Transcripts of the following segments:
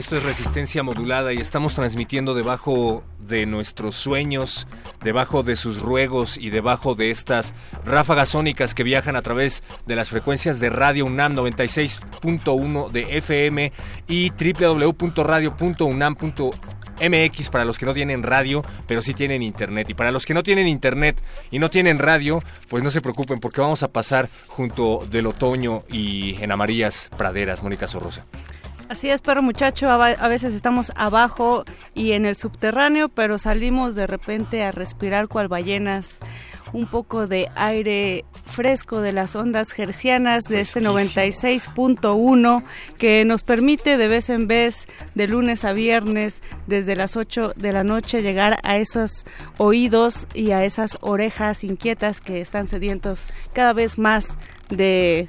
Esto es resistencia modulada y estamos transmitiendo debajo de nuestros sueños, debajo de sus ruegos y debajo de estas ráfagas sónicas que viajan a través de las frecuencias de Radio UNAM 96.1 de FM y www.radio.unam.mx para los que no tienen radio, pero sí tienen internet. Y para los que no tienen internet y no tienen radio, pues no se preocupen porque vamos a pasar junto del otoño y en amarillas praderas, Mónica Sorrosa. Así es, perro muchacho, a, veces estamos abajo y en el subterráneo, pero salimos de repente a respirar cual ballenas un poco de aire fresco de las ondas gercianas de este 96.1 que nos permite de vez en vez, de lunes a viernes, desde las 8 de la noche, llegar a esos oídos y a esas orejas inquietas que están sedientos cada vez más de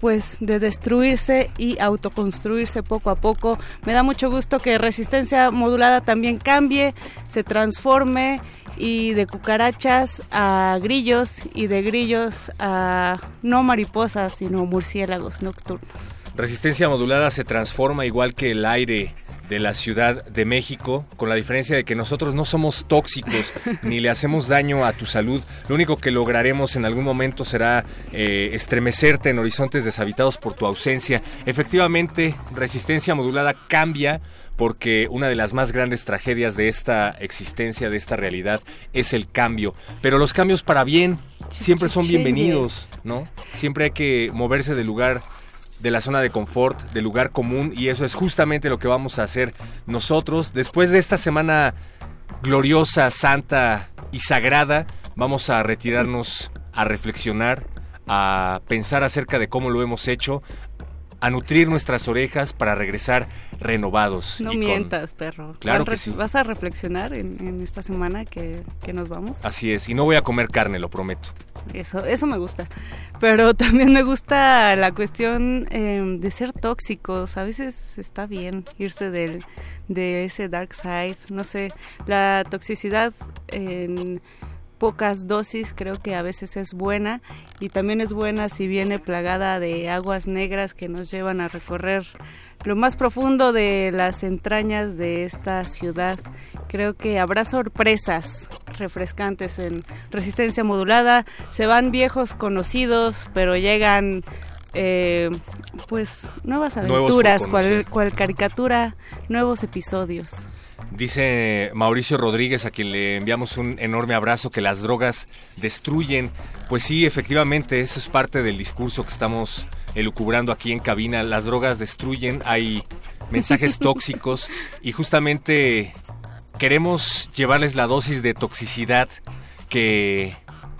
pues de destruirse y autoconstruirse poco a poco. Me da mucho gusto que resistencia modulada también cambie, se transforme y de cucarachas a grillos y de grillos a no mariposas, sino murciélagos nocturnos. Resistencia modulada se transforma igual que el aire de la Ciudad de México, con la diferencia de que nosotros no somos tóxicos ni le hacemos daño a tu salud. Lo único que lograremos en algún momento será eh, estremecerte en horizontes deshabitados por tu ausencia. Efectivamente, resistencia modulada cambia porque una de las más grandes tragedias de esta existencia, de esta realidad, es el cambio. Pero los cambios para bien siempre son bienvenidos, ¿no? Siempre hay que moverse del lugar de la zona de confort, del lugar común, y eso es justamente lo que vamos a hacer nosotros. Después de esta semana gloriosa, santa y sagrada, vamos a retirarnos a reflexionar, a pensar acerca de cómo lo hemos hecho, a nutrir nuestras orejas para regresar renovados. No mientas, perro. Claro ¿Vas, que sí. ¿Vas a reflexionar en, en esta semana que, que, nos vamos? Así es, y no voy a comer carne, lo prometo. Eso, eso me gusta. Pero también me gusta la cuestión eh, de ser tóxicos. A veces está bien irse del, de ese dark side. No sé, la toxicidad en pocas dosis creo que a veces es buena y también es buena si viene plagada de aguas negras que nos llevan a recorrer lo más profundo de las entrañas de esta ciudad. Creo que habrá sorpresas refrescantes en resistencia modulada. Se van viejos conocidos, pero llegan eh, pues nuevas aventuras, cual, cual caricatura, nuevos episodios. Dice Mauricio Rodríguez, a quien le enviamos un enorme abrazo, que las drogas destruyen. Pues sí, efectivamente, eso es parte del discurso que estamos elucubrando aquí en cabina. Las drogas destruyen, hay mensajes tóxicos y justamente queremos llevarles la dosis de toxicidad que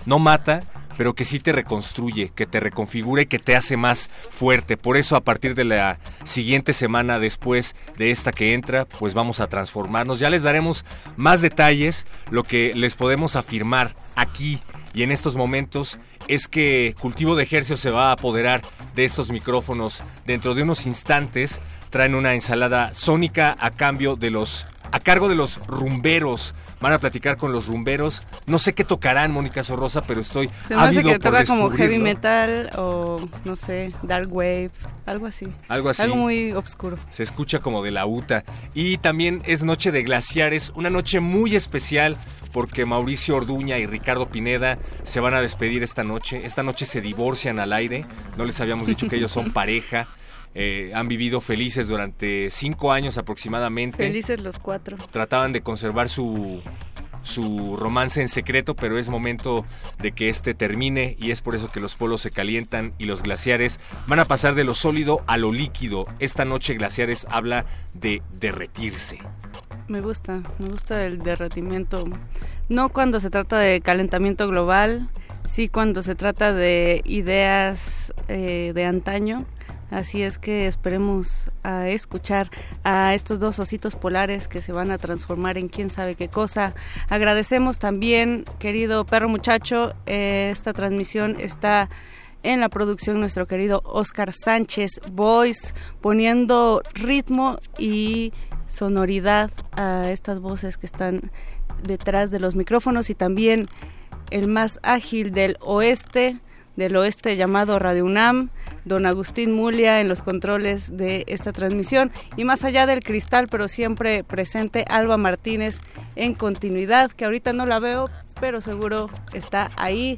no mata, pero que sí te reconstruye, que te reconfigura y que te hace más fuerte. Por eso a partir de la siguiente semana después de esta que entra, pues vamos a transformarnos. Ya les daremos más detalles. Lo que les podemos afirmar aquí y en estos momentos es que Cultivo de Ejercio se va a apoderar de estos micrófonos dentro de unos instantes. Traen una ensalada sónica a cambio de los a cargo de los rumberos. Van a platicar con los rumberos. No sé qué tocarán, Mónica Sorrosa, pero estoy Se me hace que toca como heavy metal o, no sé, dark wave, algo así. Algo así. Algo muy oscuro. Se escucha como de la UTA. Y también es Noche de Glaciares, una noche muy especial porque Mauricio Orduña y Ricardo Pineda se van a despedir esta noche. Esta noche se divorcian al aire. No les habíamos dicho que ellos son pareja. Eh, han vivido felices durante cinco años aproximadamente. Felices los cuatro. Trataban de conservar su su romance en secreto, pero es momento de que este termine y es por eso que los polos se calientan y los glaciares van a pasar de lo sólido a lo líquido. Esta noche Glaciares habla de derretirse. Me gusta, me gusta el derretimiento. No cuando se trata de calentamiento global, sí cuando se trata de ideas eh, de antaño. Así es que esperemos a escuchar a estos dos ositos polares que se van a transformar en quién sabe qué cosa. Agradecemos también, querido perro muchacho, eh, esta transmisión está en la producción nuestro querido Oscar Sánchez Voice, poniendo ritmo y sonoridad a estas voces que están detrás de los micrófonos y también el más ágil del oeste, del oeste llamado Radio UNAM, don Agustín Mulia en los controles de esta transmisión y más allá del cristal, pero siempre presente Alba Martínez en continuidad, que ahorita no la veo, pero seguro está ahí.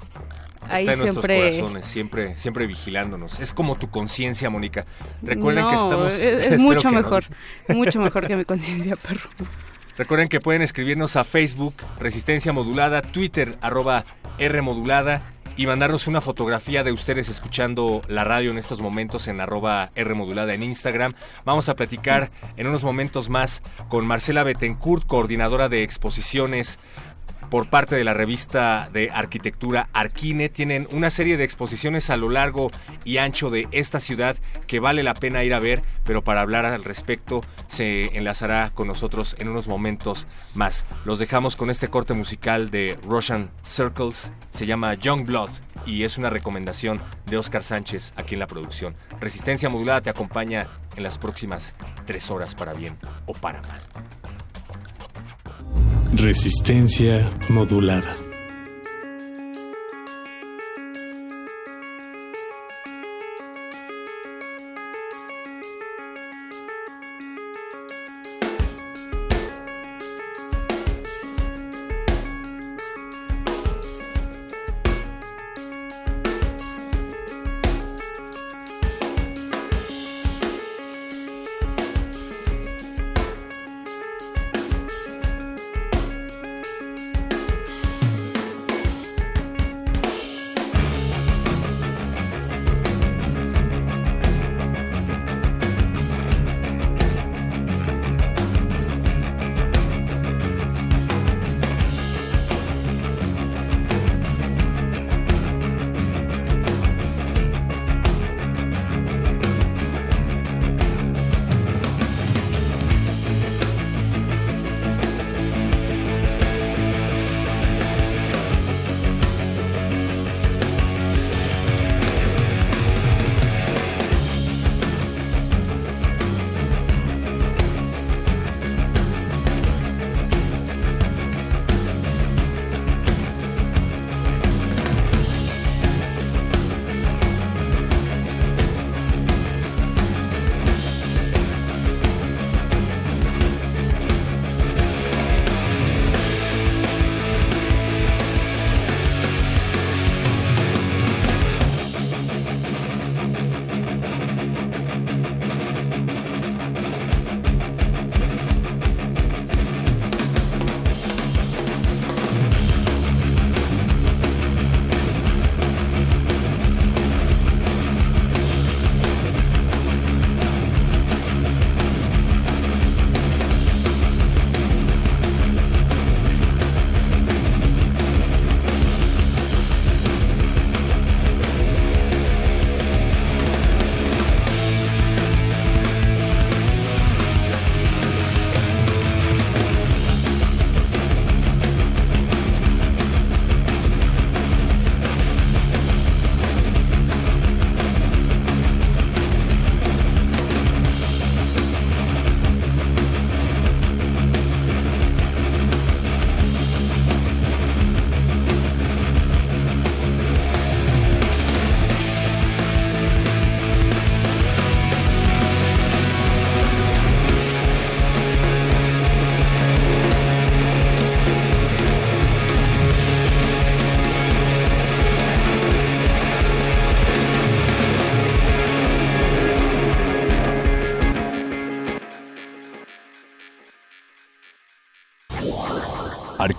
Ahí Está en siempre nuestros corazones, siempre, siempre vigilándonos. Es como tu conciencia, Mónica. Recuerden que estamos. es, es mucho no. mejor, mucho mejor que mi conciencia, perro. Recuerden que pueden escribirnos a Facebook, Resistencia Modulada, Twitter, arroba R Modulada, y mandarnos una fotografía de ustedes escuchando la radio en estos momentos en arroba R Modulada en Instagram. Vamos a platicar en unos momentos más con Marcela Betancourt, coordinadora de exposiciones por parte de la revista de arquitectura Arquine. Tienen una serie de exposiciones a lo largo y ancho de esta ciudad que vale la pena ir a ver, pero para hablar al respecto se enlazará con nosotros en unos momentos más. Los dejamos con este corte musical de Russian Circles, se llama Young Blood y es una recomendación de Oscar Sánchez aquí en la producción. Resistencia Modulada te acompaña en las próximas tres horas para bien o para mal. Resistencia modulada.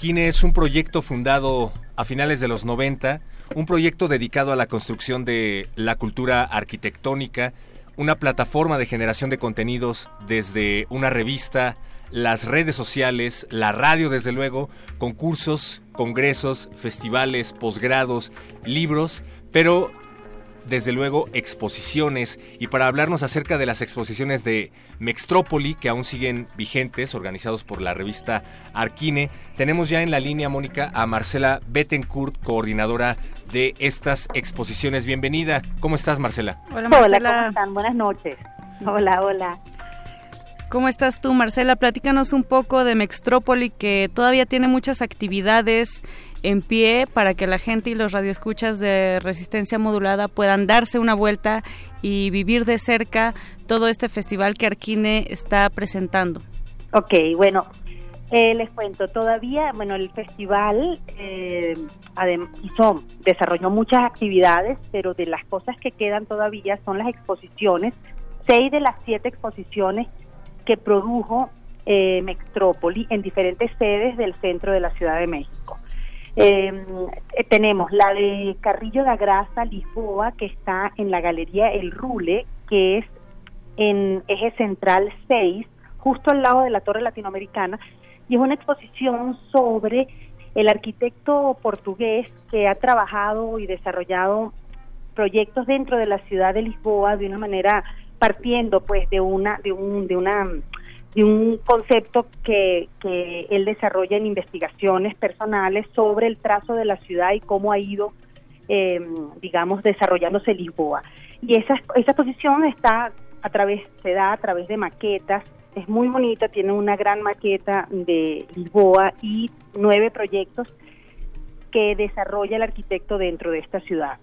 Arquine es un proyecto fundado a finales de los 90, un proyecto dedicado a la construcción de la cultura arquitectónica, una plataforma de generación de contenidos desde una revista, las redes sociales, la radio desde luego, concursos, congresos, festivales, posgrados, libros, pero desde luego exposiciones y para hablarnos acerca de las exposiciones de Mextrópoli que aún siguen vigentes, organizados por la revista Arquine, tenemos ya en la línea, Mónica, a Marcela Bettencourt, coordinadora de estas exposiciones. Bienvenida. ¿Cómo estás, Marcela? Hola, Marcela. ¿cómo están? Buenas noches. Hola, hola. ¿Cómo estás tú, Marcela? Platícanos un poco de Mextrópoli, que todavía tiene muchas actividades en pie para que la gente y los radioescuchas de resistencia modulada puedan darse una vuelta y vivir de cerca todo este festival que Arquine está presentando. Ok, bueno, eh, les cuento, todavía, bueno, el festival eh, hizo, desarrolló muchas actividades, pero de las cosas que quedan todavía son las exposiciones, seis de las siete exposiciones que produjo eh, Mextrópoli en diferentes sedes del centro de la Ciudad de México. Em, eh, tenemos la de Carrillo de Grasa, Lisboa, que está en la Galería El Rule, que es en eje central 6, justo al lado de la Torre Latinoamericana, y es una exposición sobre el arquitecto portugués que ha trabajado y desarrollado proyectos dentro de la ciudad de Lisboa de una manera partiendo pues de una de un de una de un concepto que, que él desarrolla en investigaciones personales sobre el trazo de la ciudad y cómo ha ido, eh, digamos, desarrollándose Lisboa. Y esa, esa exposición está a través, se da a través de maquetas, es muy bonita, tiene una gran maqueta de Lisboa y nueve proyectos que desarrolla el arquitecto dentro de esta ciudad.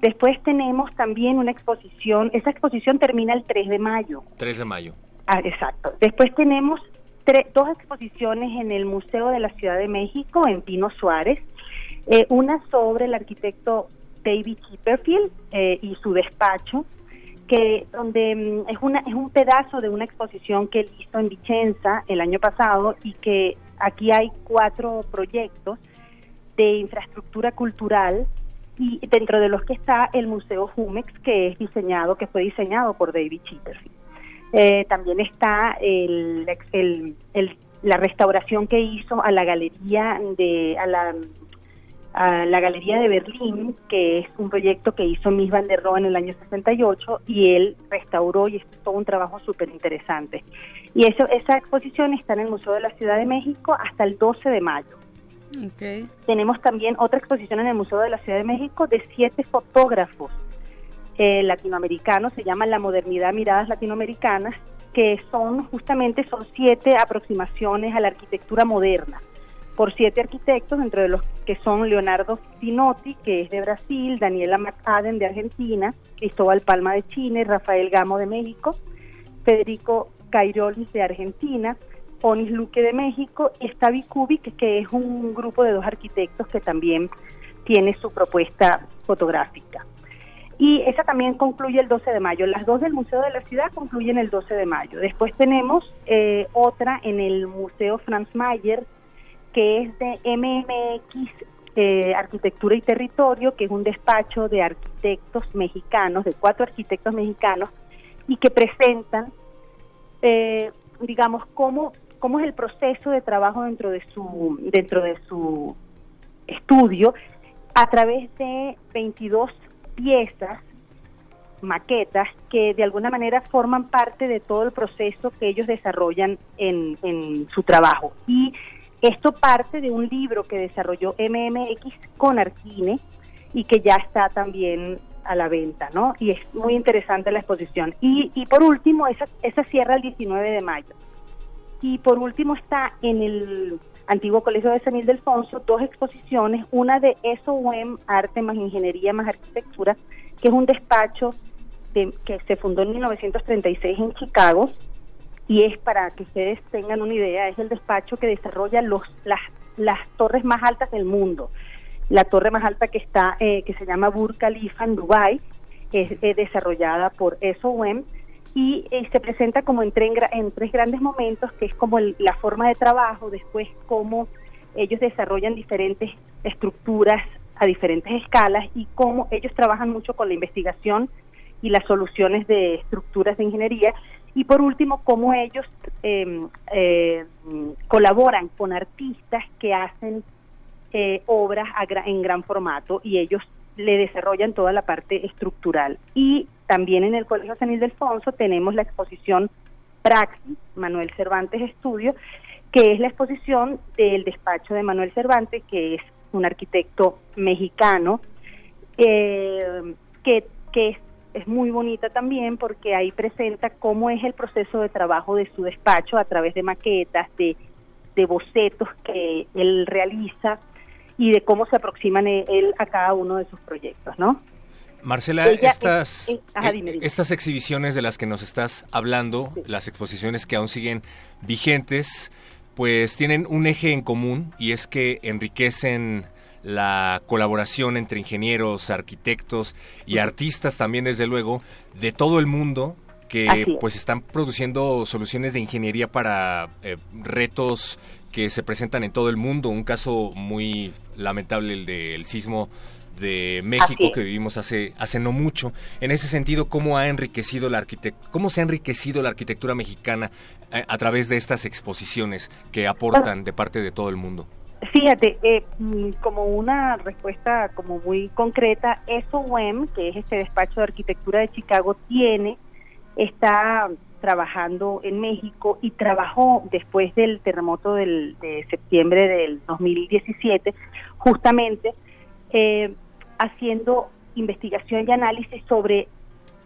Después tenemos también una exposición, esa exposición termina el 3 de mayo. 3 de mayo. Ah, exacto. Después tenemos dos exposiciones en el Museo de la Ciudad de México, en Pino Suárez. Eh, una sobre el arquitecto David Chipperfield eh, y su despacho, que donde mm, es una es un pedazo de una exposición que él hizo en Vicenza el año pasado y que aquí hay cuatro proyectos de infraestructura cultural y dentro de los que está el Museo Jumex que es diseñado que fue diseñado por David Chipperfield. Eh, también está el, la restauración que hizo a la galería de a la, a la galería de Berlín, que es un proyecto que hizo Miss Van der Rohe en el año 68 y él restauró y es todo un trabajo súper interesante. Y eso, esa exposición está en el Museo de la Ciudad de México hasta el 12 de mayo. Tenemos también otra exposición en el Museo de la Ciudad de México de siete fotógrafos eh, latinoamericano, se llama La Modernidad Miradas Latinoamericanas, que son justamente son siete aproximaciones a la arquitectura moderna. Por siete arquitectos, entre los que son Leonardo Pinotti, que es de Brasil, Daniela McAden de Argentina, Cristóbal Palma de Chile, Rafael Gamo de México, Federico Cairolis de Argentina, Onis Luque de México y Stavi Kubik, que es un grupo de dos arquitectos que también tiene su propuesta fotográfica y esa también concluye el 12 de mayo. Las dos del Museo de la Ciudad concluyen el 12 de mayo. Después tenemos eh, otra en el Museo Franz Mayer, que es de MMX eh, Arquitectura y Territorio, que es un despacho de arquitectos mexicanos, de cuatro arquitectos mexicanos, y que presentan, eh, digamos, cómo, cómo es el proceso de trabajo dentro de su, dentro de su estudio a través de 22 piezas, maquetas, que de alguna manera forman parte de todo el proceso que ellos desarrollan en, en su trabajo. Y esto parte de un libro que desarrolló MMX con Arquine y que ya está también a la venta, ¿no? Y es muy interesante la exposición. Y, y por último, esa, esa cierra el 19 de mayo. Y por último está en el antiguo Colegio de San Ildefonso dos exposiciones, una de SOM, Arte más Ingeniería más Arquitectura, que es un despacho que se fundó en 1936 en Chicago y es para que ustedes tengan una idea, es el despacho que desarrolla los, las, las torres más altas del mundo. La torre más alta que está, eh, que se llama Burj Khalifa en Dubai, es desarrollada por SOM y eh, se presenta como en, en, tres grandes momentos, que es como la forma de trabajo, después cómo ellos desarrollan diferentes estructuras a diferentes escalas y cómo ellos trabajan mucho con la investigación y las soluciones de estructuras de ingeniería. Y por último cómo ellos em, eh, colaboran con artistas que hacen eh, obras en gran formato y ellos le desarrollan toda la parte estructural. Y también en el Colegio San Ildefonso tenemos la exposición Praxis, Manuel Cervantes Estudio, que es la exposición del despacho de Manuel Cervantes, que es un arquitecto mexicano, eh, que, que es, es, muy bonita también porque ahí presenta cómo es el proceso de trabajo de su despacho a través de maquetas, de, de bocetos que él realiza y de cómo se aproximan e-, él a cada uno de sus proyectos, ¿no? Marcela, estas, eh, estas exhibiciones de las que nos estás hablando, las exposiciones que aún siguen vigentes, pues tienen un eje en común y es que enriquecen la colaboración entre ingenieros, arquitectos y artistas también desde luego de todo el mundo que pues están produciendo soluciones de ingeniería para eh, retos que se presentan en todo el mundo. Un caso muy lamentable, el del sismo de México que vivimos hace hace no mucho. En ese sentido, ¿cómo ha enriquecido la cómo se ha enriquecido la arquitectura mexicana eh, a, través de estas exposiciones que aportan de parte de todo el mundo? Fíjate, eh, como una respuesta como muy concreta, SOM, que es este despacho de arquitectura de Chicago, tiene, está trabajando en México y trabajó después del terremoto del, de septiembre del 2017, justamente eh, haciendo investigación y análisis sobre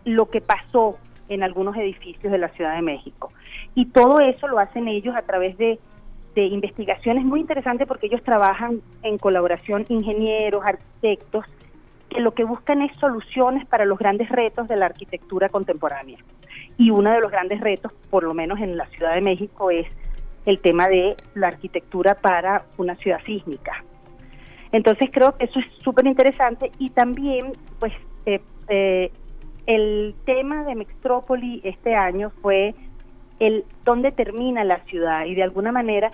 lo que pasó en algunos edificios de la Ciudad de México. Y todo eso lo hacen ellos a través de, de investigaciones muy interesantes porque ellos trabajan en colaboración ingenieros, arquitectos, que lo que buscan es soluciones para los grandes retos de la arquitectura contemporánea. Y uno de los grandes retos, por lo menos en la Ciudad de México, es el tema de la arquitectura para una ciudad sísmica. Entonces creo que eso es súper interesante y también, pues, eh, eh, el tema de Mextrópoli este año fue el dónde termina la ciudad y de alguna manera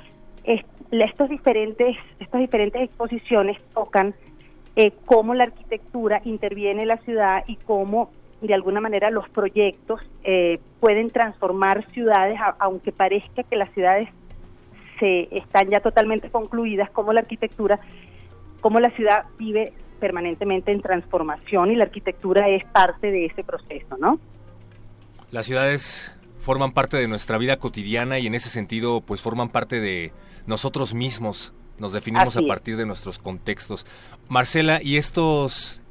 estos diferentes estas diferentes exposiciones tocan eh, cómo la arquitectura interviene en la ciudad y cómo de alguna manera los proyectos eh, pueden transformar ciudades, aunque parezca que las ciudades se están ya totalmente concluidas, como la arquitectura, como la ciudad vive permanentemente en transformación y la arquitectura es parte de ese proceso, ¿no? Las ciudades forman parte de nuestra vida cotidiana y en ese sentido pues forman parte de nosotros mismos, nos definimos a partir de nuestros contextos. Marcela, ¿y estos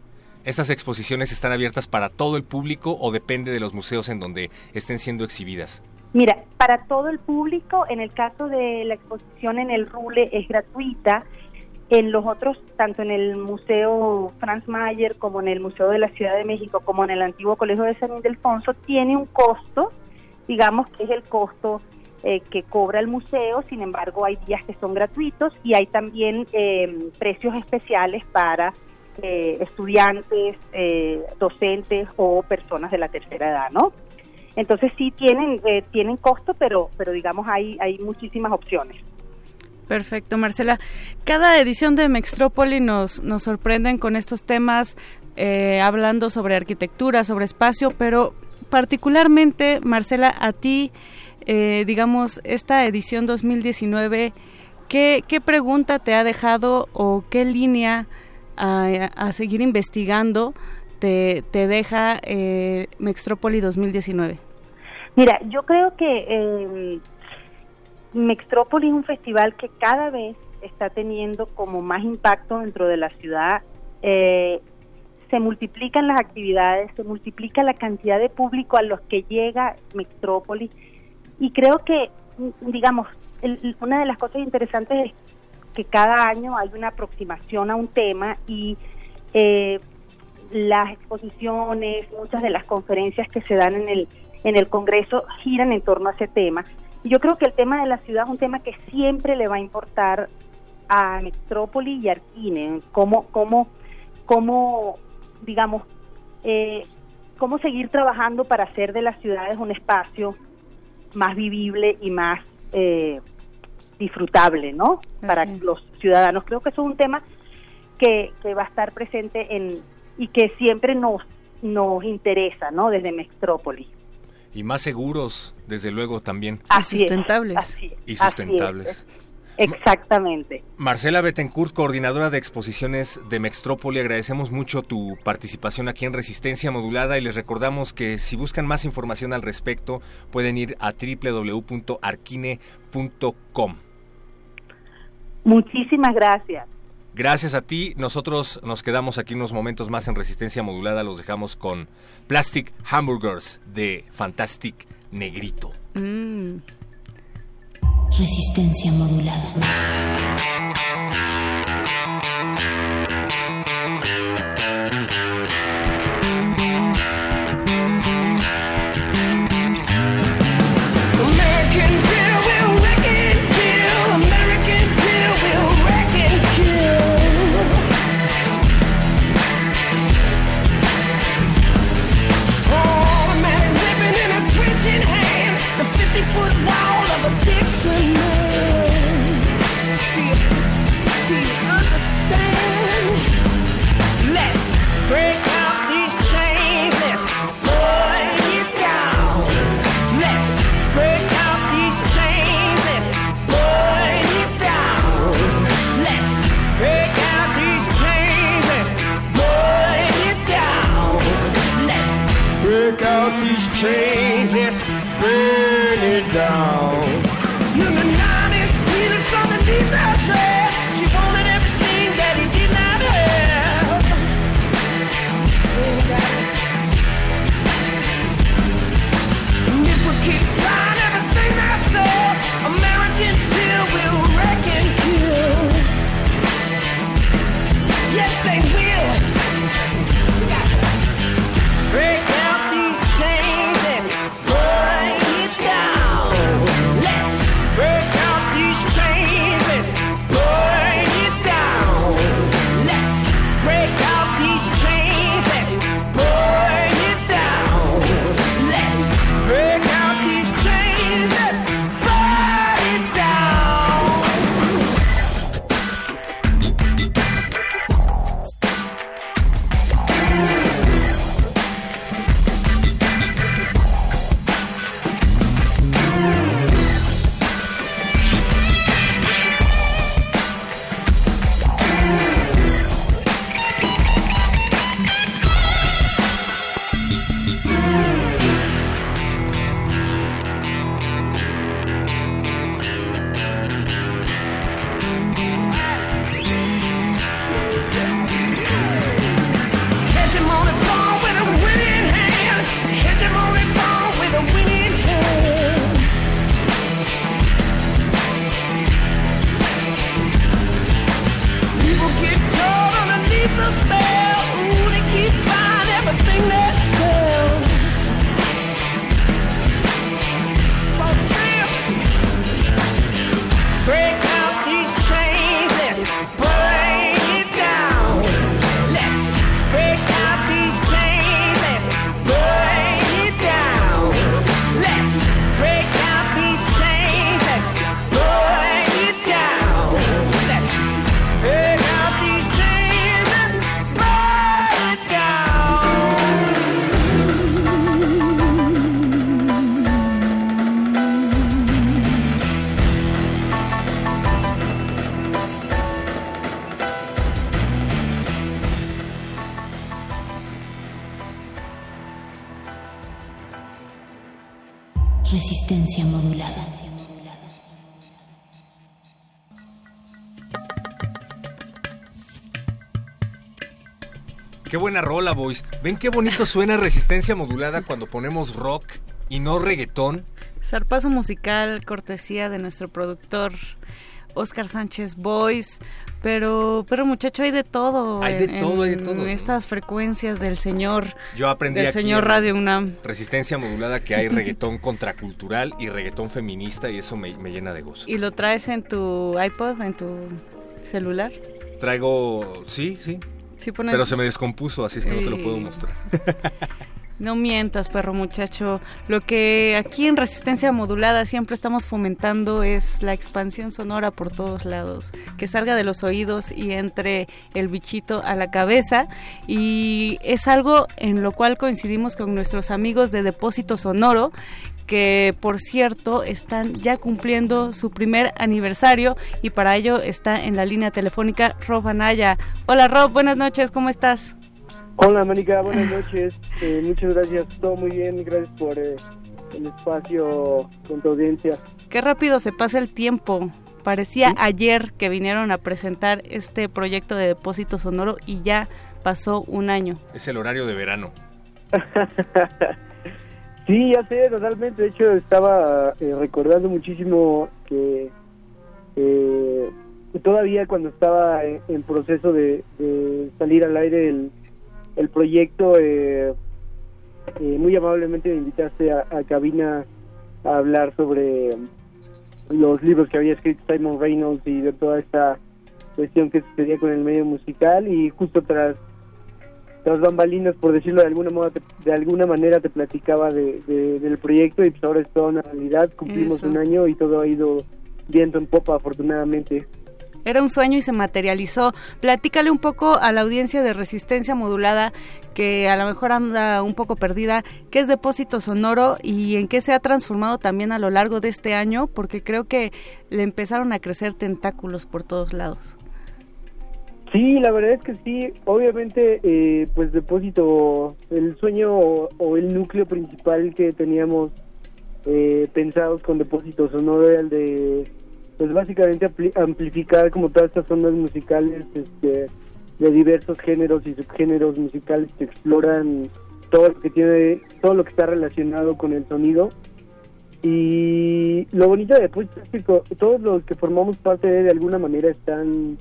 ¿Estas exposiciones están abiertas para todo el público o depende de los museos en donde estén siendo exhibidas? Mira, para todo el público, en el caso de la exposición en el Rule es gratuita. En los otros, tanto en el Museo Franz Mayer como en el Museo de la Ciudad de México, como en el antiguo Colegio de San Ildefonso, tiene un costo, digamos que es el costo eh, que cobra el museo, sin embargo hay días que son gratuitos y hay también eh, precios especiales para eh, estudiantes, eh, docentes o personas de la tercera edad, ¿no? Entonces sí tienen eh, tienen costo, pero pero digamos hay hay muchísimas opciones. Perfecto, Marcela. Cada edición de Mextrópoli nos nos sorprenden con estos temas, hablando sobre arquitectura, sobre espacio, pero particularmente, Marcela, a ti, digamos, esta edición 2019, ¿qué, ¿qué pregunta te ha dejado o qué línea a, seguir investigando te, te deja eh, Mextrópoli 2019? Mira, yo creo que eh, Mextrópoli es un festival que cada vez está teniendo como más impacto dentro de la ciudad. Eh, se multiplican las actividades, se multiplica la cantidad de público a los que llega Mextrópoli y creo que digamos, una de las cosas interesantes es que cada año hay una aproximación a un tema y eh, las exposiciones, muchas de las conferencias que se dan en el, en el Congreso giran en torno a ese tema. Y yo creo que el tema de la ciudad es un tema que siempre le va a importar a Metrópoli y Arquine, cómo, cómo, cómo digamos, eh, cómo seguir trabajando para hacer de las ciudades un espacio más vivible y más eh, disfrutable, ¿no? Para los ciudadanos. Creo que eso es un tema que, que va a estar presente en y que siempre nos nos interesa, ¿no? Desde Metrópoli. Y más seguros, desde luego, también. y sustentables. y sustentables. Exactamente. Marcela Bettencourt, coordinadora de exposiciones de Mextrópoli, agradecemos mucho tu participación aquí en Resistencia Modulada y les recordamos que si buscan más información al respecto pueden ir a www.arquine.com. Muchísimas gracias. Gracias a ti, nosotros nos quedamos aquí unos momentos más en Resistencia Modulada, los dejamos con Plastic Hamburgers de Fantastic Negrito. Mm. Resistencia modulada. Buena rola, boys. ¿Ven qué bonito suena resistencia modulada cuando ponemos rock y no reggaetón? Zarpazo musical, cortesía de nuestro productor Oscar Sánchez Boys, pero pero muchacho hay de todo. Hay de todo, hay de todo. En estas frecuencias del señor. Yo aprendí del aquí señor Radio UNAM. Resistencia modulada que hay reggaetón contracultural y reggaetón feminista y eso me, me llena de gozo. ¿Y lo traes en tu iPod, en tu celular? Traigo, sí, sí. Sí pones- Pero se me descompuso, así es que no te lo puedo mostrar. No mientas, perro muchacho. Lo que aquí en Resistencia Modulada siempre estamos fomentando es la expansión sonora por todos lados, que salga de los oídos y entre el bichito a la cabeza. Y es algo en lo cual coincidimos con nuestros amigos de Depósito Sonoro, que por cierto están ya cumpliendo su primer aniversario y para ello está en la línea telefónica Rob Anaya. Hola Rob, buenas noches, ¿cómo estás? Hola, Mónica, buenas noches. Eh, muchas gracias, todo muy bien. Gracias por eh, el espacio con tu audiencia. Qué rápido se pasa el tiempo. Parecía ayer que vinieron a presentar este proyecto de depósito sonoro y ya pasó un año. Es el horario de verano. Sí, ya sé, totalmente. De hecho, estaba eh, recordando muchísimo que eh, todavía cuando estaba en, proceso de, de salir al aire el, el proyecto, eh, eh, muy amablemente me invitaste a, a cabina a hablar sobre los libros que había escrito Simon Reynolds y de toda esta cuestión que sucedía con el medio musical y justo tras tras bambalinas, por decirlo de alguna moda, de alguna manera te platicaba de, de- del proyecto y pues ahora es toda una realidad, cumplimos Eso. un año y todo ha ido viento en popa afortunadamente. Era un sueño y se materializó. Platícale un poco a la audiencia de resistencia modulada que a lo mejor anda un poco perdida, qué es depósito sonoro y en qué se ha transformado también a lo largo de este año, porque creo que le empezaron a crecer tentáculos por todos lados. Sí, la verdad es que sí, obviamente eh, pues Depósito, el sueño o, el núcleo principal que teníamos eh, pensados con Depósito Sonoro era el de pues básicamente amplificar como todas estas ondas musicales este, de diversos géneros y subgéneros musicales que exploran todo lo que tiene, todo lo que está relacionado con el sonido. Y lo bonito de Depósito es que todos los que formamos parte de alguna manera están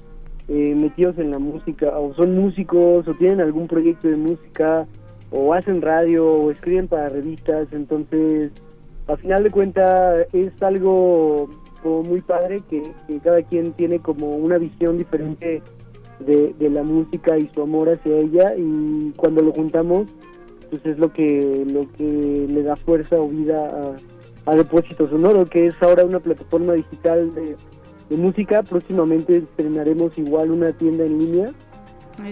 eh, metidos en la música, o son músicos, o tienen algún proyecto de música, o hacen radio, o escriben para revistas, entonces, a final de cuentas, es algo muy padre que, cada quien tiene como una visión diferente de, de la música y su amor hacia ella, y cuando lo juntamos, pues es lo que, lo que le da fuerza o vida a, a Depósito Sonoro, que es ahora una plataforma digital de, de música. Próximamente estrenaremos igual una tienda en línea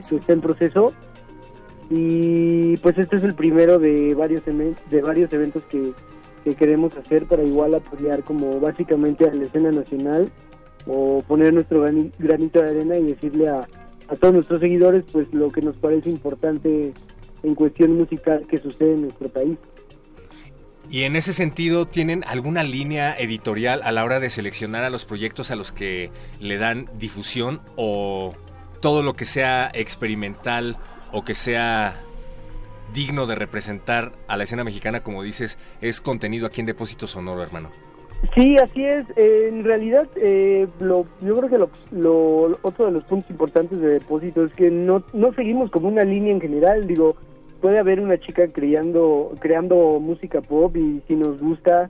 que está en proceso. Y pues este es el primero de varios de varios eventos que, que queremos hacer para igual apoyar como básicamente a la escena nacional o poner nuestro grani- granito de arena y decirle a, a todos nuestros seguidores pues lo que nos parece importante en cuestión musical que sucede en nuestro país. Y en ese sentido, ¿tienen alguna línea editorial a la hora de seleccionar a los proyectos a los que le dan difusión o todo lo que sea experimental o que sea digno de representar a la escena mexicana, como dices, es contenido aquí en Depósito Sonoro, hermano? Sí, así es. Eh, en realidad, eh, lo, yo creo que lo, lo- otro de los puntos importantes de Depósito es que no, no seguimos como una línea en general. Digo, puede haber una chica creando, creando música pop y si nos gusta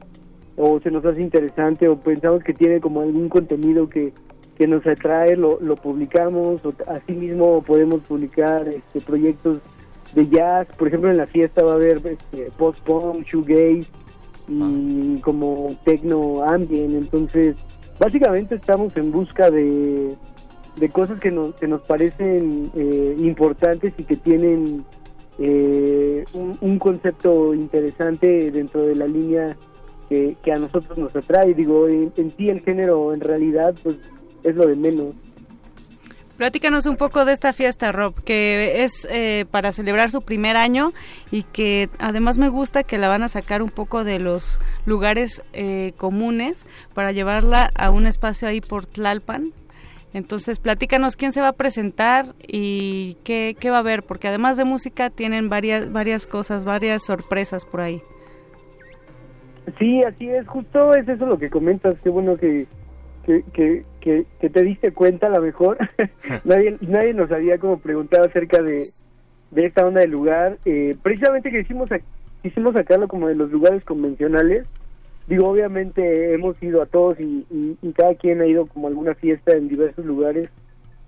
o se nos hace interesante o pensamos que tiene como algún contenido que, que nos atrae, lo, lo publicamos. O asimismo podemos publicar este, proyectos de jazz. Por ejemplo, en la fiesta va a haber este, post-punk, shoegaze y como techno ambient. Entonces, básicamente estamos en busca de, de cosas que nos, que nos parecen eh, importantes y que tienen eh, un, concepto interesante dentro de la línea que, que a nosotros nos atrae. Digo, en, en sí el género en realidad pues es lo de menos. Platícanos un poco de esta fiesta, Rob, que es eh, para celebrar su primer año y que además me gusta que la van a sacar un poco de los lugares eh, comunes para llevarla a un espacio ahí por Tlalpan. Entonces, platícanos quién se va a presentar y qué, qué va a haber, porque además de música tienen varias, varias cosas, varias sorpresas por ahí. Sí, así es, justo es eso lo que comentas, qué bueno que, que, que, que, te diste cuenta a lo mejor. nadie, nadie nos había como preguntado acerca de, de esta onda de lugar. Eh, precisamente que hicimos, quisimos sacarlo como de los lugares convencionales. Digo, obviamente hemos ido a todos y, y, cada quien ha ido como a alguna fiesta en diversos lugares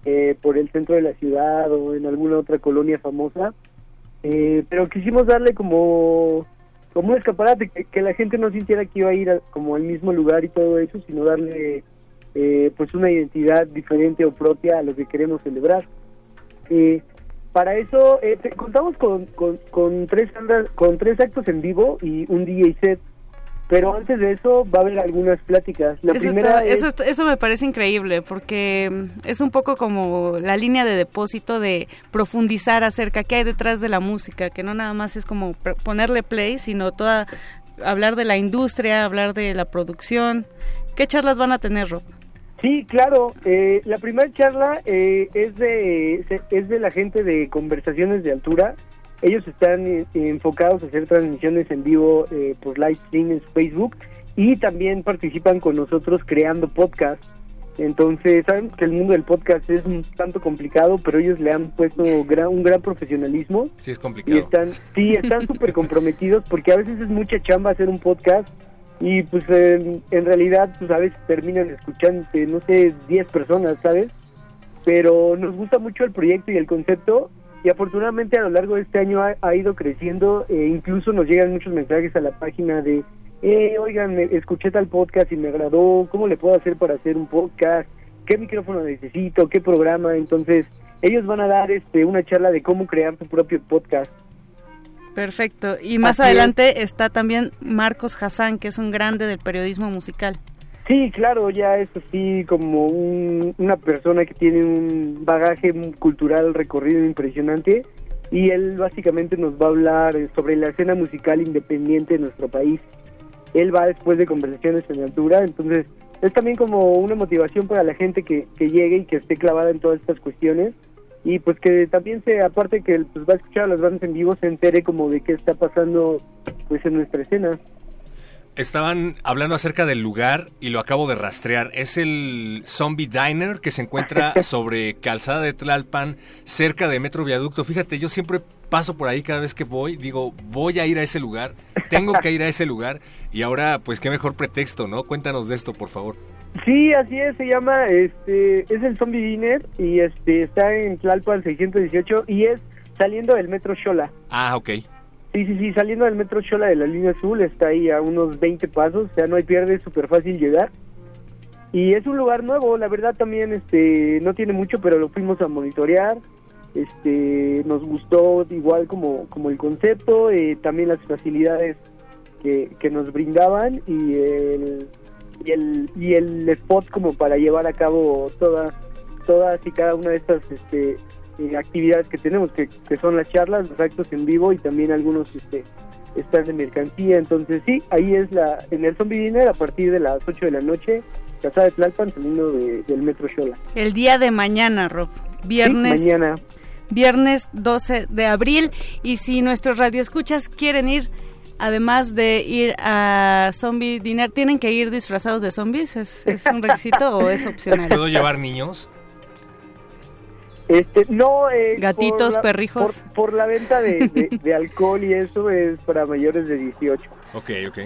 eh, por el centro de la ciudad o en alguna otra colonia famosa. Eh, pero quisimos darle como como un escaparate, que, la gente no sintiera que iba a ir como al mismo lugar y todo eso, sino darle eh, pues una identidad diferente o propia a lo que queremos celebrar. Eh, para eso eh, contamos con, con, con, tres con tres actos en vivo y un DJ set pero antes de eso va a haber algunas pláticas. La eso, primera eso, eso, me parece increíble porque mm, es un poco como la línea de depósito de profundizar acerca qué hay detrás de la música, que no nada más es como ponerle play, sino toda hablar de la industria, hablar de la producción. ¿Qué charlas van a tener, Rob? Sí, claro. Eh, la primera charla eh, es de es de la gente de Conversaciones de Altura ellos están eh, enfocados a hacer transmisiones en vivo eh, por live stream en Facebook y también participan con nosotros creando podcast. Entonces, saben que el mundo del podcast es un tanto complicado, pero ellos le han puesto un gran profesionalismo. Sí, es complicado. Y están, sí, están súper comprometidos porque a veces es mucha chamba hacer un podcast y pues en, realidad pues a veces terminan escuchando, no sé, 10 personas, ¿sabes? Pero nos gusta mucho el proyecto y el concepto y afortunadamente a lo largo de este año ha, ido creciendo, e incluso nos llegan muchos mensajes a la página de, eh, oigan, escuché tal podcast y me agradó, ¿cómo le puedo hacer para hacer un podcast? ¿Qué micrófono necesito? ¿Qué programa? Entonces, ellos van a dar este una charla de cómo crear tu propio podcast. Perfecto. Y más adelante está también Marcos Hassan, que es un grande del periodismo musical. Sí, claro, ya es así como una persona que tiene un bagaje cultural recorrido impresionante y él básicamente nos va a hablar sobre la escena musical independiente de nuestro país. Él va después de conversaciones en altura, entonces es también como una motivación para la gente que, que llegue y que esté clavada en todas estas cuestiones y pues que también se, aparte que pues va a escuchar a las bandas en vivo, se entere como de qué está pasando pues en nuestra escena. Estaban hablando acerca del lugar y lo acabo de rastrear. Es el Zombie Diner que se encuentra sobre Calzada de Tlalpan, cerca de Metro Viaducto. Fíjate, yo siempre paso por ahí cada vez que voy, digo, voy a ir a ese lugar, tengo que ir a ese lugar y ahora pues qué mejor pretexto, ¿no? Cuéntanos de esto, por favor. Sí, así es, se llama, este, es el Zombie Diner y este está en Tlalpan 618 y es saliendo del Metro Xola. Ah, ok. Sí, sí, sí, saliendo del metro Chola de la línea azul, está ahí a unos 20 pasos, o sea, no hay pierde, es súper fácil llegar. Y es un lugar nuevo, la verdad también este no tiene mucho, pero lo fuimos a monitorear. Este, nos gustó igual como, como el concepto, eh, también las facilidades que, que nos brindaban y el, y el, y el spot como para llevar a cabo todas todas y cada una de estas este, eh, actividades que tenemos, que, que, son las charlas, los actos en vivo y también algunos este, están de mercancía. Entonces, sí, ahí es la en el Zombie Dinner a partir de las 8 de la noche, Casa de Tlalpan, saliendo del Metro Xola. El día de mañana, Rob. Viernes. mañana. Viernes 12 de abril. Y si nuestros radioescuchas quieren ir además de ir a Zombie Dinner, ¿tienen que ir disfrazados de zombies? ¿Es, es un requisito o es opcional? ¿Puedo llevar niños? Este, no, eh, gatitos, perrijos. Por, la venta de, alcohol y eso es para mayores de 18. Ok, ok.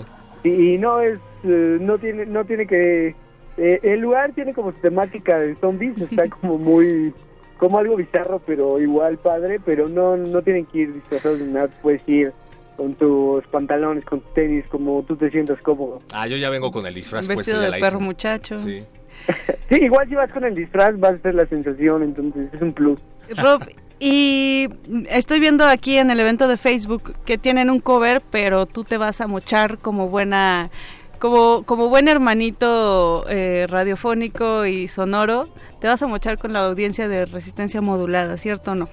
Y, no es, eh, no tiene, no tiene que, eh, el lugar tiene como temática de zombies, está como muy, como algo bizarro, pero igual padre, pero no, no tienen que ir disfrazados de nada, puedes ir con tus pantalones, con tus tenis, como tú te sientas cómodo. Ah, yo ya vengo con el disfraz. Vestido de, perro muchacho. Sí. sí, igual si vas con el disfraz vas a ser la sensación, entonces es un plus. Rob, y estoy viendo aquí en el evento de Facebook que tienen un cover, pero tú te vas a mochar como buena como, como buen hermanito eh, radiofónico y sonoro, te vas a mochar con la audiencia de resistencia modulada, ¿cierto o no?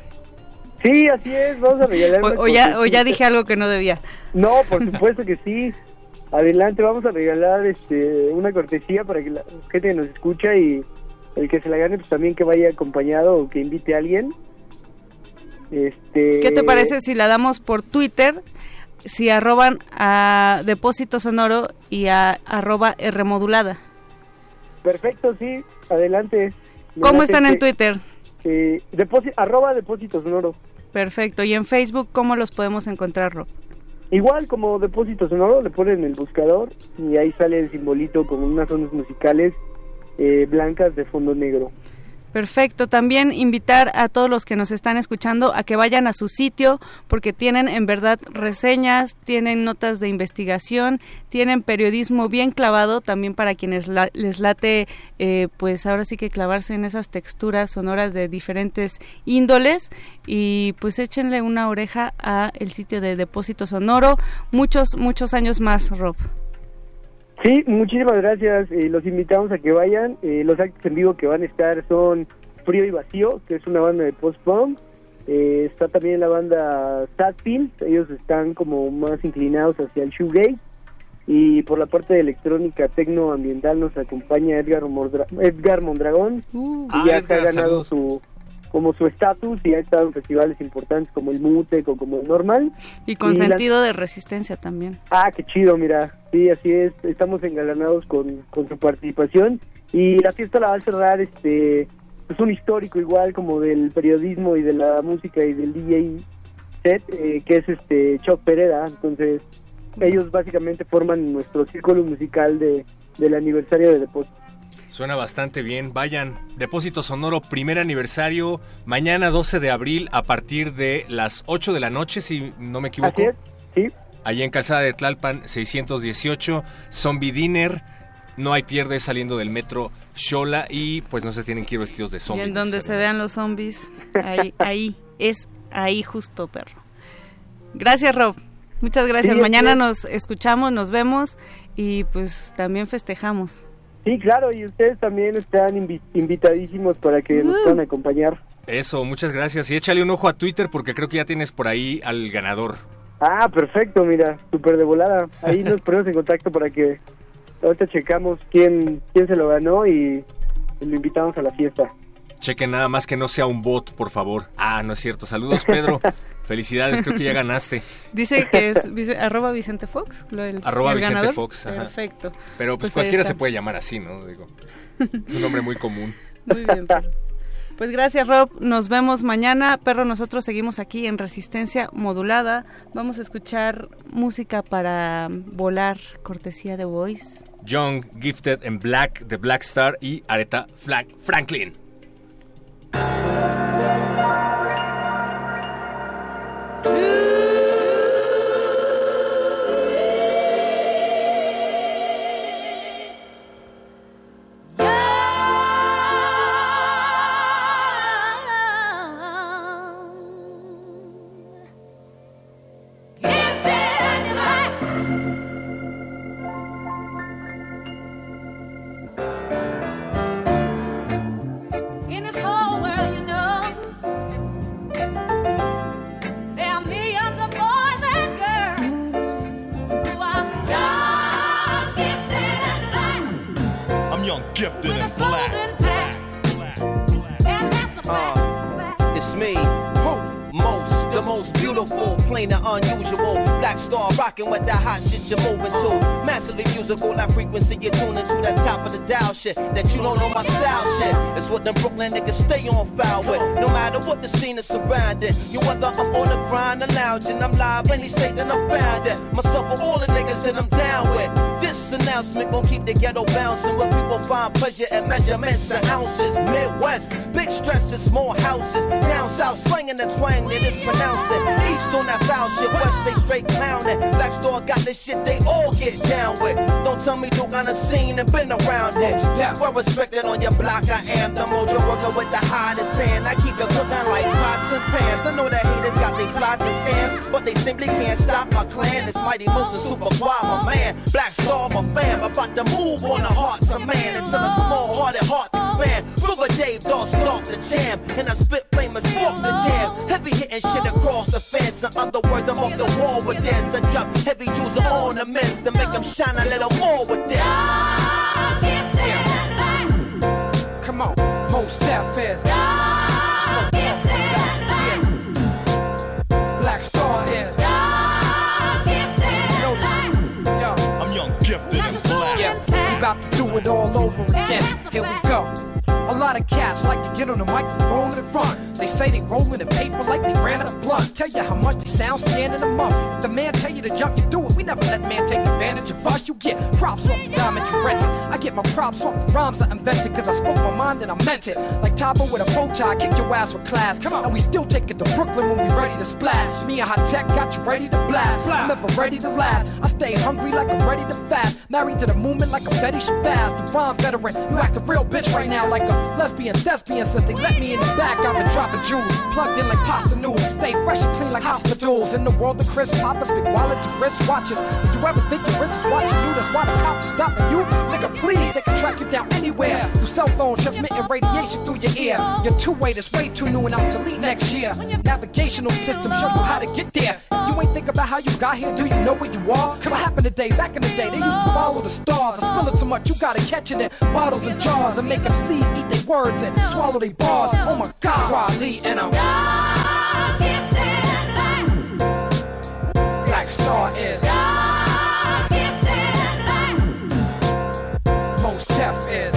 Sí, así es, vamos a regalar. o, ya, o ya dije algo que no debía. No, por supuesto que sí. Adelante, vamos a regalar este una cortesía para que la gente nos escucha y el que se la gane pues también que vaya acompañado o que invite a alguien. Este ¿Qué te parece si la damos por Twitter? si arroban a Depósito Sonoro y a arroba Rmodulada. Perfecto, sí, adelante. ¿Cómo están en Twitter? Eh, arroba Depósito Sonoro. Perfecto, y en Facebook, ¿cómo los podemos encontrar, Rob? Igual como Depósito Sonoro, le ponen el buscador y ahí sale el simbolito con unas zonas musicales eh, blancas de fondo negro. Perfecto. También invitar a todos los que nos están escuchando a que vayan a su sitio porque tienen en verdad reseñas, tienen notas de investigación, tienen periodismo bien clavado también para quienes les late, eh, pues ahora sí que clavarse en esas texturas sonoras de diferentes índoles y pues échenle una oreja a el sitio de Depósito Sonoro. Muchos, muchos años más, Rob. Sí, muchísimas gracias. Eh, los invitamos a que vayan. Eh, los actos en vivo que van a estar son Frío y Vacío, que es una banda de post-punk. Eh, está también la banda Sadfield. Ellos están como más inclinados hacia el shoegaze. Y por la parte de electrónica tecno-ambiental nos acompaña Edgar, Edgar Mondragón. Uh. y ya ah, ha ganado su como su estatus y ha estado en festivales importantes como el Mutec o como el Normal. Y con sentido de resistencia también. Ah, qué chido, mira. Sí, así es. Estamos engalanados con, con su participación. Y la fiesta la va a cerrar este es un histórico igual como del periodismo y de la música y del DJ set, eh, que es este Choc Pereda. Entonces, ellos básicamente forman nuestro círculo musical de, del aniversario de Depósito. Suena bastante bien. Vayan, Depósito Sonoro, primer aniversario, mañana 12 de abril a partir de las 8 de la noche, si no me equivoco. Así sí. Allí en Calzada de Tlalpan, 618, Zombie Dinner, no hay pierde saliendo del metro Shola y pues no se tienen que ir vestidos de zombies. Y en donde se vean los zombies, ahí, ahí, es ahí justo, perro. Gracias, Rob. Muchas gracias. Mañana nos escuchamos, nos vemos y pues también festejamos. Sí, claro, y ustedes también están invitadísimos para que nos puedan acompañar. Eso, muchas gracias. Y échale un ojo a Twitter porque creo que ya tienes por ahí al ganador. Ah, perfecto, mira, súper de volada. Ahí nos ponemos en contacto para que ahorita checamos quién, quién se lo ganó y lo invitamos a la fiesta. Chequen nada más que no sea un bot, por favor. Ah, no es cierto. Saludos, Pedro. Felicidades, creo que ya ganaste. Dice que es arroba Vicente Fox. arroba Vicente Fox. Perfecto. Pero pues, pues cualquiera se puede llamar así, ¿no? Digo, es un nombre muy común. Muy bien, Pues gracias Rob, nos vemos mañana. Perro, nosotros seguimos aquí en Resistencia Modulada. Vamos a escuchar música para volar, cortesía de Voice. Young, Gifted and Black, The Black Star y Aretha Franklin. to rocking with that hot shit you're moving to. Massively musical, that frequency you're tuning to that top of the dial shit. That you don't know my style shit. It's what them Brooklyn niggas stay on foul with. No matter what the scene is surrounding. You whether I'm on the grind or lounging, I'm live any state that I'm found in. Myself or all the niggas that I'm down with. This announcement gon' keep the ghetto bouncing where people find pleasure in measurements and ounces. Midwest, big stresses, small houses. Down south, slinging the twang that is pronounced it. East on that foul shit, west they straight clowning. Black store got this shit they all get down with. Don't tell me you got a scene and been around it. Well respected on your block, I am the mojo worker with the hottest hand. I keep it cooking like pots and pans. I know that haters got their plots and scams, but they simply can't stop my clan. It's Mighty Moose Super Quad, my man. Black Star, my fam. About to move on the hearts of man until the small hearted hearts expand. River Dave, dog, start the jam. And I spit flame and spark the jam. Heavy hitting shit across the fence. In other words, I'm off the wall with this. I drop heavy jewels on ornaments to make them shine a little more with this. Get on the microphone in front. They say they rollin' in paper like they ran out of blunt. Tell you how much they sound standing a month. If the man tell you to jump, you do it. We never let man take advantage of us. You get props off the diamond you rented. I get my props off the rhymes I invented, cause I spoke my mind and I meant it. Like Tabo with a bow tie, kick your ass with class. Come on, and we still take it to Brooklyn when we ready to splash. Me and Hot Tech got you ready to blast. I'm ever ready to last. I stay hungry like I'm ready to fast. Married to the movement like a Betty Shabazz. The rhyme veteran, you act a real bitch right now like a lesbian thespian. Since they let me in the back, I've been dropping jewels. Plugged in like pasta noodles. Stay fresh and clean like hospitals. In the world of Chris Poppers, big wallet to wrist watches. Did you ever think your wrist is watching you? That's why the cops are stopping you. Nigga, please, they can track you down anywhere. Through cell phones, transmitting radiation through your ear. Your two-way is way too new and obsolete next year. Navigational system show you how to get there. If you ain't think about how you got here, do you know where you are? Come what happened today? Back in the day, they used to follow the stars. I spill it so much, you gotta catch it in bottles and jars and make them seize, eat their words and swallow their bars. Oh my God, Riley and I'm. Black Star is. Most Def is.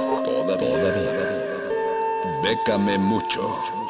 Bécame mucho.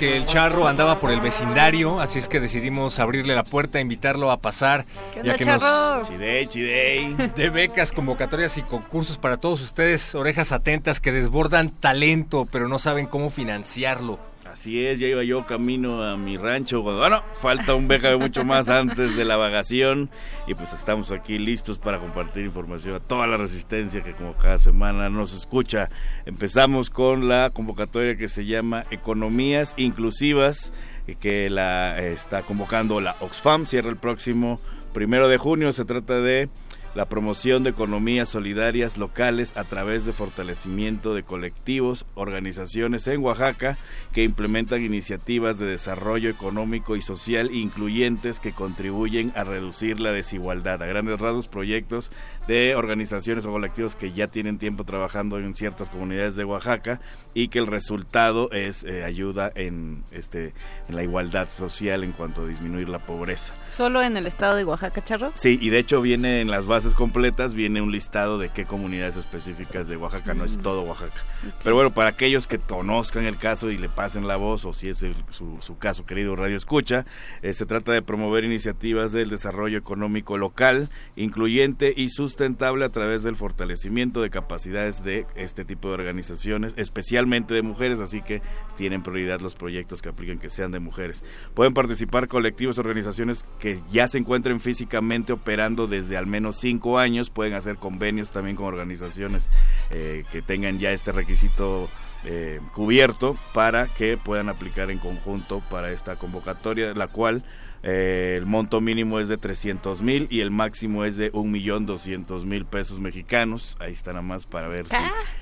Que el charro andaba por el vecindario, así es que decidimos abrirle la puerta, invitarlo a pasar. ¿Qué ya que charro? Chidey, chidey. De becas, convocatorias y concursos para todos ustedes, orejas atentas que desbordan talento, pero no saben cómo financiarlo. Así es, ya iba yo camino a mi rancho. Bueno, falta un beca de mucho más antes de la vagación. Y pues estamos aquí listos para compartir información a toda la resistencia que como cada semana nos escucha. Empezamos con la convocatoria que se llama Economías Inclusivas, que la está convocando la Oxfam. Cierra el próximo primero de junio. Se trata de la promoción de economías solidarias locales a través de fortalecimiento de colectivos, organizaciones en Oaxaca que implementan iniciativas de desarrollo económico y social incluyentes que contribuyen a reducir la desigualdad. A grandes rasgos, proyectos de organizaciones o colectivos que ya tienen tiempo trabajando en ciertas comunidades de Oaxaca y que el resultado es eh, ayuda en, este, en la igualdad social en cuanto a disminuir la pobreza. Solo en el estado de Oaxaca, charro. Sí, y de hecho viene en las bases completas, viene un listado de qué comunidades específicas de Oaxaca, no es todo Oaxaca. Pero bueno, para aquellos que conozcan el caso y le pasen la voz, o si es el- su, su caso, querido Radio Escucha, eh, se trata de promover iniciativas del desarrollo económico local, incluyente y sustentable a través del fortalecimiento de capacidades de este tipo de organizaciones, especialmente de mujeres, así que tienen prioridad los proyectos que apliquen que sean de mujeres. Pueden participar colectivos, organizaciones que ya se encuentren físicamente operando desde al menos cinco años, pueden hacer convenios también con organizaciones eh, que tengan ya este requisito eh, cubierto para que puedan aplicar en conjunto para esta convocatoria, la cual eh, el monto mínimo es de 300 mil y el máximo es de 1.200.000 pesos mexicanos. Ahí está nada más para ver si,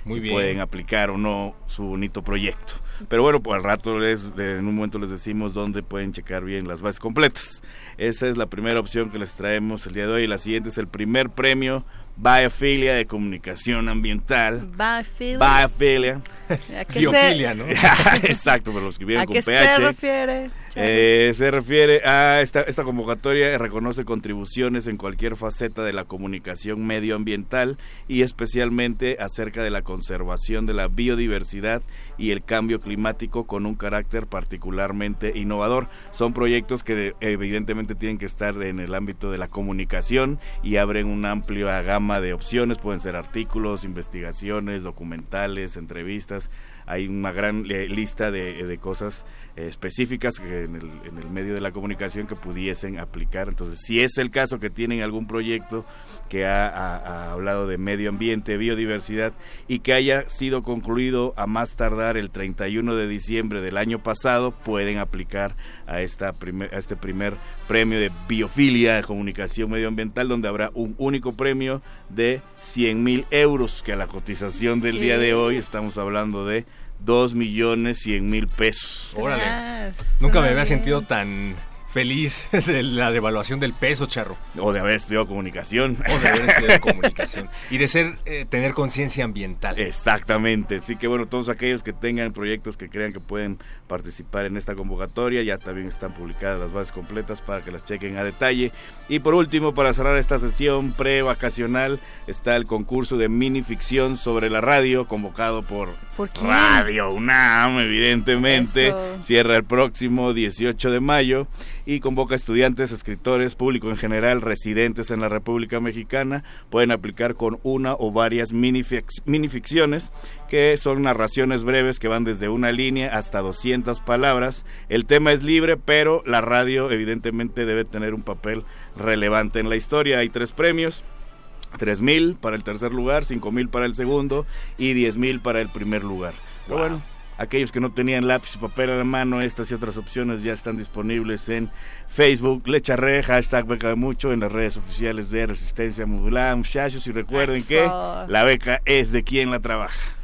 Muy si bien. pueden aplicar o no su bonito proyecto. Pero bueno, pues al rato les, en un momento les decimos dónde pueden checar bien las bases completas. Esa es la primera opción que les traemos el día de hoy. La siguiente es el primer premio Biofilia de comunicación ambiental. Biofilia. Biofilia. ¿A qué Biofilia, ¿no? Exacto, pero lo escribieron ¿A con qué PH. se refiere? Eh, se refiere a esta, esta convocatoria reconoce contribuciones en cualquier faceta de la comunicación medioambiental y especialmente acerca de la conservación de la biodiversidad y el cambio climático con un carácter particularmente innovador. Son proyectos que evidentemente tienen que estar en el ámbito de la comunicación y abren una amplia gama de opciones, pueden ser artículos, investigaciones, documentales, entrevistas hay una gran lista de, de cosas eh, específicas en, el, en el medio de la comunicación que pudiesen aplicar. Entonces, si es el caso que tienen algún proyecto que ha hablado de medio ambiente, biodiversidad y que haya sido concluido a más tardar el 31 de diciembre del año pasado, pueden aplicar a, esta primer, a este primer premio de biofilia de comunicación medioambiental, donde habrá un único premio de 100 mil euros, que a la cotización del día de hoy estamos hablando de 2 millones 100 mil pesos. Órale. Nunca me había sentido tan feliz de la devaluación del peso, Charro. O de haber estudiado comunicación. O de haber estudiado comunicación. Y de ser, eh, tener conciencia ambiental. Exactamente. Así que bueno, todos aquellos que tengan proyectos que crean que pueden participar en esta convocatoria, ya también están publicadas las bases completas para que las chequen a detalle. Y por último, para cerrar esta sesión pre-vacacional, está el concurso de mini ficción sobre la radio, convocado por. Radio UNAM, evidentemente. Eso. Cierra el próximo 18 de mayo y convoca estudiantes, escritores, público en general, residentes en la República Mexicana. Pueden aplicar con una o varias minifix- minificciones, que son narraciones breves que van desde una línea hasta 200 palabras. El tema es libre, pero la radio evidentemente debe tener un papel relevante en la historia. Hay tres premios. tres mil para el tercer lugar, cinco mil para el segundo y diez mil para el primer lugar. Pero bueno, aquellos que no tenían lápiz y papel a la mano, estas y otras opciones ya están disponibles en Facebook, Lecharre, hashtag beca de mucho, en las redes oficiales de Resistencia Modulada, muchachos, y recuerden Eso. que la beca es de quien la trabaja.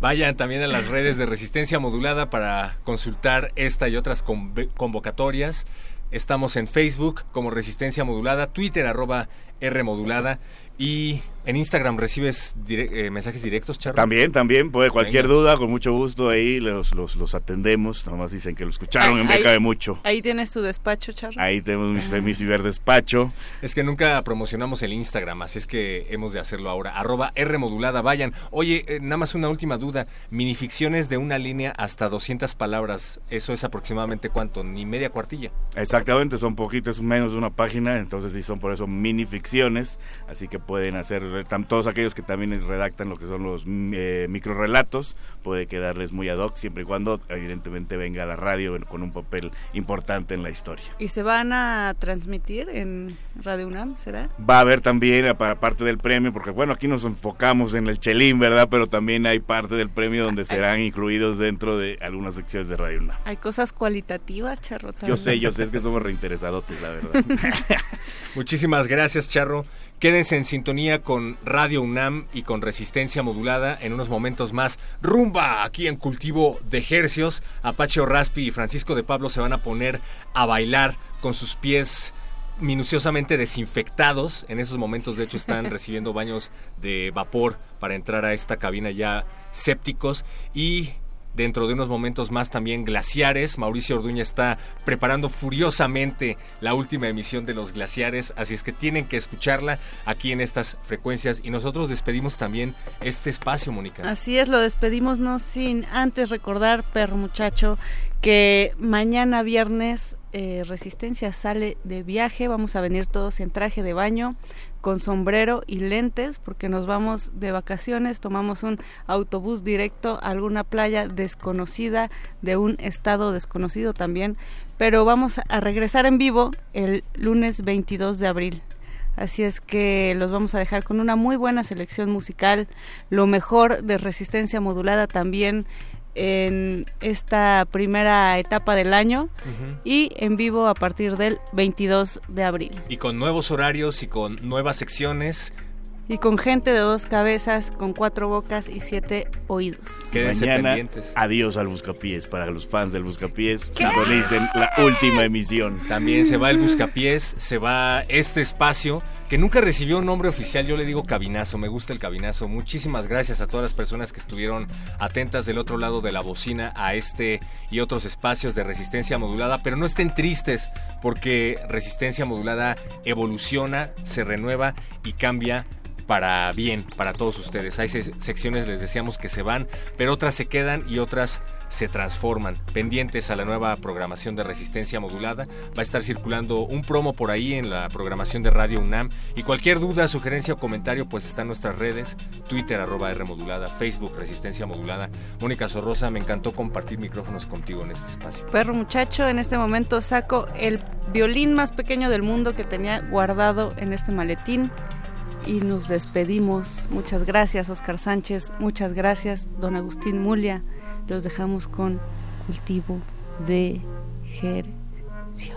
Vayan también a las redes de Resistencia Modulada para consultar esta y otras convocatorias. Estamos en Facebook como Resistencia Modulada, Twitter arroba R Modulada y en Instagram recibes dire- eh, mensajes directos, Charro. También, también, puede cualquier Venga. duda, con mucho gusto ahí los, los, los atendemos, nomás dicen que lo escucharon en Ahí- beca de mucho. Ahí tienes tu despacho, Charro. Ahí tenemos mi, mi ciberdespacho. Es que nunca promocionamos el Instagram, así es que hemos de hacerlo ahora. Arroba R modulada, vayan. Oye, eh, nada más una última duda. Minificciones de una línea hasta 200 palabras, ¿eso es aproximadamente cuánto? ¿Ni media cuartilla? Exactamente, son poquitos menos de una página, entonces sí son por eso mini ficciones, así que pueden hacer, todos aquellos que también redactan lo que son los mm, eh, microrelatos, puede quedarles muy ad hoc, siempre y cuando evidentemente venga a la radio con un papel importante en la historia. ¿Y se van a transmitir en Radio UNAM, será? Va a haber también, apa- aparte del premio, porque bueno, aquí nos enfocamos en el chelín, ¿verdad? Pero también hay parte del premio donde serán incluidos dentro de algunas secciones de Radio UNAM. Hay cosas cualitativas, Charro. Yo sé, yo sé, es que somos reinteresadotes, la verdad. Muchísimas gracias, Charro. Quédense en sintonía con Radio UNAM y con Resistencia Modulada. En unos momentos más, rumba aquí en Cultivo de Hercios. Apache Raspi y Francisco de Pablo se van a poner a bailar con sus pies minuciosamente desinfectados. En esos momentos, de hecho, están recibiendo baños de vapor para entrar a esta cabina ya sépticos. Y dentro de unos momentos más también glaciares. Mauricio Orduña está preparando furiosamente la última emisión de los glaciares, así es que tienen que escucharla aquí en estas frecuencias y nosotros despedimos también este espacio, Mónica. Así es, lo despedimos no sin antes recordar, perro muchacho, que mañana viernes eh, Resistencia sale de viaje, vamos a venir todos en traje de baño, con sombrero y lentes, porque nos vamos de vacaciones, tomamos un autobús directo a alguna playa desconocida, de un estado desconocido también, pero vamos a regresar en vivo el lunes 22 de abril. Así es que los vamos a dejar con una muy buena selección musical, lo mejor de resistencia modulada también en esta primera etapa del año y en vivo a partir del 22 de abril. Y con nuevos horarios y con nuevas secciones y con gente de dos cabezas, con cuatro bocas y siete oídos. Quédense Mañana, pendientes. adiós al Buscapiés. Para los fans del Buscapiés, sintonicen la última emisión. También se va el Buscapiés, se va este espacio que nunca recibió un nombre oficial. Yo le digo cabinazo, me gusta el cabinazo. Muchísimas gracias a todas las personas que estuvieron atentas del otro lado de la bocina a este y otros espacios de resistencia modulada. Pero no estén tristes porque resistencia modulada evoluciona, se renueva y cambia para bien, para todos ustedes. Hay se- secciones, les decíamos, que se van, pero otras se quedan y otras se transforman. Pendientes a la nueva programación de resistencia modulada. Va a estar circulando un promo por ahí en la programación de Radio UNAM. Y cualquier duda, sugerencia o comentario, pues está en nuestras redes. Twitter, arroba R modulada, Facebook, resistencia modulada. Mónica Sorrosa, me encantó compartir micrófonos contigo en este espacio. Perro muchacho, en este momento saco el violín más pequeño del mundo que tenía guardado en este maletín y nos despedimos. Muchas gracias, Oscar Sánchez. Muchas gracias, don Agustín Mulia. Los dejamos con cultivo de Gercio.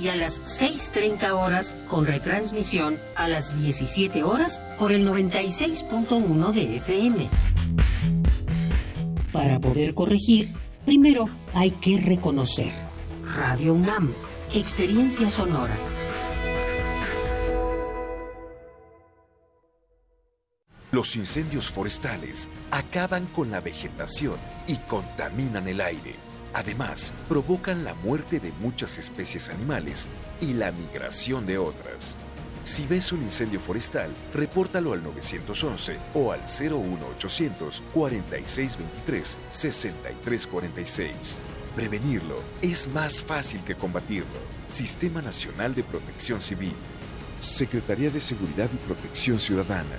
y a las 6.30 horas con retransmisión a las 17 horas por el 96.1 de FM. Para poder corregir, primero hay que reconocer. Radio UNAM, experiencia sonora. Los incendios forestales acaban con la vegetación y contaminan el aire. Además, provocan la muerte de muchas especies animales y la migración de otras. Si ves un incendio forestal, repórtalo al 911 o al 01800 4623 6346. Prevenirlo es más fácil que combatirlo. Sistema Nacional de Protección Civil. Secretaría de Seguridad y Protección Ciudadana.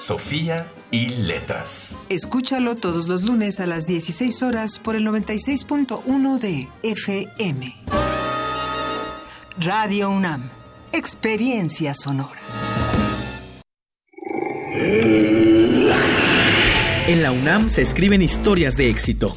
Sofía y Letras. Escúchalo todos los lunes a las 16 horas por el 96.1 de FM. Radio UNAM. Experiencia sonora. En la UNAM se escriben historias de éxito.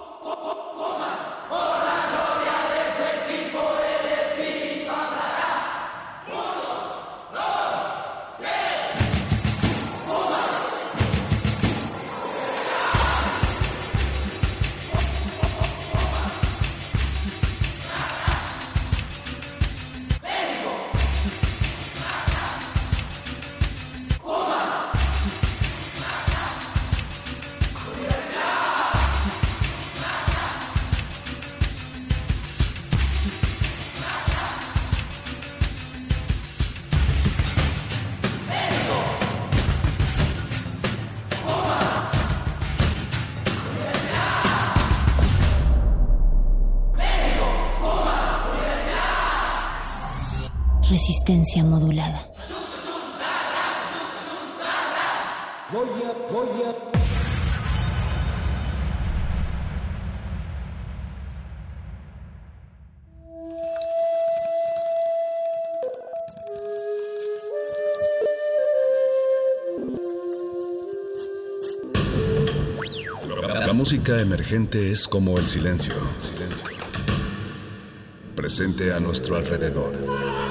Resistencia modulada. La música emergente es como el silencio. Silencio. Presente a nuestro alrededor.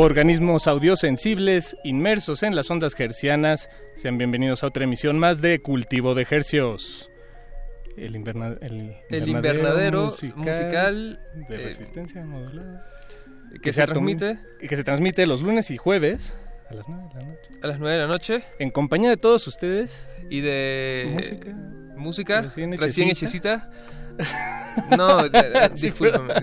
Organismos audiosensibles inmersos en las ondas hercianas. Sean bienvenidos a otra emisión más de Cultivo de Hercios. El, inverna- el El invernadero musical, musical, de eh, resistencia modulada. que se atom- transmite que se transmite los lunes y jueves a las 9 de la noche. a las 9 de la noche. En compañía de todos ustedes. Y de Música. música Recién recién hechecita. No, discúlpame, discúlpame.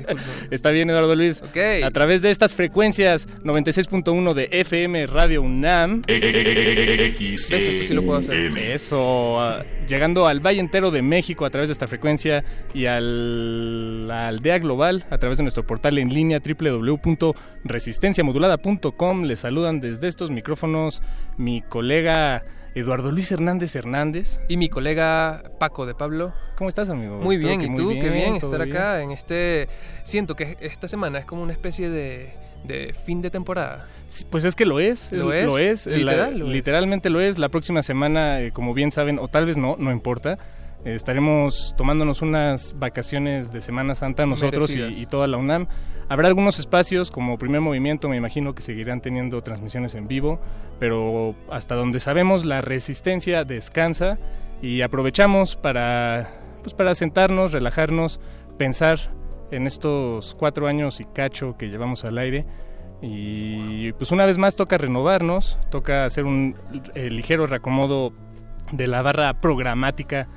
Está bien, Eduardo Luis. Ok. A través de estas frecuencias 96.1 de FM Radio UNAM. Eso, eso sí lo puedo hacer. Eso. ah, llegando al Valle entero de México a través de esta frecuencia y al, la aldea global a través de nuestro portal en línea www.resistenciamodulada.com. Les saludan desde estos micrófonos mi colega Eduardo Luis Hernández Hernández. Y mi colega Paco de Pablo. ¿Cómo estás, amigo? Muy Espero bien, ¿y tú? Qué bien estar bien. acá en este... Siento que esta semana es como una especie de, de fin de temporada. Sí, Pues es que lo es, ¿Lo es- es? lo es, la- Literal, lo es. literalmente lo es. La próxima semana, eh, como bien saben, o tal vez no, no importa, estaremos tomándonos unas vacaciones de Semana Santa nosotros y, toda la UNAM. Habrá algunos espacios como primer movimiento, me imagino que seguirán teniendo transmisiones en vivo, pero hasta donde sabemos la resistencia descansa y aprovechamos para, pues para sentarnos, relajarnos, pensar en estos cuatro años y cacho que llevamos al aire. Y pues una vez más toca renovarnos, toca hacer un eh, ligero reacomodo de la barra programática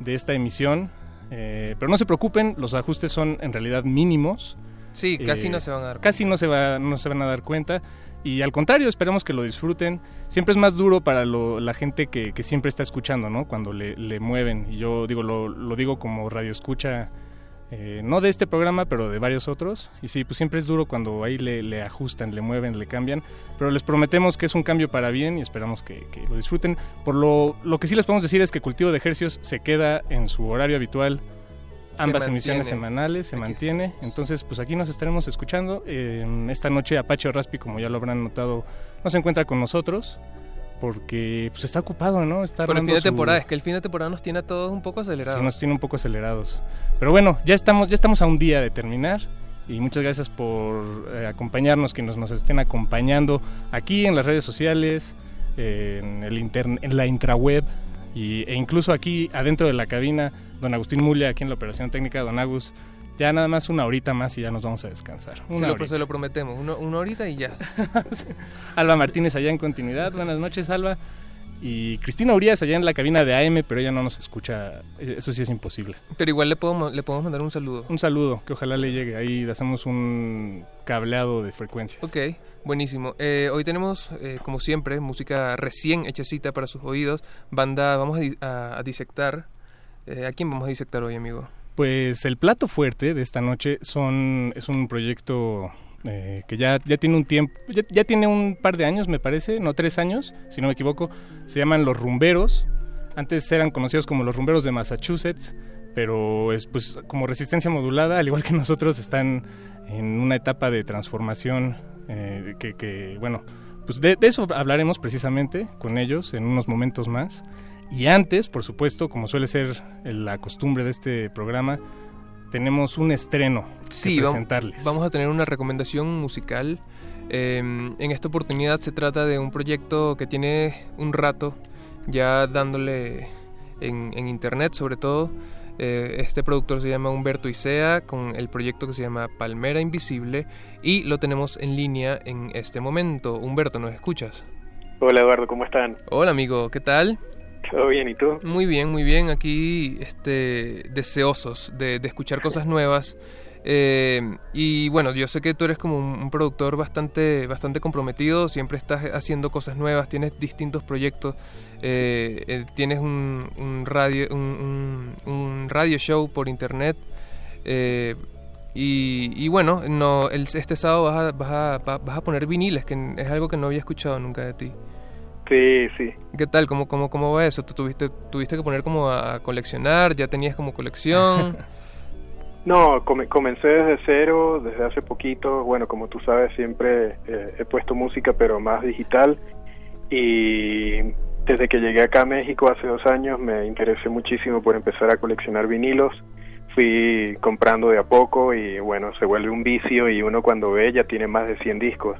de esta emisión. Eh, pero no se preocupen, los ajustes son en realidad mínimos. Sí, casi Eh, no se van a dar Casi no se, va, no se van a dar cuenta. Y al contrario, esperamos que lo disfruten. Siempre es más duro para lo- la gente que, que siempre está escuchando, ¿no? Cuando le, le mueven. Y yo digo, lo, lo digo como radio escucha, eh, no de este programa, pero de varios otros. Y sí, pues siempre es duro cuando ahí le, le ajustan, le mueven, le cambian. Pero les prometemos que es un cambio para bien y esperamos que, que lo disfruten. Por lo, lo que sí les podemos decir es que Cultivo de Ejercios se queda en su horario habitual. Se Ambas emisiones semanales se mantiene. Entonces, pues aquí nos estaremos escuchando. Eh, esta noche Apache Raspi, como ya lo habrán notado, no se encuentra con nosotros porque pues está ocupado, ¿no? Está Por el fin de su- temporada, es que el fin de temporada nos tiene a todos un poco acelerados. Sí, nos tiene un poco acelerados. Pero bueno, ya estamos, ya estamos a un día de terminar. Y muchas gracias por eh, acompañarnos, que nos, nos estén acompañando aquí en las redes sociales, eh, en, el intern- en la intraweb y, e incluso aquí adentro de la cabina, don Agustín Mulia, aquí en la operación técnica, don Agus. Ya nada más una horita más y ya nos vamos a descansar. Se lo, horita. se lo prometemos, una, una horita y ya. Alba Martínez allá en continuidad. Buenas noches, Alba. Y Cristina Urias allá en la cabina de AM, pero ella no nos escucha. Eh, Eso sí es imposible. Pero igual le podemos, le podemos mandar un saludo. Un saludo, que ojalá le llegue. Ahí le hacemos un cableado de frecuencias. Ok, buenísimo. Eh, hoy tenemos, eh, como siempre, música recién hechecita para sus oídos. Banda, vamos a, a- a disectar. Eh, ¿A quién vamos a disectar hoy, amigo? Pues el plato fuerte de esta noche son es un proyecto eh, que ya, ya tiene un tiempo, ya, tiene un par de años, me parece, no tres años, si no me equivoco. Se llaman Los Rumberos. Antes eran conocidos como Los Rumberos de Massachusetts, pero es pues como resistencia modulada, al igual que nosotros, están en una etapa de transformación eh, que, que, bueno, pues de, de eso hablaremos precisamente con ellos en unos momentos más. Y antes, por supuesto, como suele ser la costumbre de este programa, tenemos un estreno Sí, que vam- presentarles. vamos a tener una recomendación musical. Eh, en esta oportunidad se trata de un proyecto que tiene un rato ya dándole en, en internet sobre todo. Eh, este productor se llama Humberto Isea con el proyecto que se llama Palmera Invisible y lo tenemos en línea en este momento. Humberto, ¿nos escuchas? Hola Eduardo, ¿cómo están? Hola amigo, ¿qué tal? ¿Todo bien y tú? Muy bien, muy bien. Aquí este, deseosos de, de escuchar cosas nuevas. Eh, y bueno, yo sé que tú eres como un, productor bastante, bastante comprometido, siempre estás haciendo cosas nuevas, tienes distintos proyectos, eh, eh, tienes un, un radio, un, un- radio show por internet. eh, y, y bueno, no, el- este sábado vas a, vas, a, va- vas a poner viniles, que es algo que no había escuchado nunca de ti. Sí, sí. ¿Qué tal? ¿Cómo, cómo, cómo va eso? ¿Tú tuviste, tuviste que poner como a coleccionar? ¿Ya tenías como colección? No, come- comencé desde cero, desde hace poquito. Bueno, como tú sabes, siempre eh, he puesto música, pero más digital. Y desde que llegué acá a México hace dos años, me interesé muchísimo por empezar a coleccionar vinilos. Fui comprando de a poco y bueno, se vuelve un vicio y uno cuando ve ya tiene más de 100 discos.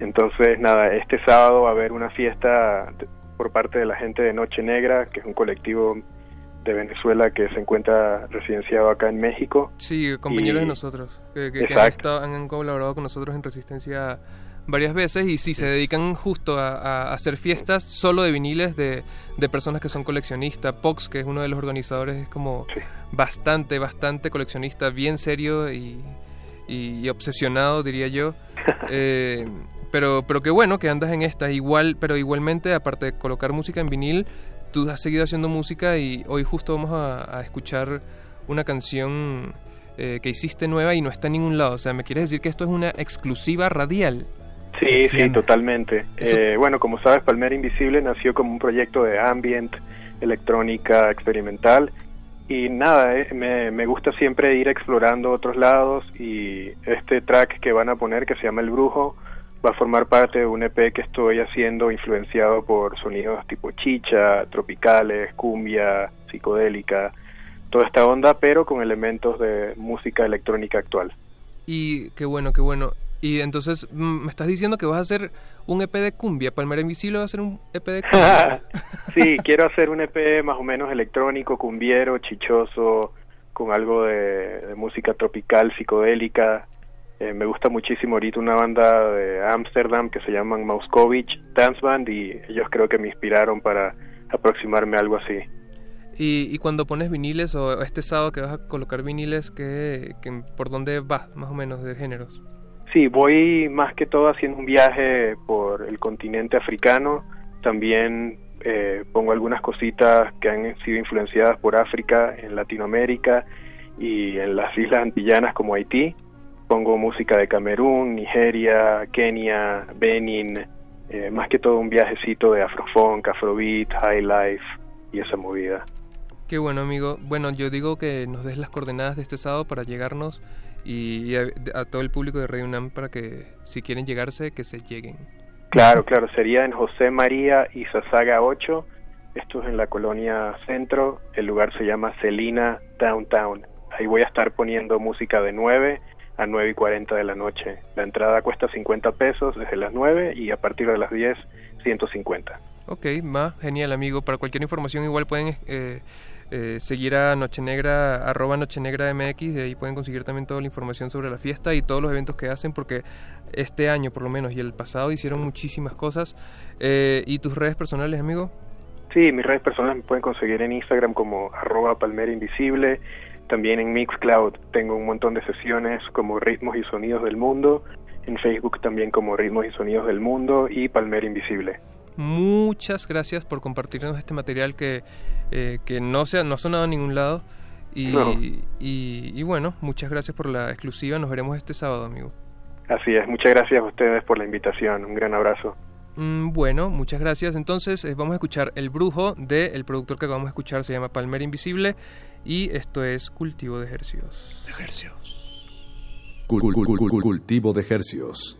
Entonces, nada, este sábado va a haber una fiesta por parte de la gente de Noche Negra, que es un colectivo de Venezuela que se encuentra residenciado acá en México. Sí, compañeros Y- de nosotros, que, que- que han, estado- han, colaborado con nosotros en Resistencia varias veces y sí, se dedican justo a, a hacer fiestas solo de viniles de, de personas que son coleccionistas. Pox, que es uno de los organizadores, es como bastante, bastante coleccionista, bien serio y, y- y obsesionado, diría yo. Eh, pero, pero qué bueno que andas en esta. Igual, pero igualmente, aparte de colocar música en vinil, tú has seguido haciendo música y hoy justo vamos a, a escuchar una canción eh, que hiciste nueva y no está en ningún lado. O sea, ¿me quieres decir que esto es una exclusiva radial? Sí, sí, Bien. totalmente. Eso- Eh, bueno, como sabes, Palmera Invisible nació como un proyecto de ambient, electrónica experimental. Y nada, eh, me, me gusta siempre ir explorando otros lados y este track que van a poner, que se llama El Brujo, va a formar parte de un EP que estoy haciendo influenciado por sonidos tipo chicha, tropicales, cumbia, psicodélica, toda esta onda, pero con elementos de música electrónica actual. Y qué bueno, qué bueno. Y entonces, mm, ¿me estás diciendo que vas a hacer un EP de cumbia? ¿Palmera Invisible va a hacer un EP de cumbia? sí, quiero hacer un EP más o menos electrónico, cumbiero, chichoso, con algo de, de música tropical, psicodélica. Eh, me gusta muchísimo ahorita una banda de Ámsterdam que se llaman Moscovich Dance Band y ellos creo que me inspiraron para aproximarme a algo así. y, y cuando pones viniles o este sábado que vas a colocar viniles, ¿qué, qué- ¿por dónde vas más o menos de géneros? Sí, voy más que todo haciendo un viaje por el continente africano. También eh, pongo algunas cositas que han sido influenciadas por África en Latinoamérica y en las islas antillanas como Haití. Pongo música de Camerún, Nigeria, Kenia, Benin. eh, más que todo un viajecito de afrofunk, afrobeat, high life y esa movida. Qué bueno, amigo. Bueno, yo digo que nos des las coordenadas de este sábado para llegarnos y, a todo el público de Radio UNAM para que, si quieren llegarse, que se lleguen. Claro, claro, sería en José María y Sasaga 8. Esto es en la colonia Centro. El lugar se llama Celina Downtown. Ahí voy a estar poniendo música de 9 a 9 y 40 de la noche. La entrada cuesta 50 pesos desde las 9 y a partir de las 10, 150. Ok, va, genial, amigo. Para cualquier información igual pueden eh, eh, seguir a Noche Negra, arroba Noche Negra MX, y ahí pueden conseguir también toda la información sobre la fiesta y todos los eventos que hacen, porque este año por lo menos y el pasado hicieron muchísimas cosas. Eh, ¿Y tus redes personales, amigo? Sí, mis redes personales me pueden conseguir en Instagram como arroba palmera invisible. También en Mixcloud tengo un montón de sesiones como Ritmos y Sonidos del Mundo. En Facebook también como Ritmos y Sonidos del Mundo y Palmera Invisible. Muchas gracias por compartirnos este material que, eh, que no, se ha, no ha sonado en ningún lado. Y, No. y, y bueno, muchas gracias por la exclusiva. Nos veremos este sábado, amigo. Así es, muchas gracias a ustedes por la invitación. Un gran abrazo. Mm, bueno, muchas gracias. Entonces eh, vamos a escuchar El Brujo del productor que vamos a escuchar, se llama Palmera Invisible y esto es Cultivo de cul- cul- cul- cultivo de ejercicios.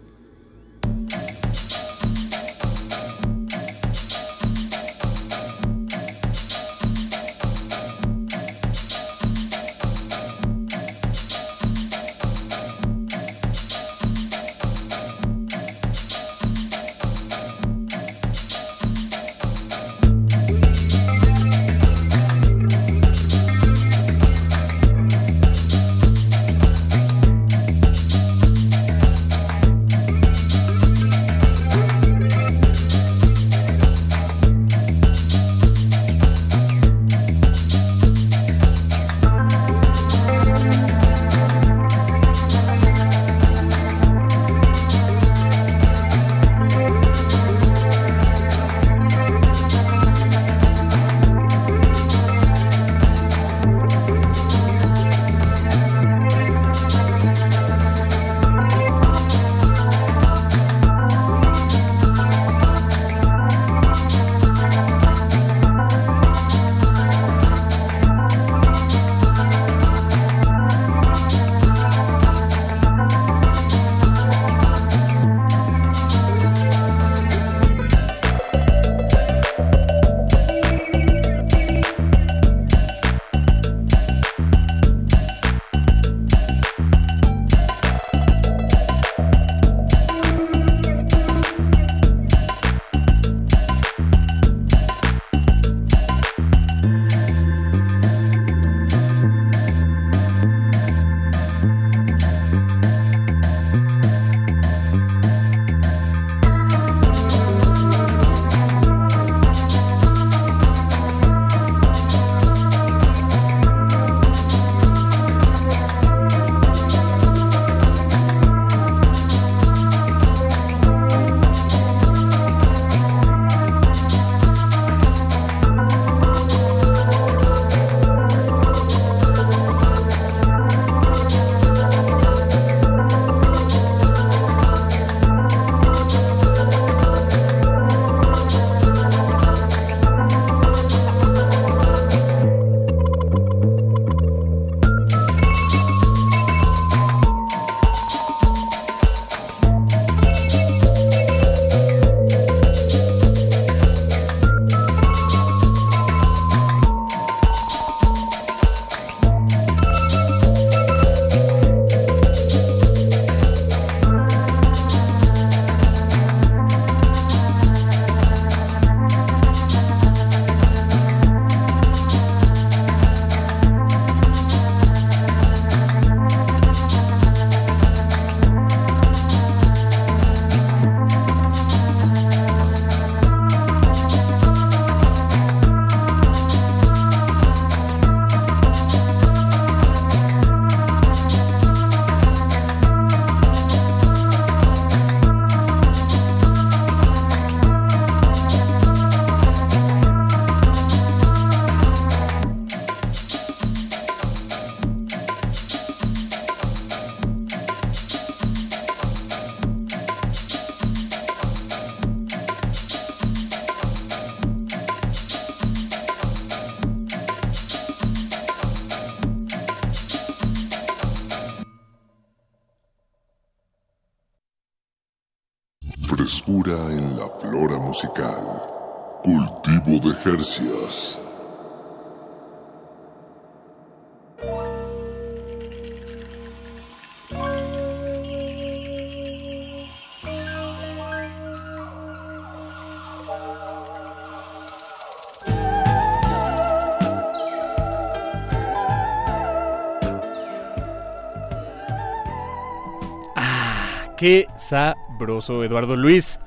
Sabroso, Eduardo Luis.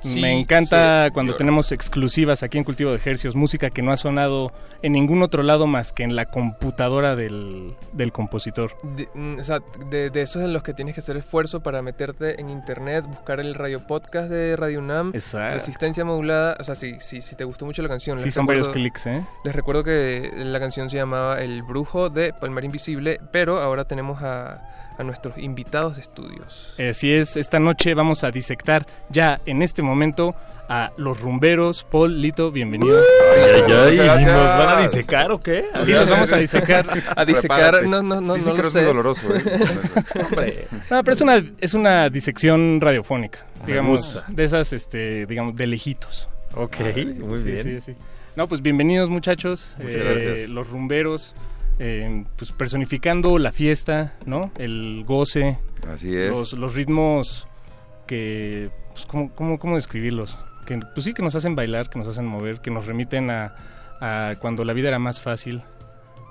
Sí, Me encanta sí, cuando yo- tenemos exclusivas aquí en Cultivo de Ejercios, música que no ha sonado en ningún otro lado más que en la computadora del, del compositor. De, mm, o sea, de, de esos en los que tienes que hacer esfuerzo para meterte en internet, buscar el radio podcast de Radio UNAM, Exacto. Resistencia Modulada, o sea, si, si, si te gustó mucho la canción. Sí, son varios recuerdo- clics, ¿eh? Les recuerdo que la canción se llamaba El Brujo de Palmar Invisible, pero ahora tenemos a, a nuestros invitados de estudios. Así es, esta noche vamos a disectar ya en este momento a los rumberos. Paul, Lito, bienvenidos. Ay, ay, ay, ¿nos van a disecar o qué? Sí, nos vamos a disecar. A disecar, no, no, no, Dicen no lo no es sé. muy doloroso, ¿eh? Hombre. No, pero es una, es una disección radiofónica, digamos, de esas, este, digamos, de lejitos. Ok, muy Sí, bien. sí, sí. No, pues bienvenidos muchachos, Muchas eh, gracias. los rumberos, eh, pues personificando la fiesta, ¿no? El goce. Así es. Los, los ritmos que, pues, ¿cómo, cómo, cómo describirlos? Que, pues sí, que nos hacen bailar, que nos hacen mover, que nos remiten a, a cuando la vida era más fácil.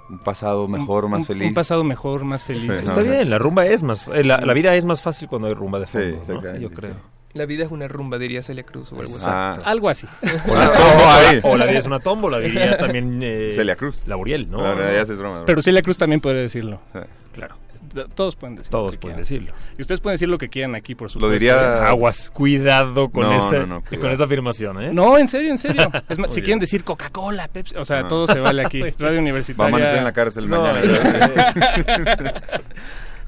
Un pasado mejor, Un- más un- feliz. Un pasado mejor, más feliz. Está bien, la rumba es más... eh, La, la vida es más fácil cuando hay rumba de fondo, Yo creo. La vida es una rumba, diría Celia Cruz o algo así. Ah. Algo así. O la, o- o la vida es una tómbola, diría también... eh, Celia Cruz. La Buriel, ¿no? No, no, ya haces broma, Pero Celia Cruz también podría decirlo. Claro. Todos pueden decirlo. Todos pueden decirlo. Y ustedes pueden decir lo que quieran aquí, por supuesto. Lo diría... Aguas, cuidado con, No, ese- no, no, con esa afirmación, ¿eh? No, en serio, en serio. Es más, si quieren decir Coca-Cola, Pepsi, o sea, No. todo se vale aquí. Radio Va a Universitaria. amanecer en la cárcel No, mañana.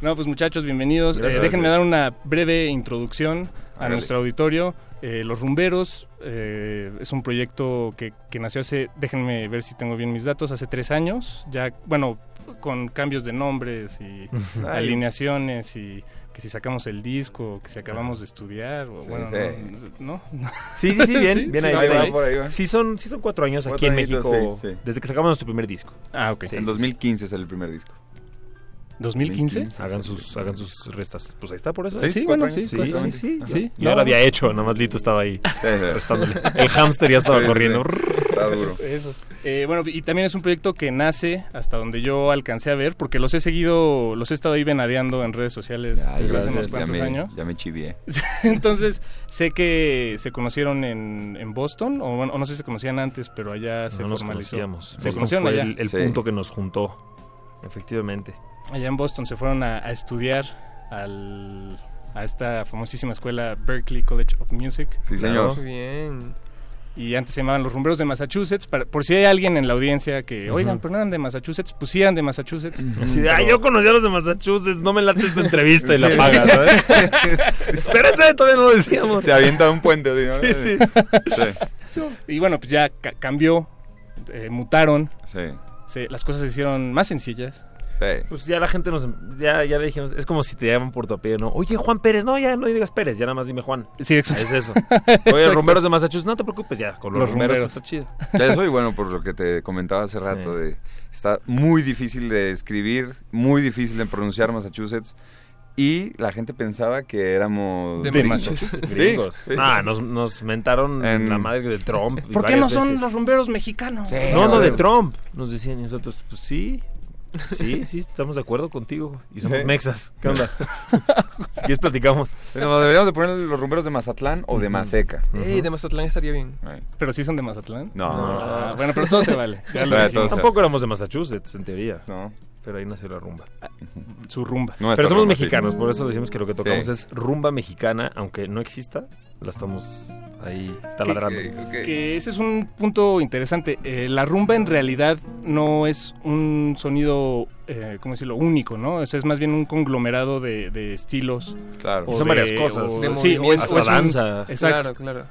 no, pues muchachos, bienvenidos. Eh, Gracias. déjenme dar una breve introducción a nuestro auditorio. Eh, Los Rumberos eh, es un proyecto que, que nació hace, déjenme ver si tengo bien mis datos, hace tres años. Ya, bueno, con cambios de nombres y Ay. alineaciones y que si sacamos el disco, que si acabamos de estudiar, o Sí, bueno, sí. ¿no? ¿no? Sí, sí, sí, bien, bien ahí, va por ahí. va. Sí son, sí son cuatro años aquí en añitos, México, sí, sí. desde que sacamos nuestro primer disco. Ah, ok. Sí, En sí, 2015 sale el primer disco. ¿2015? Hagan sus, hagan sus restas. Pues ahí está por eso. Sí, Sí, bueno, años, sí, Sí, sí, sí. Yo no, lo había hecho, nada más Lito estaba ahí restándole. El hámster ya estaba corriendo. Está duro. Eso. Eh, bueno, y también es un proyecto que nace hasta donde yo alcancé a ver, porque los he seguido, los he estado ahí venadeando en redes sociales Ay, desde hace unos ya cuantos me, años. Ya me chivié. Entonces, sé que se conocieron en, en Boston, o, bueno, o no sé si se conocían antes, pero allá se no nos formalizó. conocíamos. Se Boston conocieron fue allá. el, el Sí. punto que nos juntó, efectivamente. Allá en Boston se fueron a, a estudiar al, a esta famosísima escuela Berklee College of Music. Sí, señor. Muy bien. Y antes se llamaban los rumberos de Massachusetts. para- por si hay alguien en la audiencia que, oigan, pero no eran de Massachusetts, pues sí eran de Massachusetts. Así de, ay, yo conocí a los de Massachusetts, no me late esta entrevista y la pagas, ¿sabes? Espérense, todavía no lo decíamos. Se avienta un puente. ¿sí? ¿no? Sí, sí. Sí. Y bueno, pues ya ca- cambió, eh, mutaron, Sí. se- las cosas se hicieron más sencillas. Sí. Pues ya la gente nos. Ya, ya le dijimos. Es como si te llaman por tu apellido, ¿no? Oye, Juan Pérez. No, ya no digas Pérez. Ya nada más dime Juan. Sí, exacto. Es eso. Oye, rumberos de Massachusetts. No te preocupes, ya. Con los, Los rumberos, rumberos. está chido. Ya eso y bueno, por lo que te comentaba hace rato, Sí. de, está muy difícil de escribir, muy difícil de pronunciar Massachusetts y la gente pensaba que éramos De. Massachusetts. Sí, Gringos. sí. Ah, nos, nos mentaron En- la madre de Trump. ¿Por qué no son veces. los rumberos mexicanos? No, no, de Trump. Nos decían y nosotros, pues sí. Sí, sí, estamos de acuerdo contigo. Y somos Sí. mexas. ¿Qué onda? si quieres, platicamos. Pero deberíamos de poner los rumberos de Mazatlán o de Maseca. Ey, de Mazatlán estaría bien. Ay. Pero sí son de Mazatlán. No. Ah, bueno, pero todo se vale. Ya lo todo Tampoco éramos de Massachusetts, en teoría. No. Pero ahí nació la rumba. Su rumba. Nuestra Pero somos rumba, sí. mexicanos, por eso decimos que lo que tocamos Sí. es rumba mexicana, aunque no exista, la estamos ahí taladrando. Que ese es un punto interesante. Eh, la rumba en realidad no es un sonido, eh, ¿cómo decirlo?, único, ¿no? O sea, es más bien un conglomerado de, de estilos. Claro. o son de- varias cosas. o- De sí, o es, Hasta o es un- danza. exacto. Claro, claro.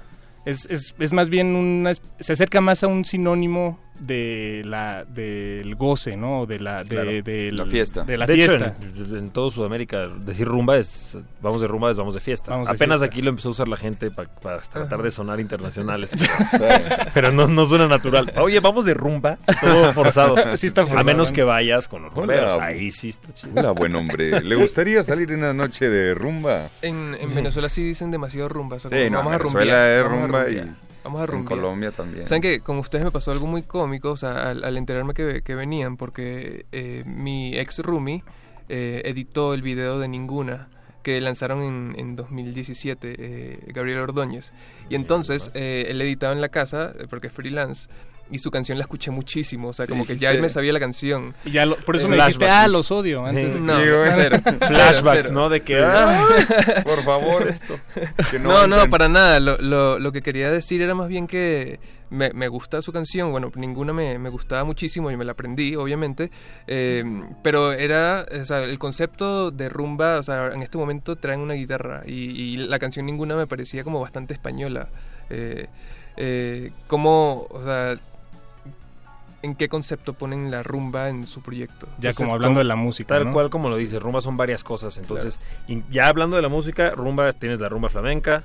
Es, es, es más bien una... Se acerca más a un sinónimo de la del goce, ¿no? De la de, Claro. La fiesta. De la de fiesta. hecho, en, en todo Sudamérica, decir rumba es vamos de rumba es vamos de fiesta. Vamos de Apenas fiesta. aquí lo empezó a usar la gente para tratar de sonar internacionales. pero, no, no suena natural. Oye, vamos de rumba, todo forzado. Sí está A forzado, menos ¿no? que vayas con los rumberos. Hola. Ahí sí está chido. Hola, buen hombre. ¿Le gustaría salir en una noche de rumba? En, en Venezuela sí dicen demasiado rumba. o sea, Sí, no, vamos a Venezuela rumbear, es vamos a rumba rumbear, y Vamos a en rumbear. Colombia también. Saben que con ustedes me pasó algo muy cómico, o sea, al, al enterarme que, que venían, porque eh, mi ex roomie eh, editó el video de Ninguna que lanzaron en, en 2017, eh, Gabriel Ordóñez. Y entonces eh, él editaba en la casa, eh, porque es freelance, y su canción la escuché muchísimo, o sea, Sí, como que ya dijiste- me sabía la canción. Y ya lo- por eso Eh, me dijiste, ah, los odio. Antes de- No, Digo, cero, Flashbacks, cero. ¿no? De que, Sí. "Ay, por favor, ¿qué es esto? Que no, no, para nada. Lo, lo, lo que quería decir era más bien que me, me gusta su canción. Bueno, ninguna me, me gustaba muchísimo y me la aprendí, obviamente. eh, pero era, o sea, el concepto de rumba, o sea, en este momento traen una guitarra y, y la canción ninguna me parecía como bastante española. Eh, eh, como, o sea, ¿en qué concepto ponen la rumba en su proyecto? Ya Pues como hablando de la música, Tal ¿no? cual como lo dices, rumba son varias cosas. Entonces, y ya hablando de la música, rumba tienes la rumba flamenca,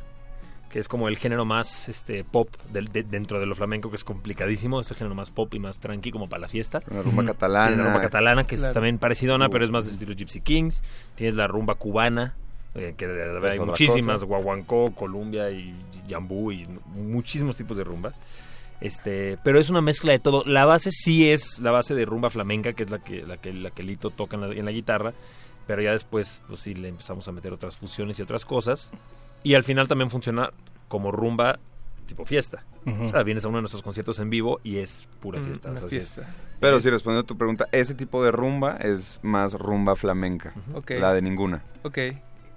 que es como el género más este pop del- de- dentro de lo flamenco, que es complicadísimo, es el género más pop y más tranqui como para la fiesta. La rumba catalana. Tienes la rumba catalana, que Claro. es también parecidona, Uh. pero es más de estilo Gypsy Kings. Tienes la rumba cubana, eh, que de- de- Es hay muchísimas, cosa. guaguancó, Columbia y Yambú y muchísimos tipos de rumba. Este, pero es una mezcla de todo. La base sí es la base de rumba flamenca, que es la que, la que, la que Lito toca en la, en la guitarra. Pero ya después, pues sí, le empezamos a meter otras fusiones y otras cosas. Y al final también funciona como rumba tipo fiesta. O sea, vienes a uno de nuestros conciertos en vivo y es pura Mm, fiesta. o sea, es- fiesta. Pero si respondiendo a tu pregunta, ese tipo de rumba es más rumba flamenca. Ok. La de ninguna. Ok.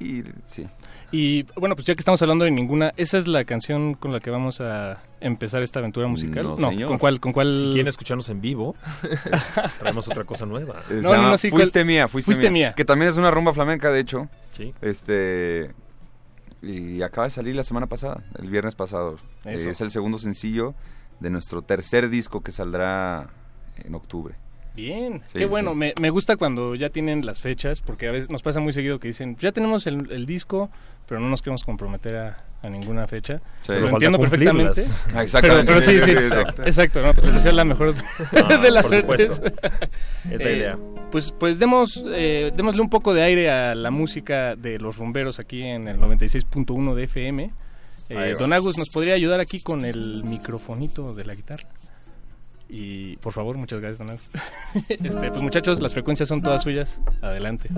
Y sí. Y bueno, pues ya que estamos hablando de ninguna, ¿esa es la canción con la que vamos a empezar esta aventura musical? No, señor. ¿con cuál? ¿Con cuál? Si quieren escucharnos en vivo, traemos otra cosa nueva. No, no, no, sí, fuiste ¿cuál? mía, fuiste, Fuiste mía. mía. Que también es una rumba flamenca, de hecho. Sí. Este. Y acaba de salir la semana pasada, el viernes pasado. Eso. Eh, es el segundo sencillo de nuestro tercer disco que saldrá en octubre. Bien, Sí, qué bueno, sí. me, me gusta cuando ya tienen las fechas, porque a veces nos pasa muy seguido que dicen, ya tenemos el, el disco, pero no nos queremos comprometer a, a ninguna fecha. Sí. Lo entiendo perfectamente. Ah, exactamente. Pero, pero sí, sí, exacto, exacto, ¿no? Pues les la mejor Ah, de las suertes. Es la Eh, idea. Pues, pues demos, eh, démosle un poco de aire a la música de los rumberos aquí en el 96.1 de FM. Eh. Don Agus, ¿nos podría ayudar aquí con el microfonito de la guitarra? Y por favor, muchas gracias, Don este, pues muchachos, las frecuencias son todas suyas. Adelante.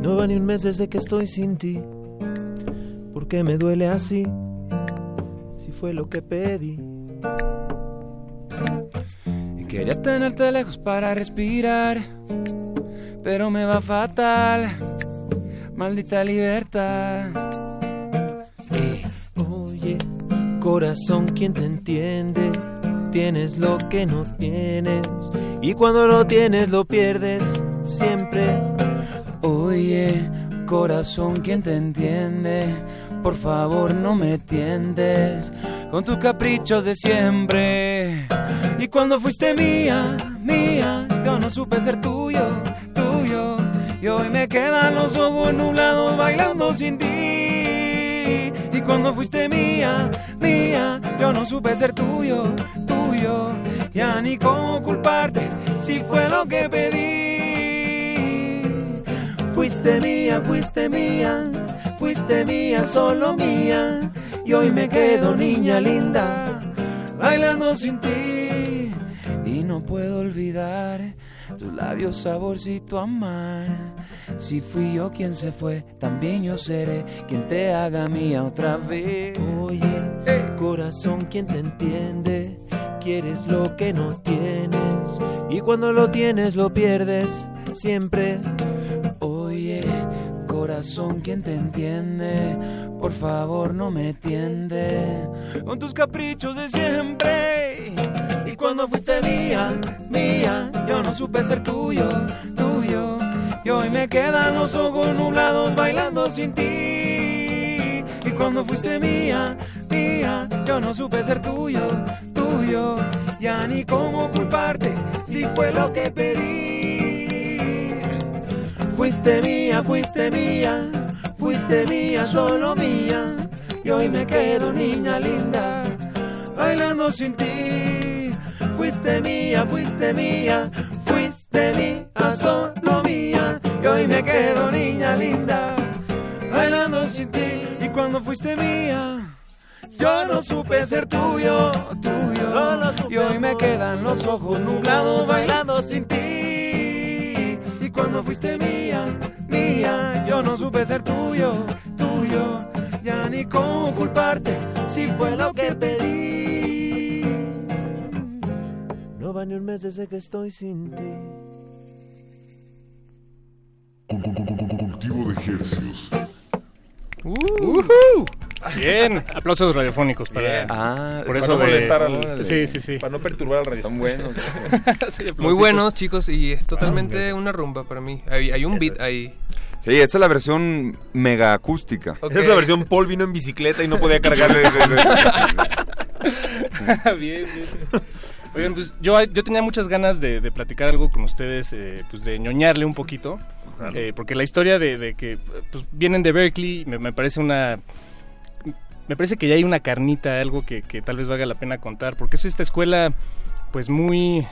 No va ni un mes desde que estoy sin ti. ¿Por qué me duele así? Si fue lo que pedí. Quería tenerte lejos para respirar, pero me va fatal. Maldita libertad. Oye, corazón, ¿quién te entiende? Tienes lo que no tienes. Y cuando lo tienes, lo pierdes siempre. Oye, corazón, ¿quién te entiende? Por favor, no me tiendes con tus caprichos de siempre. Y cuando fuiste mía, mía, yo no supe ser tuyo. Y hoy me quedan los ojos nublados bailando sin ti. Y cuando fuiste mía, mía, yo no supe ser tuyo, tuyo. Ya ni cómo culparte si fue lo que pedí. Fuiste mía, fuiste mía, fuiste mía, solo mía. Y hoy me quedo niña linda, bailando sin ti. Y no puedo olvidar tus labios saborcito amar. Si fui yo quien se fue, también yo seré quien te haga mía otra vez. Oye, corazón, ¿quién te entiende? Quieres lo que no tienes. Y cuando lo tienes, lo pierdes siempre. Oye, corazón, ¿quién te entiende? Por favor, no me tiende con tus caprichos de siempre. Cuando fuiste mía, mía, yo no supe ser tuyo, tuyo. Y hoy me quedan los ojos nublados bailando sin ti. Y cuando fuiste mía, mía, yo no supe ser tuyo, tuyo. Ya ni cómo culparte si fue lo que pedí. Fuiste mía, fuiste mía, fuiste mía, solo mía. Y hoy me quedo niña linda, bailando sin ti. Fuiste mía, fuiste mía, fuiste mía, solo mía. Y hoy me quedo niña linda, bailando sin ti. Y cuando fuiste mía, yo no supe ser tuyo, tuyo. y hoy me quedan los ojos nublados bailando sin ti. Y cuando fuiste mía, mía, yo no supe ser tuyo, tuyo. Ya ni cómo culparte si fue lo que pedí. Va ni un mes desde que estoy sin ti. Cultivo de ejercicios. ¡Uhú! Bien, aplausos radiofónicos para. Bien. Ah, por para eso no de- molestar al- Sí, sí, sí. Para no perturbar al radio. Son buenos. Sí, Muy buenos, chicos, y es totalmente gracias. una rumba para mí. Hay, hay un beat ahí. Sí, esta es la versión mega acústica. Ok. Esa es la versión Paul vino en bicicleta y no podía cargarle. bien, bien. Oigan, pues yo, yo tenía muchas ganas de, de platicar algo con ustedes, eh, pues de ñoñarle un poquito. Claro. Eh, porque la historia de, de que pues, vienen de Berkeley me, me parece una... Me parece que ya hay una carnita, algo que, que tal vez valga la pena contar. Porque es esta escuela, pues muy...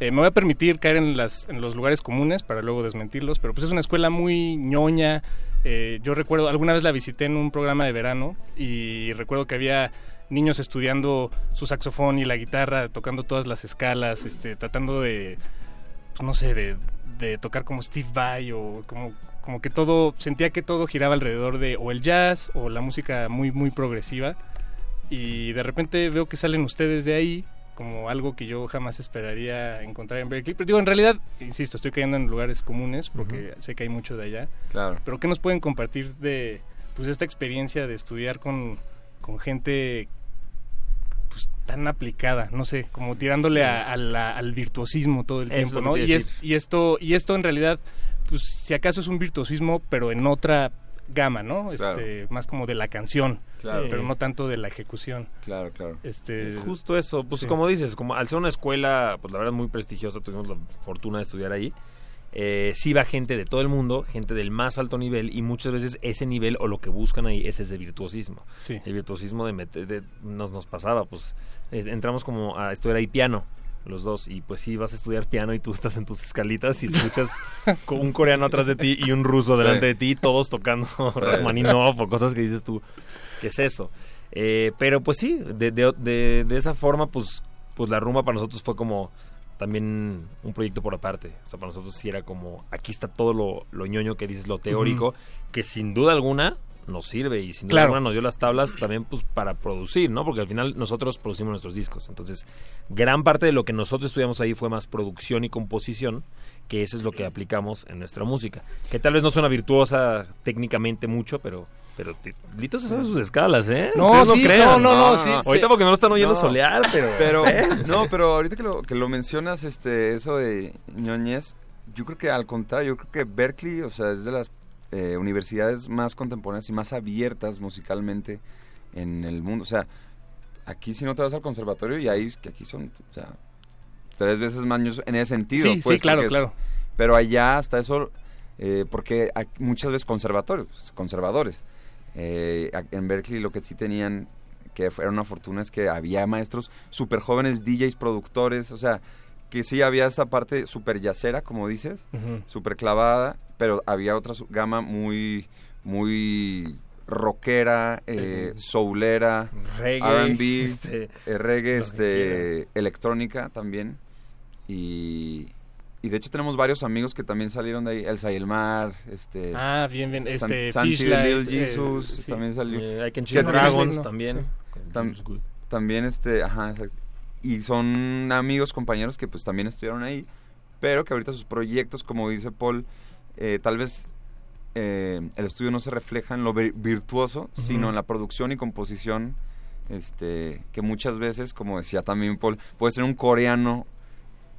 eh, me voy a permitir caer en, las, en los lugares comunes para luego desmentirlos, pero pues es una escuela muy ñoña. Eh, yo recuerdo, alguna vez la visité en un programa de verano y recuerdo que había niños estudiando su saxofón y la guitarra, tocando todas las escalas, este, tratando de, pues, no sé, de, de tocar como Steve Vai o como, como que todo, sentía que todo giraba alrededor de o el jazz o la música muy, muy progresiva. Y de repente veo que salen ustedes de ahí como algo que yo jamás esperaría encontrar en Berkeley. Pero digo, en realidad, insisto, estoy cayendo en lugares comunes porque sé que hay mucho de allá. Claro. Pero ¿qué nos pueden compartir de pues esta experiencia de estudiar con, con gente pues tan aplicada, no sé, como tirándole a- a la- al virtuosismo todo el tiempo, ¿no? Y, es- esto y esto en realidad pues si acaso es un virtuosismo, pero en otra gama, ¿no? Claro. Este, más como de la canción, Claro. pero no tanto de la ejecución. Claro, claro. Este, Es justo eso, pues sí. como dices, como al ser una escuela, pues la verdad muy prestigiosa, tuvimos la fortuna de estudiar ahí. Eh, sí va gente de todo el mundo, gente del más alto nivel y muchas veces ese nivel o lo que buscan ahí es ese virtuosismo. Sí. El virtuosismo de, meter- de- nos, nos pasaba, pues es- entramos como a estudiar ahí piano los dos y pues sí vas a estudiar piano y tú estás en tus escalitas y escuchas con un coreano atrás de ti y un ruso Sí. delante de ti todos tocando Rachmaninoff o cosas que dices tú ¿qué es eso? Eh, pero pues sí, de, de, de- de esa forma, pues, pues la rumba para nosotros fue como también un proyecto por aparte. O sea, para nosotros sí era como, aquí está todo lo, lo ñoño que dices, lo teórico, que sin duda alguna nos sirve y sin duda Claro. alguna nos dio las tablas también pues para producir, ¿no? Porque al final nosotros producimos nuestros discos. Entonces, gran parte de lo que nosotros estudiamos ahí fue más producción y composición, que eso es lo que aplicamos en nuestra música. Que tal vez no suena virtuosa técnicamente mucho, pero... Pero Lito se sabe sus escalas, ¿eh? No, Ustedes sí, crean. no, no, no, sí, Ahorita sí. porque no lo están oyendo No. solear, pero... Pero, ¿eh? no, pero ahorita que lo, que lo mencionas, este, eso de ñoñez, yo creo que al contrario, yo creo que Berkeley, o sea, es de las eh, universidades más contemporáneas y más abiertas musicalmente en el mundo. O sea, aquí si no te vas al conservatorio y ahí, que aquí son, o sea, tres veces más ñoños en ese sentido. Sí, pues, sí, claro, es- claro. Pero allá hasta eso, eh, porque hay muchas veces conservatorios, conservadores. Eh, en Berkeley lo que sí tenían, que era una fortuna, es que había maestros súper jóvenes, DJs, productores, o sea, que sí había esta parte súper yacera, como dices, súper clavada, pero había otra gama muy, muy rockera, eh, soulera, Reggae, R&B, este, eh, reggae, lo que este, electrónica también. Y, y de hecho tenemos varios amigos que también salieron de ahí, Elsa y el Mar, este... Ah, bien, bien, San- este, Santi Little eh, Jesus sí. también salió. Eh, I Can Dragons también. sí. Tam- también este, ajá, exacto. y son amigos, compañeros que pues también estudiaron ahí, pero que ahorita sus proyectos, como dice Paul, eh, tal vez eh, el estudio no se refleja en lo vir- virtuoso, sino en la producción y composición, este, que muchas veces, como decía también Paul, puede ser un coreano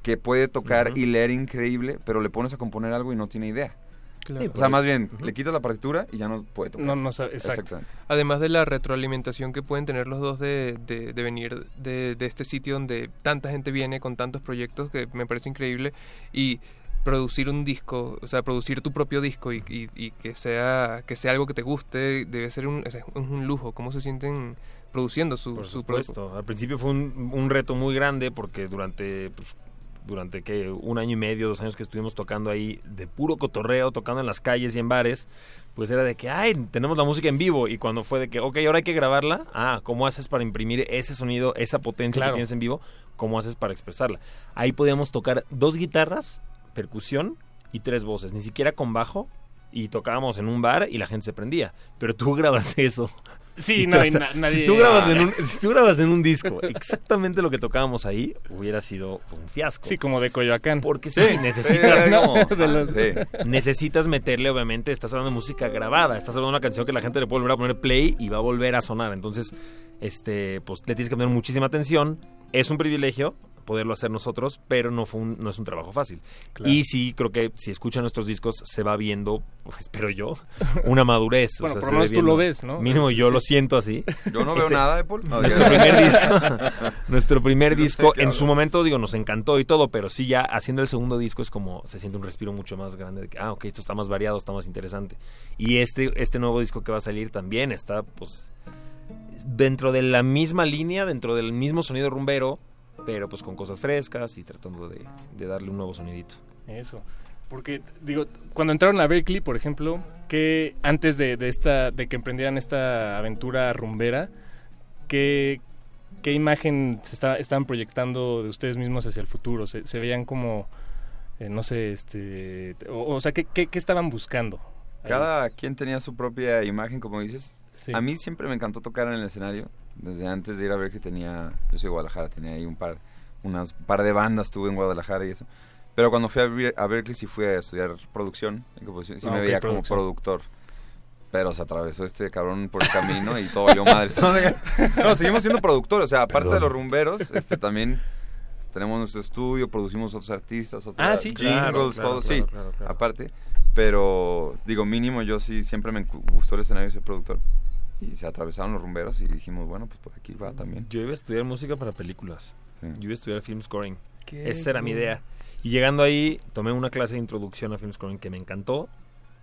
que puede tocar Ujú. y leer increíble, pero le pones a componer algo y no tiene idea. Claro. O sea, más bien, le quitas la partitura y ya no puede tocar. No, no sabe- exacto. Exactamente. Además de la retroalimentación que pueden tener los dos de, de- de venir de, de este sitio donde tanta gente viene con tantos proyectos que me parece increíble y producir un disco, o sea, producir tu propio disco y, y- y que sea que sea algo que te guste, debe ser un, es un lujo. ¿Cómo se sienten produciendo su, Por su supuesto. Al principio fue un, un reto muy grande porque durante pues, durante que un año y medio, dos años que estuvimos tocando ahí de puro cotorreo, tocando en las calles y en bares, pues era de que, ay, tenemos la música en vivo. Y cuando fue de que, ok, ahora hay que grabarla, ah, ¿cómo haces para imprimir ese sonido, esa potencia Claro. que tienes en vivo? ¿Cómo haces para expresarla? Ahí podíamos tocar dos guitarras, percusión y tres voces, ni siquiera con bajo. Y tocábamos en un bar y la gente se prendía. Pero tú grabas eso. Sí, Y no, y trata- na- nadie- Si tú, grabas en un, si tú grabas en un disco exactamente lo que tocábamos ahí, hubiera sido un fiasco. Sí, como de Coyoacán. Porque sí, Sí, necesitas, sí, ¿no? como- de los- Sí. necesitas meterle, obviamente, estás hablando de música grabada, estás hablando de una canción que la gente le puede volver a poner play y va a volver a sonar. Entonces, este, pues le tienes que poner muchísima atención. Es un privilegio poderlo hacer nosotros, pero no fue un, no es un trabajo fácil. Claro. Y sí, creo que si escuchan nuestros discos se va viendo, pues, espero yo, una madurez. o Bueno, sea, por lo menos tú lo ves, ¿no? Mínimo yo Sí. lo siento así. Yo no veo nada, Apple. No, nuestro primer disco, nuestro primer No sé disco, qué en su momento, digo, nos encantó y todo, pero sí ya haciendo el segundo disco es como se siente un respiro mucho más grande de que, ah, ok, esto está más variado, está más interesante. Y este, este nuevo disco que va a salir también está, pues, dentro de la misma línea, dentro del mismo sonido rumbero, pero pues con cosas frescas y tratando de, de darle un nuevo sonidito. Eso. Porque, digo, cuando entraron a Berkeley, por ejemplo, que antes de, de esta, de que emprendieran esta aventura rumbera, ¿qué, qué imagen se está, estaban proyectando de ustedes mismos hacia el futuro? ¿Se, se veían como, eh, no sé, este, o, o sea, ¿qué, qué, qué estaban buscando? Cada quien tenía su propia imagen, como dices. Sí. A mí siempre me encantó tocar en el escenario. Desde antes de ir a ver que tenía, yo soy de Guadalajara, tenía ahí un par, unas par de bandas tuve en Guadalajara y eso. Pero cuando fui a, Ber- a Berkeley sí fui a estudiar producción, y composición, sí Ah, me veía producción. como productor. Pero se atravesó este cabrón por el camino y todo yo madre. No, seguimos siendo productores, o sea, aparte de los rumberos, este también tenemos nuestro estudio, producimos otros artistas, otros Ah, sí. jingles, Claro, claro, todo, claro, sí, claro, claro. aparte. Pero, digo, mínimo yo sí siempre me gustó el escenario de ser productor. Y se atravesaron los rumberos y dijimos, bueno, pues por aquí va también. Yo iba a estudiar música para películas. Sí. Yo iba a estudiar film scoring. Qué Esa era mi idea. Y llegando ahí, tomé una clase de introducción a film scoring que me encantó.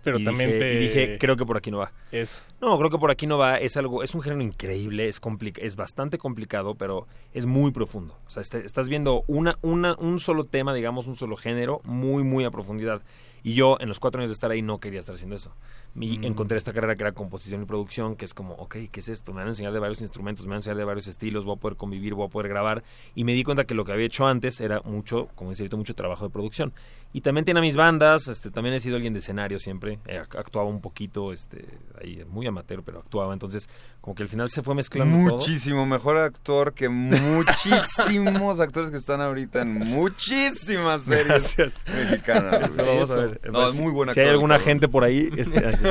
Pero y también dije, te... y dije, creo que por aquí no va. Eso. No, creo que por aquí no va. Es algo, es un género increíble, es complica- es bastante complicado, pero es muy profundo. O sea, este- estás viendo una, una, un solo tema, digamos, un solo género, muy, muy a profundidad. Y yo, en los cuatro años de estar ahí, no quería estar haciendo eso. Y Mm. encontré esta carrera que era composición y producción, que es como, ok, ¿qué es esto? Me van a enseñar de varios instrumentos, me van a enseñar de varios estilos, voy a poder convivir, voy a poder grabar. Y me di cuenta que lo que había hecho antes era mucho, como ahorita, mucho trabajo de producción. Y también tiene a mis bandas, este, también he sido alguien de escenario siempre, eh, ac- actuaba un poquito, este, ahí muy amateur, pero actuaba, entonces como que al final se fue mezclando todo. Muchísimo mejor actor que muchísimos actores que están ahorita en muchísimas series Gracias. mexicanas. Eso vamos a ver. No, es muy buen Si hay alguna cabrón. gente por ahí este, así,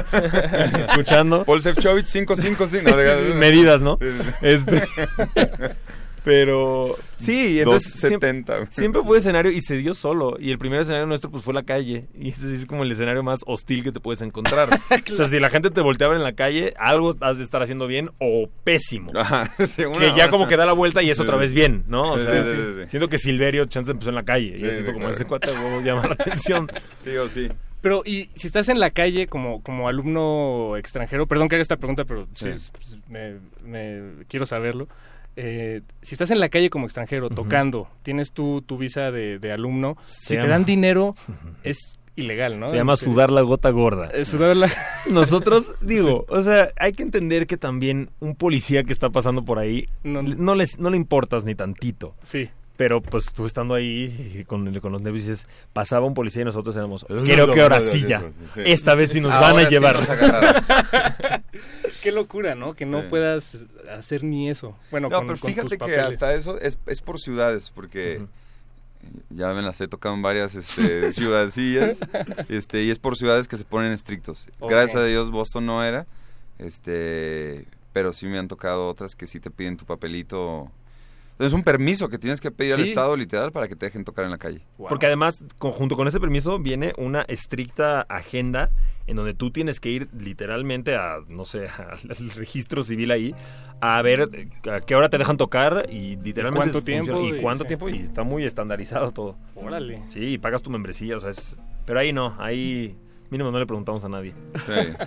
escuchando. Paul Sefcovic 555. No, diga- Medidas, ¿no? Este, pero sí, entonces 270. siempre, siempre fue escenario y se dio solo. Y el primer escenario nuestro pues fue la calle. Y ese sí es como el escenario más hostil que te puedes encontrar. O sea, si la gente te volteaba en la calle, algo has de estar haciendo bien o pésimo. Ajá, sí, una- que ya como que da la vuelta y es otra vez bien, ¿no? O Sí, sea, sí, sí, sí. siento que Silverio Chance empezó en la calle. Sí, y así sí, como claro. ese cuate de huevo llama la atención. Sí o sí. Pero, y si estás en la calle como, como alumno extranjero, perdón que haga esta pregunta, pero sí, Sí. es- me, me- quiero saberlo. Eh, si estás en la calle como extranjero, tocando, tienes tu, tu visa de, de alumno, Se si te dan dinero, es ilegal, ¿no? Se llama Este, sudar la gota gorda. eh, sudar la... Nosotros, digo, o sea, hay que entender que también un policía que está pasando por ahí No. no, les, no le importas ni tantito. Sí. Pero pues tú estando ahí con, con los nervios dices, pasaba un policía y nosotros éramos, creo lo que ahora sí ya. Esta vez sí nos Ahora van a llevar. Qué locura, ¿no? Que no puedas hacer ni eso. Bueno, No, con, pero con fíjate tus que papeles. hasta eso es, es por ciudades, porque ya me las he tocado en varias este, ciudadcillas, este, y es por ciudades que se ponen estrictos. Gracias a Dios Boston no era, este, pero sí me han tocado otras que sí te piden tu papelito Es un permiso que tienes que pedir al. Estado literal para que te dejen tocar en la calle. Porque además, conjunto con ese permiso, viene una estricta agenda en donde tú tienes que ir literalmente a, no sé, al registro civil ahí, a ver eh, a qué hora te dejan tocar y literalmente... cuánto funciona- tiempo? Y Y- cuánto sí. tiempo, y está muy estandarizado todo. Órale. Sí, y pagas tu membresía, o sea, es... Pero ahí no, ahí mínimo no le preguntamos a nadie.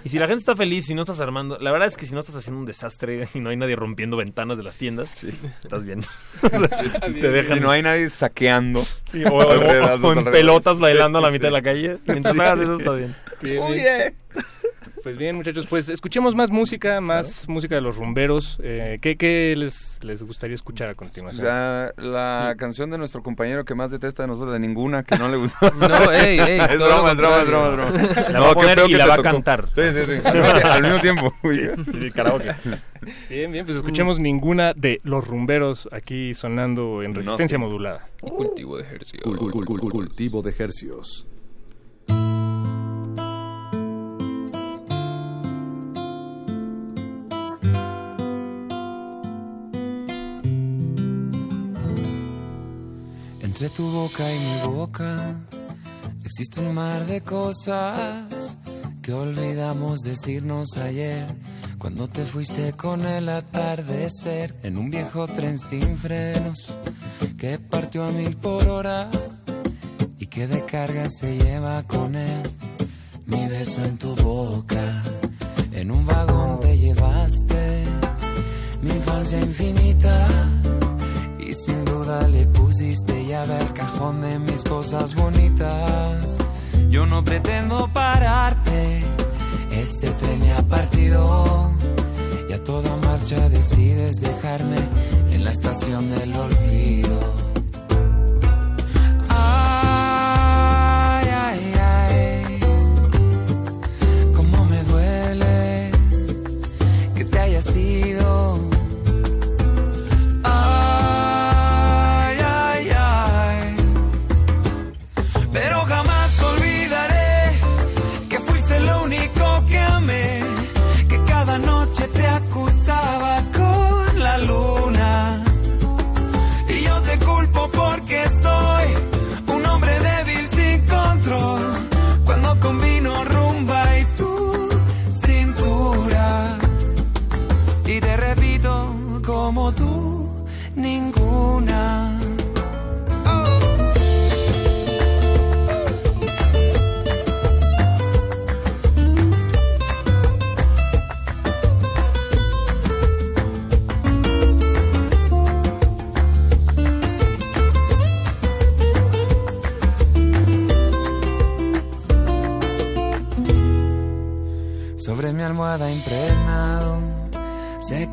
Y si la gente está feliz, si no estás armando... La verdad es que si no estás haciendo un desastre y no hay nadie rompiendo ventanas de las tiendas, estás bien. O sea, si te dejan... Si no hay nadie saqueando. Sí, o, o- en pelotas Sí. bailando a la mitad de la calle. Mientras Sí. hagas eso, está bien. Bien. Pues bien, muchachos, pues escuchemos más música, más música de los rumberos. Eh, ¿qué, qué les, les gustaría escuchar a continuación? La, la canción de nuestro compañero que más detesta de nosotros, de ninguna, que no le gustó. No, ey, ey, es broma, es broma, es broma, es broma. La va a qué poner feo y que la va a cantar. Sí, sí, sí. Al mismo, tiempo. Sí, sí, karaoke. Bien, bien, pues escuchemos ninguna de los rumberos aquí sonando en resistencia modulada. Cultivo de cul- cultivo de hercios. Entre tu boca y mi boca existe un mar de cosas que olvidamos decirnos ayer. Cuando te fuiste con el atardecer en un viejo tren sin frenos que partió a mil por hora y que de carga se lleva con él. Mi beso en tu boca, en un vagón te llevaste mi infancia infinita y sin duda le pusiste llave al cajón de mis cosas bonitas. Yo no pretendo pararte, ese tren ya ha partido y a toda marcha decides dejarme en la estación del olvido.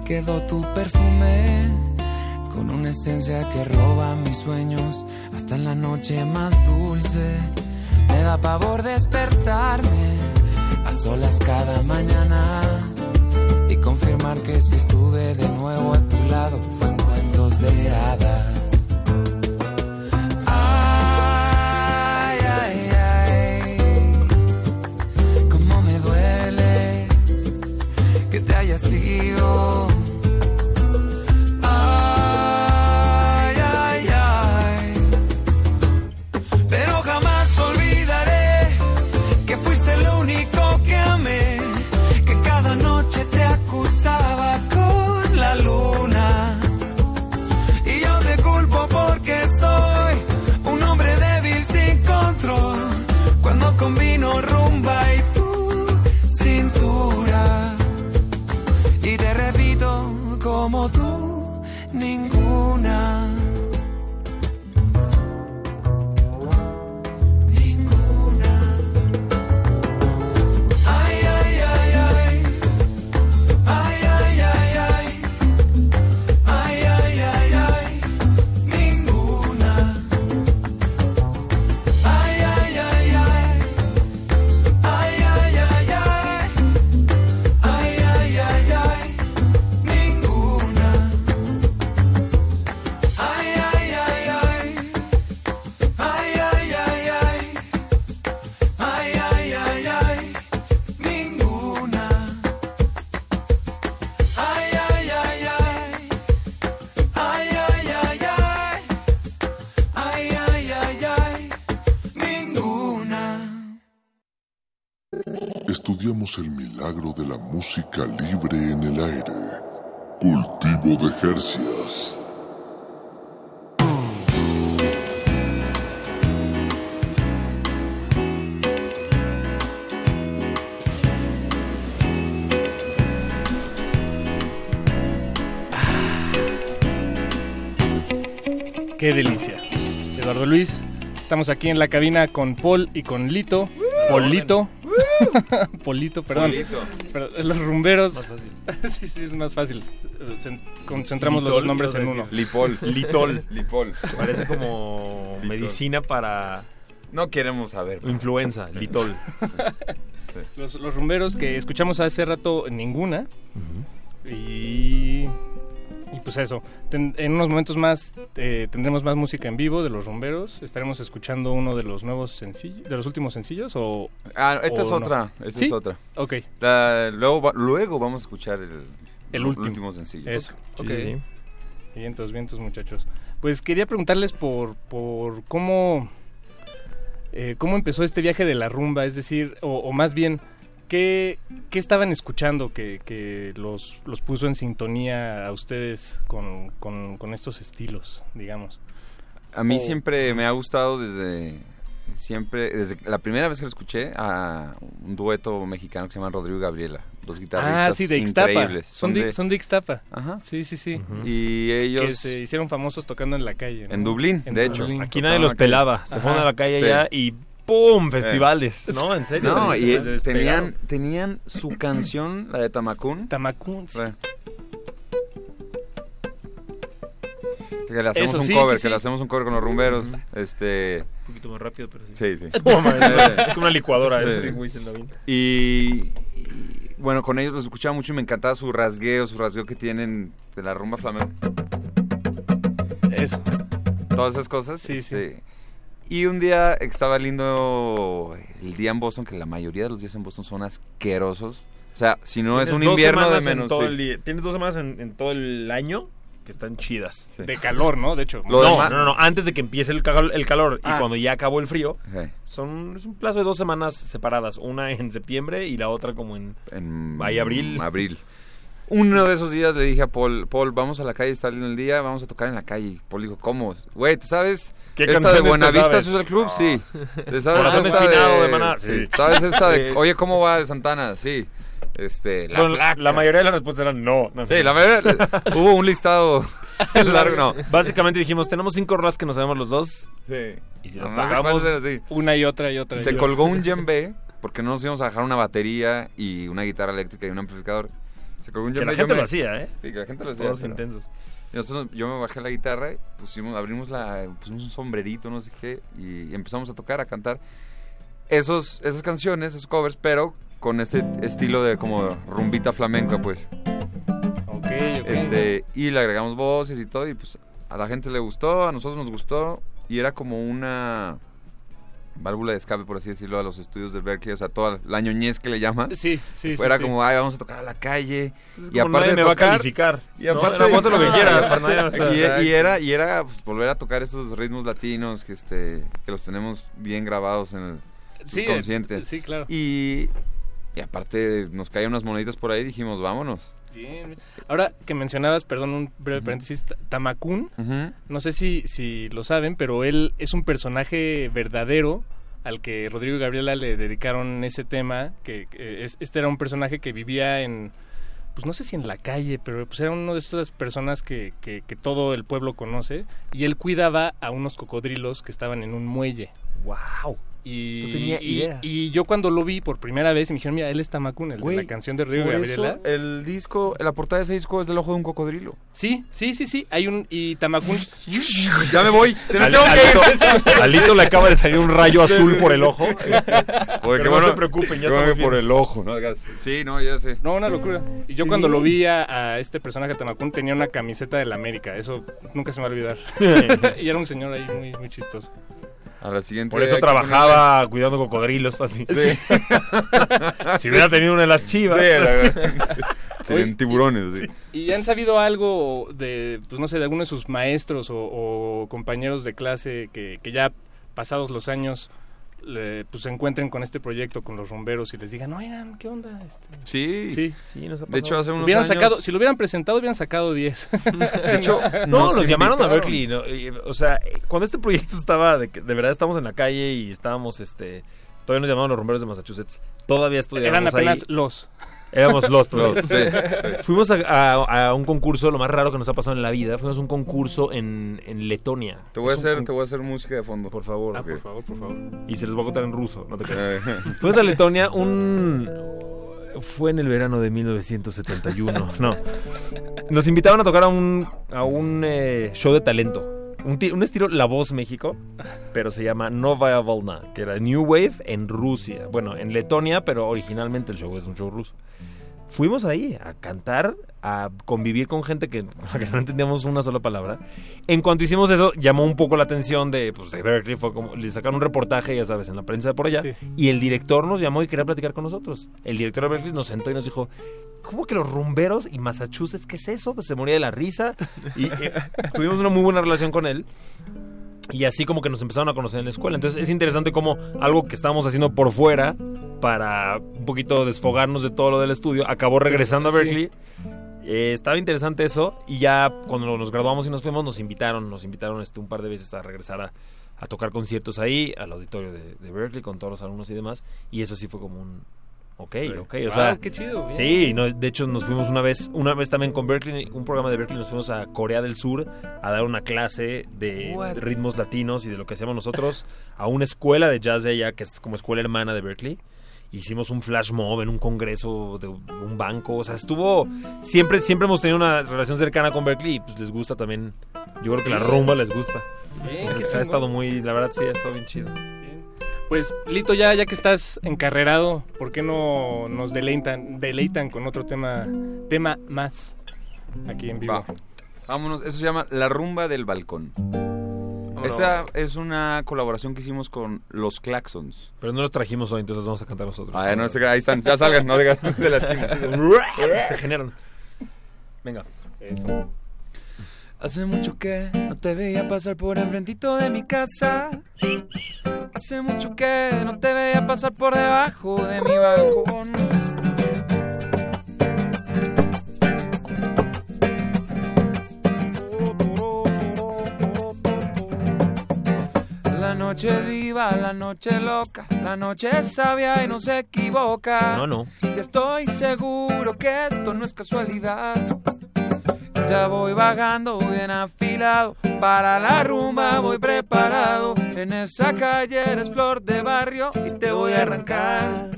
Quedó tu perfume con una esencia que roba mis sueños hasta en la noche más dulce. Me da pavor despertarme a solas cada mañana y confirmar que si estuve de nuevo a tu lado fue en cuentos de hadas. Ay, ay, ay, cómo me duele que te hayas ido. Música libre en el aire. Cultivo de Jercias. Qué delicia. Eduardo Luis, estamos aquí en la cabina con Paul y con Lito. Polito. Polito, perdón. Polito. Pero, los rumberos. Más fácil. sí, sí, es más fácil. Cen- Concentramos los dos nombres en uno. Lipol. Litol. Lipol. Parece como Litol. medicina para No queremos saber. influenza, litol. Los, los rumberos que escuchamos hace rato, ninguna. Y pues eso. Ten- en unos momentos más eh, tendremos más música en vivo de los rumberos. Estaremos escuchando uno de los nuevos sencillos, de los últimos sencillos o. Ah, esta o es no? otra. Esta ¿Sí? es otra. Ok. La- luego, luego vamos a escuchar el, El último. sencillo. Eso. Sí, ok. sí, sí. Vientos, vientos, muchachos. Pues quería preguntarles por, por cómo, eh, cómo empezó este viaje de la rumba, es decir, o, o más bien, ¿qué, qué estaban escuchando que, que los, los puso en sintonía a ustedes con, con, con estos estilos, digamos? A mí O- siempre me ha gustado desde siempre desde la primera vez que lo escuché a un dueto mexicano que se llama Rodrigo y Gabriela, dos guitarristas Ah, sí, de Ixtapa. increíbles. Son de, son de Ixtapa. Ajá. Sí, sí, sí. Y ellos Que se hicieron famosos tocando en la calle. ¿no? En Dublín, de hecho. Aquí nadie los pelaba. Se fueron a la calle Sí. allá y ¡pum! Festivales, ¿no? En serio. No, y tenían tenían su canción, la de Tamacún. Tamacún. sí. Que le hacemos Eso, un sí, cover, sí, que sí. le hacemos un cover con los rumberos. Este. Un poquito más rápido, pero sí. Sí, sí. Es como una licuadora, Sí. este. Y, y, bueno, con ellos los escuchaba mucho y me encantaba su rasgueo, su rasgueo que tienen de la rumba flamenca. Eso. Todas esas cosas. Sí, este, Y un día estaba lindo el día en Boston, que la mayoría de los días en Boston son asquerosos. O sea, si no es un invierno de menos. todo sí. el día- Tienes dos semanas en, en todo el año que están chidas. De calor, ¿no? De hecho. Lo no, demás- no, no, antes de que empiece el, cal- el calor Ah. y cuando ya acabó el frío, son es un plazo de dos semanas separadas, una en septiembre y la otra como en, en ahí abril. abril. Uno de esos días le dije a Paul, Paul, vamos a la calle, está lindo el día, vamos a tocar en la calle. Paul dijo, ¿cómo? Güey, ¿te sabes? ¿Qué esta de Buenavista sabes? Social Club? No. Sí. ¿Te sabes Corazón esta Espinado de, de Maná? Sí. Sí. ¿Sabes esta de, Sí. oye, ¿cómo va de Santana? Sí. Este, la Bueno, flaca. la mayoría de las respuestas eran no. no Sí, sé. la mayoría, hubo un listado largo, no. Básicamente dijimos, tenemos cinco rolas que nos sabemos los dos. Sí. Y si las No, es, sí. Una y otra y otra. Se colgó un djembe porque no nos íbamos a dejar una batería y una guitarra eléctrica y un amplificador. Que la gente me- lo hacía, ¿eh? Sí, que la gente lo hacía. Todos intensos. y nosotros- yo me bajé la guitarra, pusimos, abrimos la, pusimos un sombrerito, no sé qué, y empezamos a tocar, a cantar esos, esas canciones, esos covers, pero con este estilo de como rumbita flamenca, pues. Ok, ok. Este, y le agregamos voces y todo, y pues a la gente le gustó, a nosotros nos gustó, y era como una válvula de escape, por así decirlo, a los estudios de Berkeley, o sea, toda la ñoñez que le llaman. Sí, sí, Fuera sí, como, ay, vamos a tocar a la calle. Es y aparte de me va a calificar, Y aparte de lo que quiera, y, era, y era pues, volver a tocar esos ritmos latinos que, este, que los tenemos bien grabados en el Sí, eh, subconsciente. sí, claro. Y, y aparte nos caían unas moneditas por ahí y dijimos, vámonos. Bien, bien. Ahora que mencionabas, perdón, un breve paréntesis, Ta- Tamakun, Ujú. no sé si, si lo saben, pero él es un personaje verdadero al que Rodrigo y Gabriela le dedicaron ese tema, que, que es- este era un personaje que vivía en, pues no sé si en la calle, pero pues era uno de estas personas que, que, que todo el pueblo conoce, y él cuidaba a unos cocodrilos que estaban en un muelle. ¡Wow! Y, No tenía y- idea. y yo cuando lo vi por primera vez, me dijeron, mira, él es Tamakun, el Güey, de la canción de Por Gabriela. eso el disco, la portada de ese disco es del ojo de un cocodrilo. Sí, sí, sí, sí. Hay un. Y Tamakun. Ya me voy. Te me Al- tengo que Alito, ir. Alito le acaba de salir un rayo azul por el ojo. Qué no se preocupen, ya estamos por el ojo, ¿no? Sí, no, ya sé. No, una locura. Y yo cuando lo vi a, a este personaje Tamakun tenía una camiseta de la América. Eso nunca se me va a olvidar. y era un señor ahí muy, muy chistoso. A la siguiente. Por eso trabajaba cuidando cocodrilos así. Sí. si hubiera tenido una de las chivas. Sí. Serían tiburones, sí. ¿Y han sabido algo de, pues no sé, de alguno de sus maestros o, o compañeros de clase que, que ya pasados los años le- pues se encuentren con este proyecto, con los rumberos y les digan, oigan, ¿qué onda? Este, Sí, sí, sí, nos ha De hecho, hace unos hubieran años... sacado, si lo hubieran presentado, hubieran sacado 10. De hecho, No, nos nos, llamaron a. Berkeley. ¿no? Y, o sea, cuando este proyecto estaba, de, que de verdad estábamos en la calle y estábamos, este, todavía nos llamaban los rumberos de Massachusetts. Todavía estudiábamos Eran apenas ahí. los. Éramos los todavía. Los, sí, sí. Fuimos a, a- a un concurso, lo más raro que nos ha pasado en la vida. Fuimos a un concurso en, en Letonia. Te voy a hacer, con- te voy a hacer música de fondo. Por favor. Ah, por favor, por favor. Y se los voy a contar en ruso, no te creas. Fuimos a Letonia un... Fue en el verano de 1971. No. Nos invitaron a tocar a un, a un eh, show de talento. Un, ti- un estilo La Voz México, pero se llama Novaya Volna, que era New Wave en Rusia. Bueno, en Letonia, pero originalmente el show es un show ruso. Fuimos ahí a cantar, a convivir con gente que, no entendíamos una sola palabra. En cuanto hicimos eso, llamó un poco la atención de, pues, de Berkeley. Fue como, le sacaron un reportaje, ya sabes, en la prensa de por allá. Sí. Y el director nos llamó y quería platicar con nosotros. El director de Berkeley nos sentó y nos dijo, ¿cómo que los rumberos y Massachusetts? ¿Qué es eso? Pues se moría de la risa. Y eh, tuvimos una muy buena relación con él. Y así como que nos empezaron a conocer en la escuela. Entonces es interesante como algo que estábamos haciendo por fuera para un poquito desfogarnos de todo lo del estudio, acabó regresando a. Berkeley. Eh, estaba interesante eso y ya cuando nos graduamos y nos fuimos nos invitaron, nos invitaron este, un par de veces a regresar a, a tocar conciertos ahí, al auditorio de, de Berkeley con todos los alumnos y demás. Y eso sí fue como un... Ok, ok, o Ah, sea... qué chido, bien. Sí, no, de hecho nos fuimos una vez, una vez también con Berkeley, un programa de Berkeley, nos fuimos a Corea del Sur a dar una clase de What? ritmos latinos y de lo que hacíamos nosotros a una escuela de jazz de allá, que es como escuela hermana de Berkeley. Hicimos un flash mob en un congreso de un banco, o sea, estuvo siempre siempre hemos tenido una relación cercana con Berkeley y pues les gusta también. Yo creo que la rumba les gusta. Bien, Entonces, qué ha estado muy, la verdad sí, ha estado bien chido. Pues, Lito, ya, ya que estás encarrerado, ¿por qué no nos deleitan, deleitan con otro tema, tema más aquí en vivo? Va. Vámonos, eso se llama La Rumba del Balcón. Esta es una colaboración que hicimos con los Claxons. Pero no los trajimos hoy, entonces los vamos a cantar nosotros. Ah, no, ahí están, ya salgan, no digan de la esquina. Se generan. Venga. Eso. Hace mucho que no te veía pasar por enfrentito de mi casa. Hace mucho que no te veía pasar por debajo de mi balcón. La noche es viva, la noche es loca, la noche es sabia y no se equivoca. No, no. Y estoy seguro que esto no es casualidad. Ya voy vagando bien afilado, para la rumba voy preparado. En esa calle eres flor de barrio y te voy a arrancar.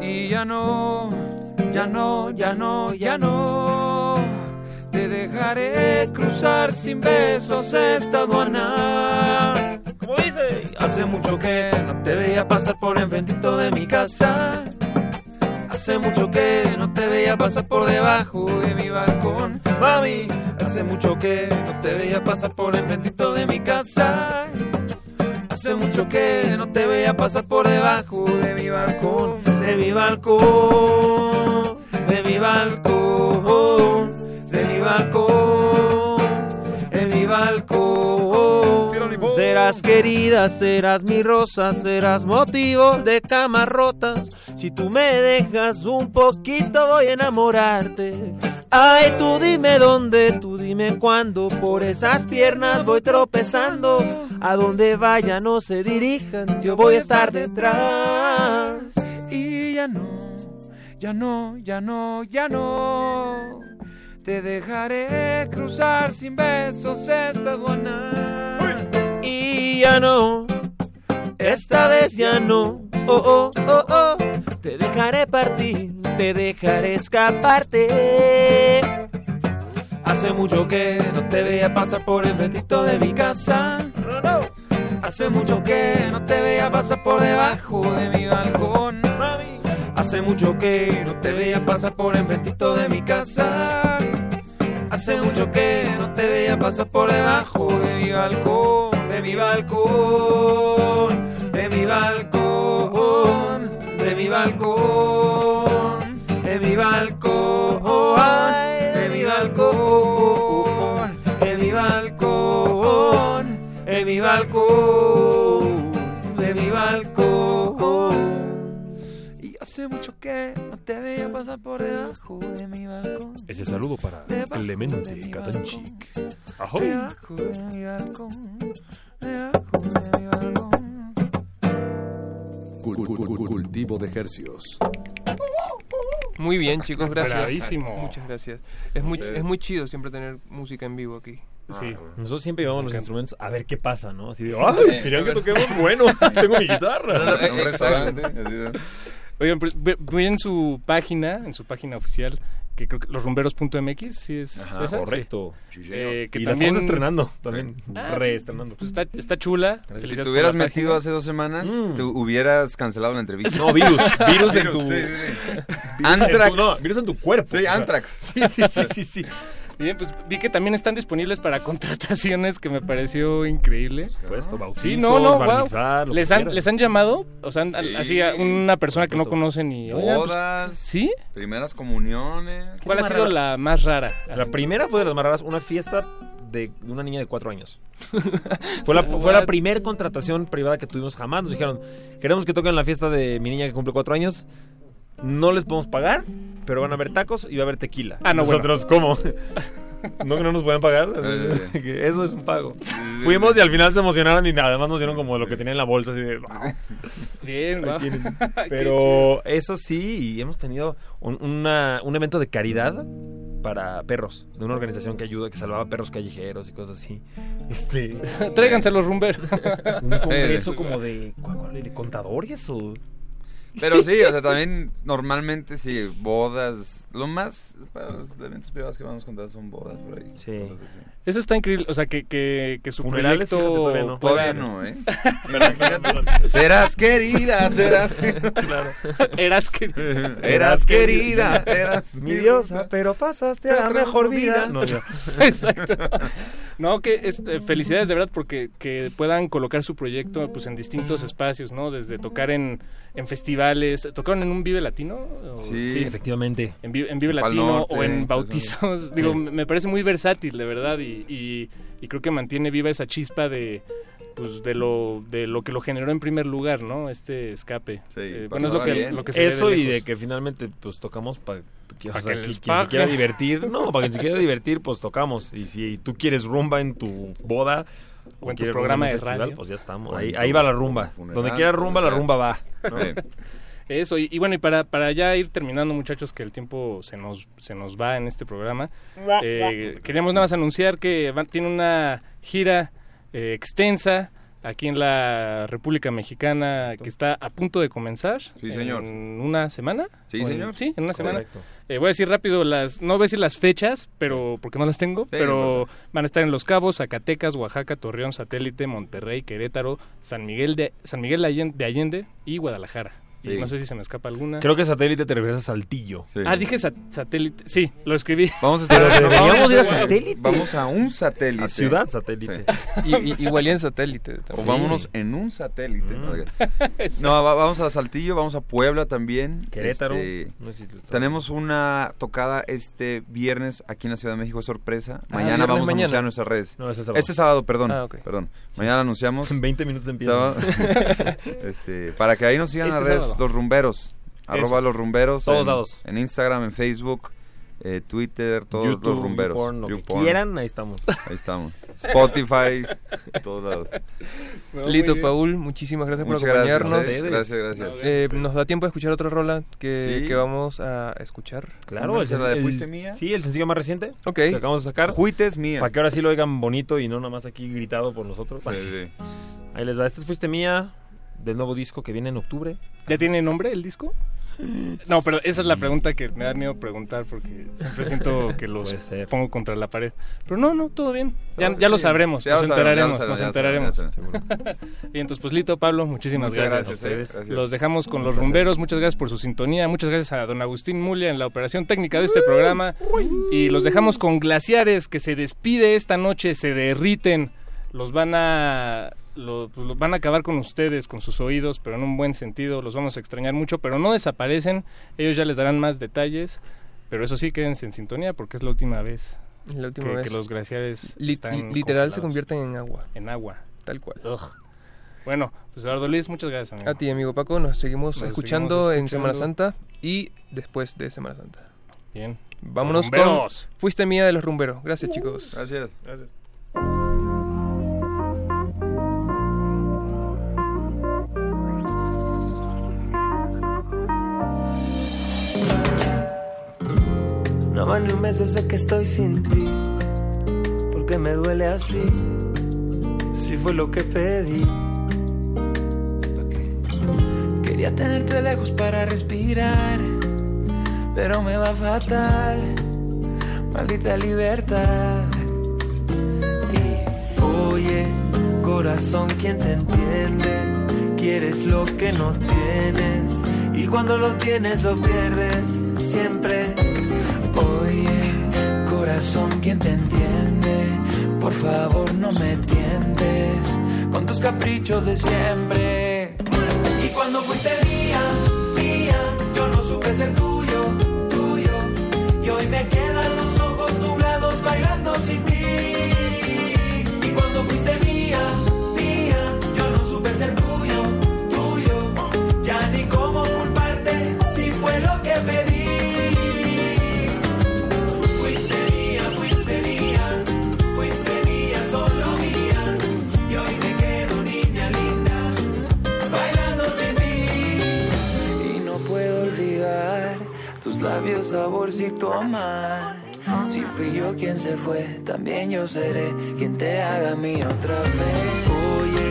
Y ya no, ya no, ya no, ya no. Te dejaré cruzar sin besos esta aduana. Como dice, hace mucho que no te veía pasar por enfrentito de mi casa. Hace mucho que no te veía pasar por debajo de mi balcón. Mami, hace mucho que no te veía pasar por enfrentito de mi casa. Hace mucho que no te veía pasar por debajo de mi balcón, de mi balcón, de mi balcón, de mi balcón, Serás querida, serás mi rosa, serás motivo de camas rotas. Si tú me dejas un poquito voy a enamorarte. Ay, tú dime dónde, tú dime cuándo. Por esas piernas voy tropezando. A donde vaya no se dirijan, yo voy a estar detrás. Y ya no, ya no, ya no, ya no. Te dejaré cruzar sin besos esta aduana. Y ya no, esta vez ya no. Oh, oh, oh, oh. Te dejaré partir, te dejaré escaparte. Hace mucho que no te veía pasar por el frentito de mi casa. Hace mucho que no te veía pasar por debajo de mi balcón. Hace mucho que no te veía pasar por enfrentito de mi casa. Hace mucho que no te veía pasar por debajo de mi balcón, de mi balcón, de mi balcón, de mi balcón, de mi balcón, de mi balcón, de mi balcón, de mi balcón, de mi balcón. Y hace mucho que no te veía pasar por debajo de mi balcón. Ese saludo para Clemente Catanchic. Ahoy. Debajo de mi balcón. Cultivo de hercios. Muy bien, chicos, gracias. Bravísimo. Muchas gracias. Es muy, es muy chido siempre tener música en vivo aquí. Sí. Nosotros siempre llevamos los instrumentos a ver qué pasa, ¿no? Así de, Sí, ¡ay! Querían que toquemos bueno. Tengo mi guitarra. No, no, eh, Un restaurante. Oigan, pues, en su página, en su página oficial, que creo que losrumberos.mx, sí es Ajá, esa, correcto. Sí. Eh, que y la también estamos estrenando, también. Ah, Reestrenando. Pues está, está chula. Si te hubieras la metido página. hace dos semanas, te hubieras cancelado la entrevista. No, virus. Virus en tu. sí, sí, Antrax. en tu- no, virus en tu cuerpo. Sí, Antrax. Sí, sí, sí, sí, sí. Bien, pues vi que también están disponibles para contrataciones, que me pareció increíble. Supuesto, bautizos, Sí, no, no, bar wow. mitzvah, lo que les, han, les han llamado, o sea, Sí. así a una persona que no conocen y... pues, Bodas. ¿Sí? Primeras comuniones. ¿Cuál ha sido rara? la más rara? La primera fue de las más raras, una fiesta de de una niña de cuatro años. fue la, fue la primera contratación privada que tuvimos jamás. Nos dijeron, queremos que toquen la fiesta de mi niña que cumple cuatro años. No les podemos pagar, pero van a haber tacos y va a haber tequila. Ah, no, Nosotros, ¿cómo? ¿No que no nos pueden pagar? Eh. Que Eso es un pago. Fuimos y al final se emocionaron y además nos dieron como lo que tenían en la bolsa. Así de, "Wow". Bien. Qué Pero eso sí, y hemos tenido un, una- un evento de caridad para perros, de una organización que ayuda, que salvaba perros callejeros y cosas así. Este, Tráiganse los rumberos. un congreso como de. ¿De contadores o...? Pero sí, o sea, también normalmente sí, bodas. Lo más para los eventos privados que vamos a contar son bodas por ahí. Sí. Eso está increíble, o sea, que, que, que su Funerales, proyecto fíjate, todavía no. Todavía no, ¿eh? Serás querida, serás. Claro. Eras que... Eras querida, eras Mi diosa, pero pasaste a la mejor vida. No, ya. Exacto. No, que es, eh, felicidades de verdad porque que puedan colocar su proyecto pues en distintos espacios, ¿no? Desde tocar en, en festivales, tocaron en un Vive Latino, ¿O- Sí. efectivamente. en, Vi- en Vive Latino Norte, o en pues, bautizos. Digo, Sí. me parece muy versátil, de verdad, y, y, y creo que mantiene viva esa chispa de pues de lo de lo que lo generó en primer lugar, ¿no? Este escape. Sí, Eh, bueno, es lo que, lo que se ve Eso y lejos. de que finalmente pues tocamos para que, o Pa' sea, que quien se quiera divertir, no, para quien se quiera divertir, pues tocamos. Y si tú quieres rumba en tu boda O en tu programa de festival, radio. Pues ya estamos. Ahí, va la rumba. funeral, Donde quiera rumba, la rumba va. ¿no? Sí. Eso, y, y bueno, y para, para ya ir terminando, muchachos, que el tiempo se nos, se nos va en este programa, eh, queríamos nada más anunciar que van- tiene una gira eh, extensa aquí en la República Mexicana que está a punto de comenzar. Sí, señor. ¿En una semana? Sí, ¿O en- señor. Sí, en una semana. Eh, voy a decir rápido las, no voy a decir las fechas, pero porque no las tengo, pero van a estar en Los Cabos, Zacatecas, Oaxaca, Torreón, Satélite, Monterrey, Querétaro, San Miguel de San Miguel de Allende y Guadalajara. Sí. No sé si se me escapa alguna. Creo que satélite te refieres a Saltillo. Sí. Ah, dije sat- satélite. Sí, lo escribí. Vamos a estar no, ir satélite. Vamos a un satélite. A ciudad satélite. Sí. Y, y- igual y en satélite. O vámonos en un satélite. ¿no? Va- vamos a Saltillo, vamos a Puebla también. Querétaro. Este, No sé si lo está- tenemos una tocada este viernes aquí en la Ciudad de México, sorpresa. Ah, Mañana viernes, vamos a anunciar nuestras redes. No, es sábado. Este sábado, perdón. Ah. Perdón. Mañana anunciamos. En 20 minutos empieza. este, para que ahí nos sigan en Este las redes, sábado. Los rumberos. Arroba los rumberos. Todos en, lados. En Instagram, en Facebook, eh, Twitter, todos YouTube, los rumberos. YouPorn, lo que quieran, ahí estamos. Ahí estamos. Spotify, todos lados. No, Lito. Paul, muchísimas gracias Muchas por acompañarnos. Gracias, gracias. gracias. Eh, nos da tiempo de escuchar otra rola que, Sí. que vamos a escuchar. Claro, ¿Esa es la de el- Fuiste Mía? Sí, el sencillo más reciente Ok. que acabamos de sacar. Juites mía. Para que ahora sí lo oigan bonito y no nada más aquí gritado por nosotros. Sí, sí. Ahí les va. Esta fuiste mía del nuevo disco que viene en octubre. ¿Ya tiene nombre el disco? No, pero esa es la pregunta que me da miedo preguntar porque siempre siento que los pongo contra la pared. Pero no, no, todo bien. Ya, ya lo sabremos, Ya nos lo enteraremos, nos enteraremos. Y entonces, pues Lito, Pablo, muchísimas Muchas gracias. gracias, eh, gracias. Los dejamos con los rumberos. Muchas gracias por su sintonía. Muchas gracias a don Agustín Mulia en la operación técnica de este programa. Y los dejamos con glaciares que se despide esta noche, se derriten. Los van a. lo- pues, los van a acabar con ustedes, con sus oídos, pero en un buen sentido. Los vamos a extrañar mucho, pero no desaparecen. Ellos ya les darán más detalles. Pero eso sí, quédense en sintonía porque es la última vez La última que, vez. que los glaciares Li- están li- literal se convierten en agua, en agua. tal cual. Ugh. Bueno, pues Eduardo Luis, muchas gracias, amigo. A ti, amigo Paco, nos seguimos, Nos escuchando, seguimos en Semana. Santa y después de Semana Santa. Bien. Vámonos con. Fuiste mía de los rumberos. Gracias, chicos. Gracias. Gracias. No van ni un mes desde que estoy sin ti. Porque me duele así. Si fue lo que pedí. Quería tenerte lejos para respirar. Pero me va fatal. Maldita libertad. Y oye, corazón, ¿quién te entiende? Quieres lo que no tienes. Y cuando lo tienes, lo pierdes. Siempre. Oye, corazón, ¿quién te entiende? Por favor, no me tientes con tus caprichos de siempre. Y cuando fuiste mía, mía, yo no supe ser tuyo, tuyo. Y hoy me quedan los ojos nublados bailando sin ti. Y cuando fuiste mía, saborcito amar. Si fui yo quien se fue, también yo seré quien te haga mía otra vez. Oye,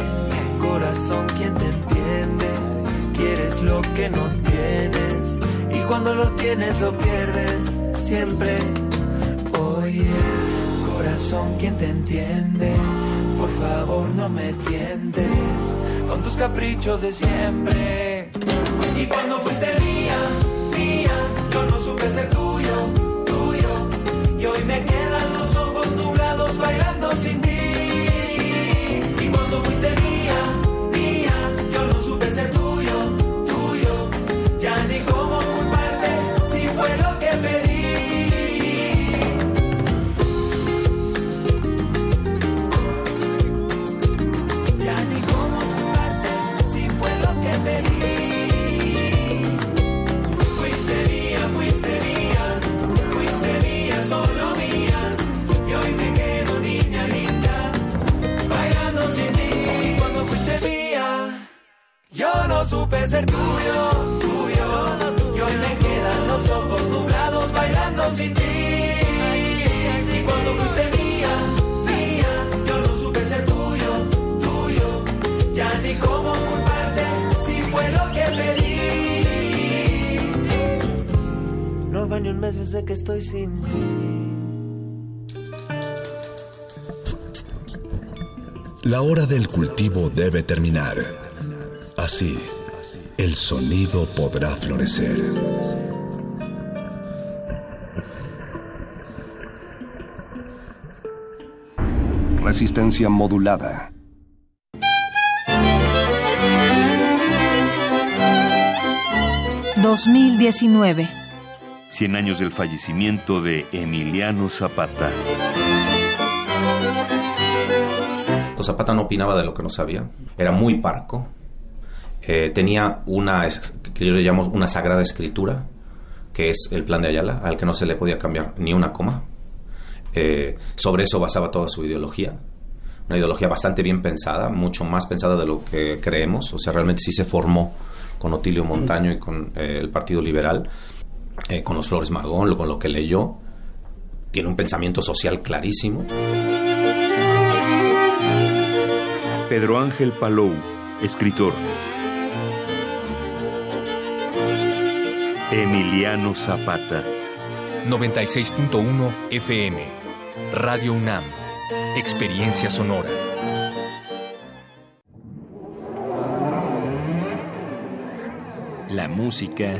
corazón, ¿quién te entiende? Quieres lo que no tienes. Y cuando lo tienes, lo pierdes. Siempre. Oye, corazón, ¿quién te entiende? Por favor, no me tientes con tus caprichos de siempre. Y cuando fuiste sin ti. La hora del cultivo debe terminar. Así, el sonido podrá florecer. Resistencia modulada. ...2019... 100 años del fallecimiento de Emiliano Zapata. Zapata no opinaba de lo que no sabía, era muy parco, eh, tenía una, que yo le llamo una sagrada escritura, que es el plan de Ayala, al que no se le podía cambiar ni una coma. Eh, sobre eso basaba toda su ideología, una ideología bastante bien pensada, mucho más pensada de lo que creemos, o sea, realmente sí se formó con Otilio Montaño y con eh, el Partido Liberal, eh, con los Flores Magón, con lo que leyó, tiene un pensamiento social clarísimo. Pedro Ángel Palou, escritor. Emiliano Zapata. 96.1 FM. Radio UNAM. Experiencia sonora. La música,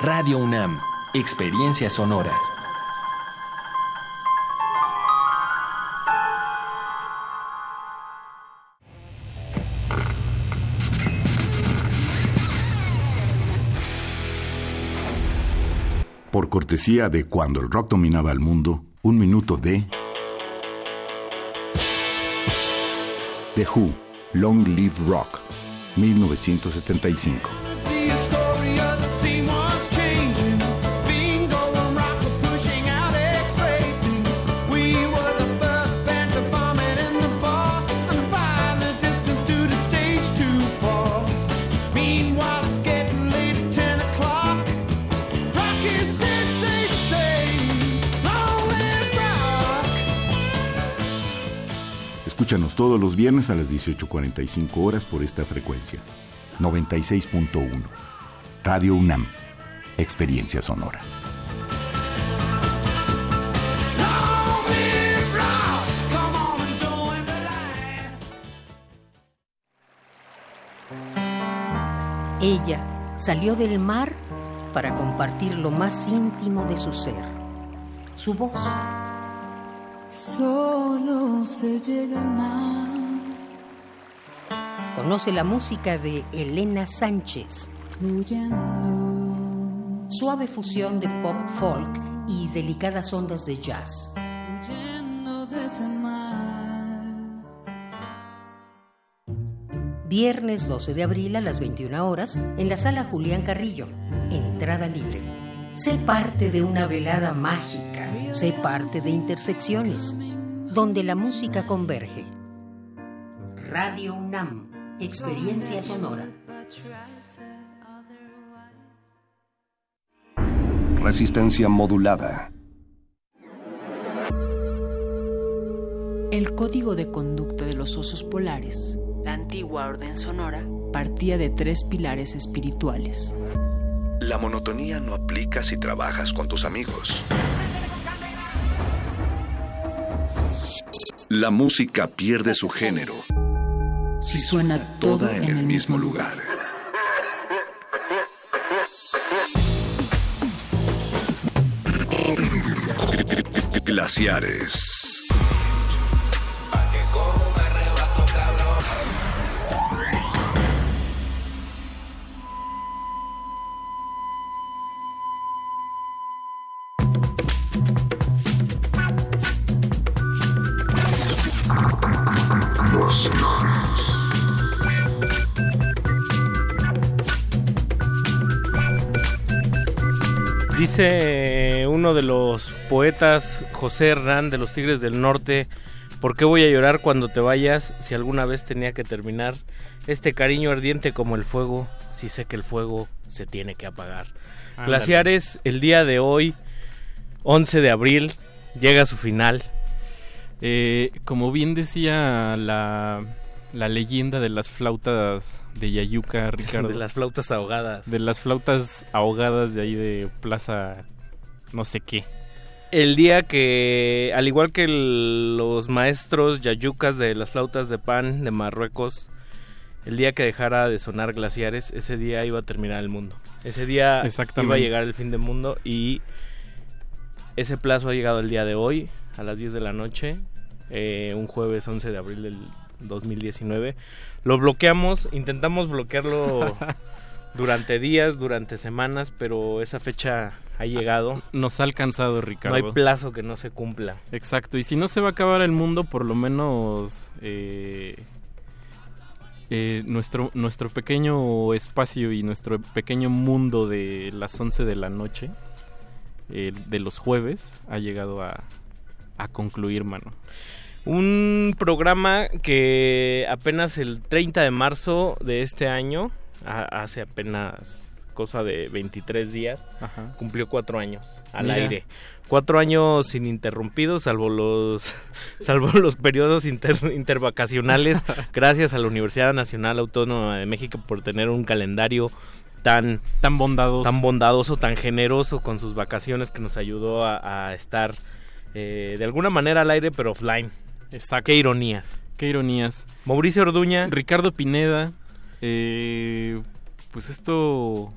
Radio UNAM, Experiencia Sonora. Por cortesía de cuando el rock dominaba el mundo, un minuto de The Who, Long Live Rock, 1975. Escúchanos todos los viernes a las 18.45 horas por esta frecuencia. 96.1. Radio UNAM. Experiencia sonora. Ella salió del mar para compartir lo más íntimo de su ser, su voz. Solo se llega al mar. Conoce la música de Elena Sánchez. Huyendo, Suave fusión de pop folk y delicadas ondas de jazz. huyendo de ese mar. Viernes 12 de abril a las 21 horas en la sala Julián Carrillo. Entrada libre. Sé parte de una velada mágica. Sé parte de Intersecciones, donde la música converge. Radio UNAM. Experiencia sonora. Resistencia modulada. El código de conducta de los osos polares, la antigua orden sonora, partía de tres pilares espirituales. La monotonía no aplica si trabajas con tus amigos. La música pierde su género Si suena toda en el mismo lugar. Glaciares. Dice eh, uno de los poetas, José Hernán, de los Tigres del Norte, ¿por qué voy a llorar cuando te vayas si alguna vez tenía que terminar? Este cariño ardiente como el fuego, si sé que el fuego se tiene que apagar. Ándale. Glaciares, el día de hoy, 11 de abril, llega a su final. Eh, como bien decía la, la leyenda de las flautas de Yayuca, Ricardo. De las flautas ahogadas. De las flautas ahogadas de ahí de Plaza no sé qué. El día que, al igual que el- los maestros yayucas de las flautas de pan de Marruecos, el día que dejara de sonar glaciares, ese día iba a terminar el mundo. Ese día iba a llegar el fin del mundo y ese plazo ha llegado el día de hoy, a las 10 de la noche, eh, un jueves 11 de abril del 2019. Lo bloqueamos, intentamos bloquearlo durante días, durante semanas, pero esa fecha ha llegado. Nos ha alcanzado, Ricardo. No hay plazo que no se cumpla. Exacto, y si no se va a acabar el mundo, por lo menos eh, eh, nuestro, nuestro pequeño espacio y nuestro pequeño mundo de las 11 de la noche, eh, de los jueves, ha llegado a, a concluir, mano. Un programa que apenas el 30 de marzo de este año, a- hace apenas cosa de 23 días, Ajá. cumplió cuatro años al Mira. aire. Cuatro años ininterrumpidos, salvo los, salvo los periodos inter- intervacacionales, gracias a la Universidad Nacional Autónoma de México por tener un calendario tan, tan bondadoso, tan bondadoso, tan generoso con sus vacaciones que nos ayudó a, a estar eh, de alguna manera al aire, pero offline. Exacto. Qué ironías. Qué ironías. Mauricio Orduña. Ricardo Pineda. Eh, pues esto...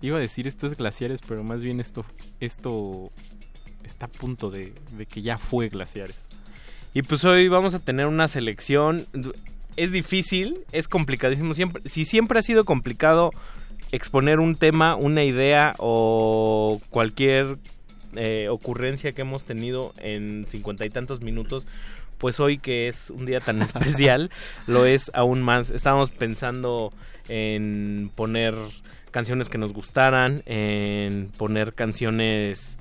Iba a decir esto es glaciares, pero más bien esto, esto está a punto de, de que ya fue glaciares. Y pues hoy vamos a tener una selección. Es difícil, es complicadísimo. Siempre, si siempre ha sido complicado exponer un tema, una idea o cualquier eh, ocurrencia que hemos tenido en cincuenta y tantos minutos, pues hoy que es un día tan especial, lo es aún más. Estábamos pensando en poner canciones que nos gustaran, en poner canciones,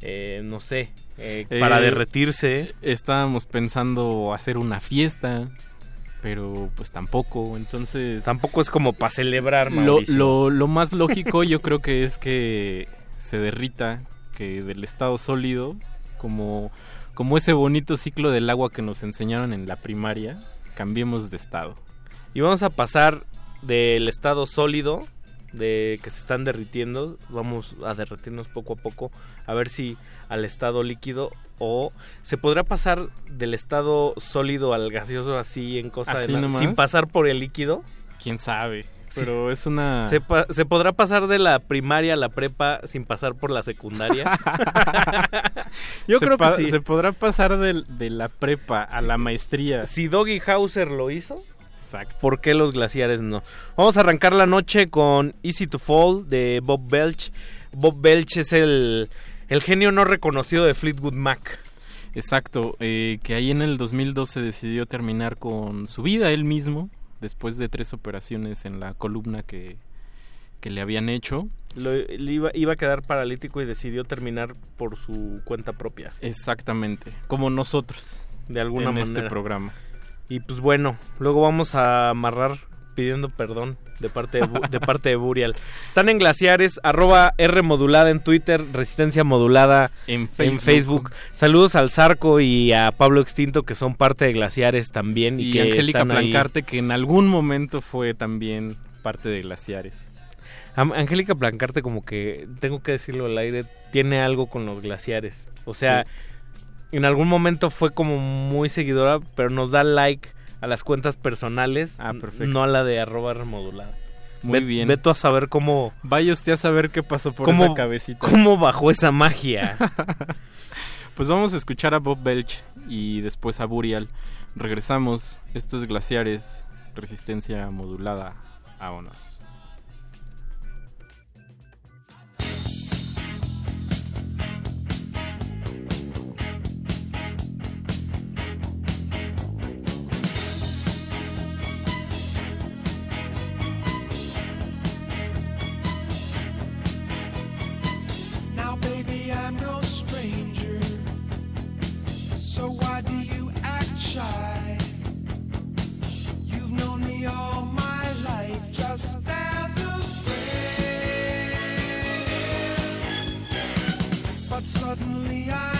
eh, no sé, eh, para Eh, derretirse. Estábamos pensando hacer una fiesta, pero pues tampoco, entonces... Tampoco es como para celebrar, Lo, Mauricio. lo, lo más lógico yo creo que es que se derrita, que del estado sólido, como, como ese bonito ciclo del agua que nos enseñaron en la primaria, cambiemos de estado. Y vamos a pasar del estado sólido, de que se están derritiendo, vamos a derretirnos poco a poco, a ver si al estado líquido o se podrá pasar del estado sólido al gaseoso así en cosa de ¿Así nada, nomás? sin pasar por el líquido. Quién sabe, pero es una... Se, pa- se podrá pasar de la primaria a la prepa sin pasar por la secundaria. Yo Se creo que sí. Se podrá pasar de, la prepa a la maestría. Si Doggy Hauser lo hizo, Exacto. ¿por qué los glaciares no? Vamos a arrancar la noche con Easy to Fall de Bob Belch. Bob Belch es el, el genio no reconocido de Fleetwood Mac. Exacto, eh, que ahí en el 2012 decidió terminar con su vida él mismo, después de tres operaciones en la columna que, que le habían hecho. Lo- le iba, iba a quedar paralítico y decidió terminar por su cuenta propia. Exactamente, como nosotros. De alguna en manera. este programa. Y pues bueno, luego vamos a amarrar pidiendo perdón de parte de, parte de Burial. Están en glaciares, arroba R modulada en Twitter, resistencia modulada En en Facebook. Saludos al Zarco y a Pablo Extinto que son parte de glaciares también. Y, Y, que Angélica están ahí. Plancarte, que en algún momento fue también parte de Glaciares. Angélica Plancarte como que, tengo que decirlo al aire, tiene algo con los glaciares. O sea, en algún momento fue como muy seguidora, pero nos da like a las cuentas personales, Ah, no a la de arroba remodulada. Muy Ve- bien. Ve tú a saber cómo, Vaya usted a saber qué pasó por cómo, esa cabecita. cómo bajó esa magia. Pues vamos a escuchar a Bob Belch y después a Burial. Regresamos. Esto es Glaciares, resistencia modulada. Vámonos. I'm no stranger. So why do you act shy? You've known me all my life, just as a friend. But suddenly I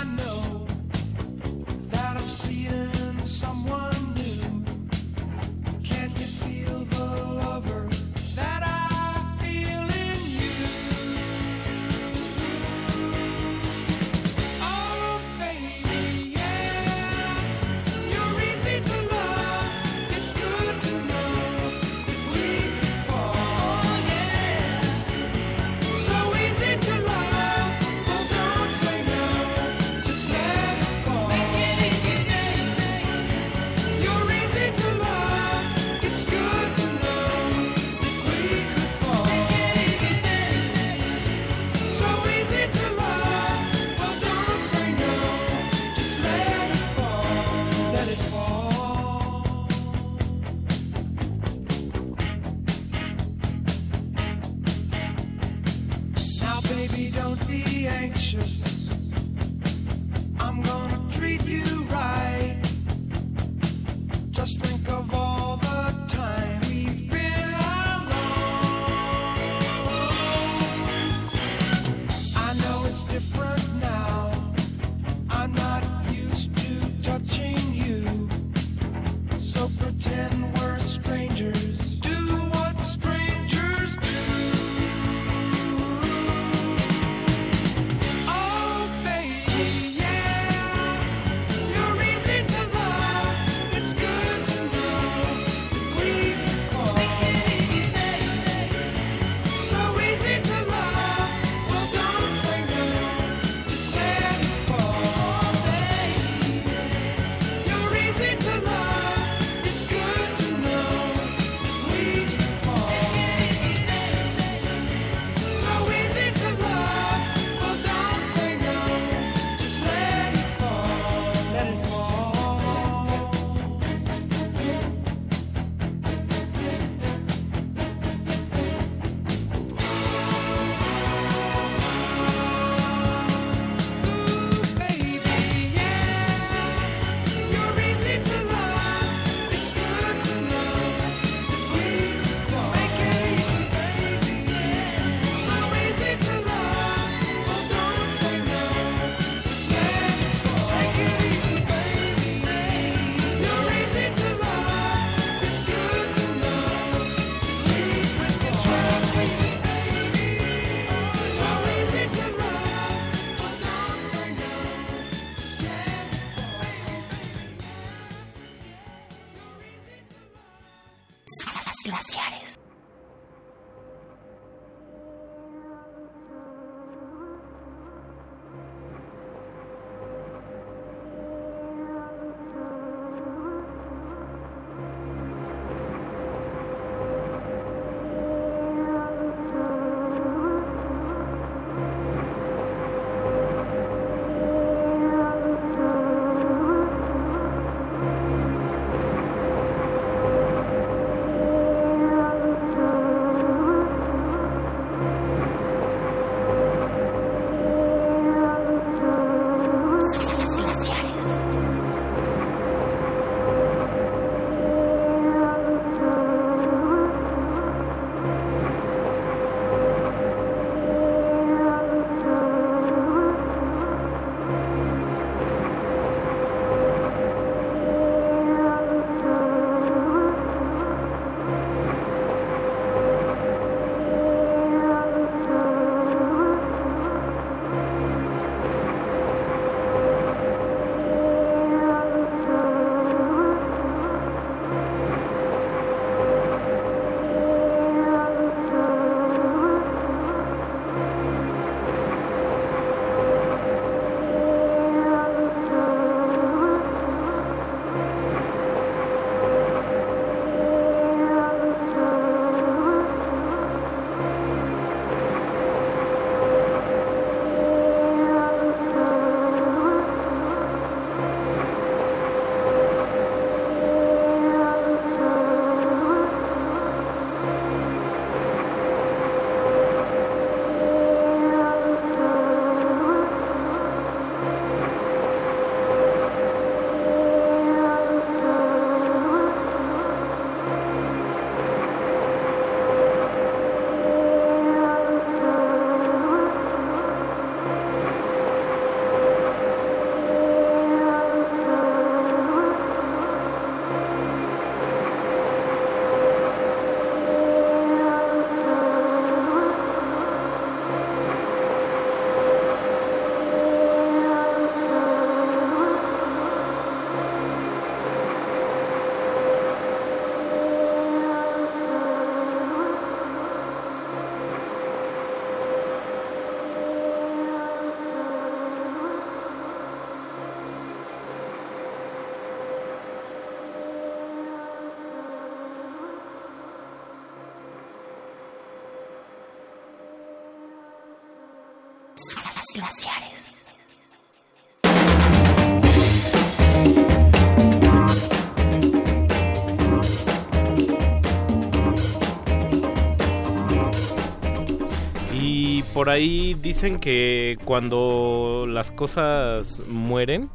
Y por ahí dicen que cuando las cosas mueren,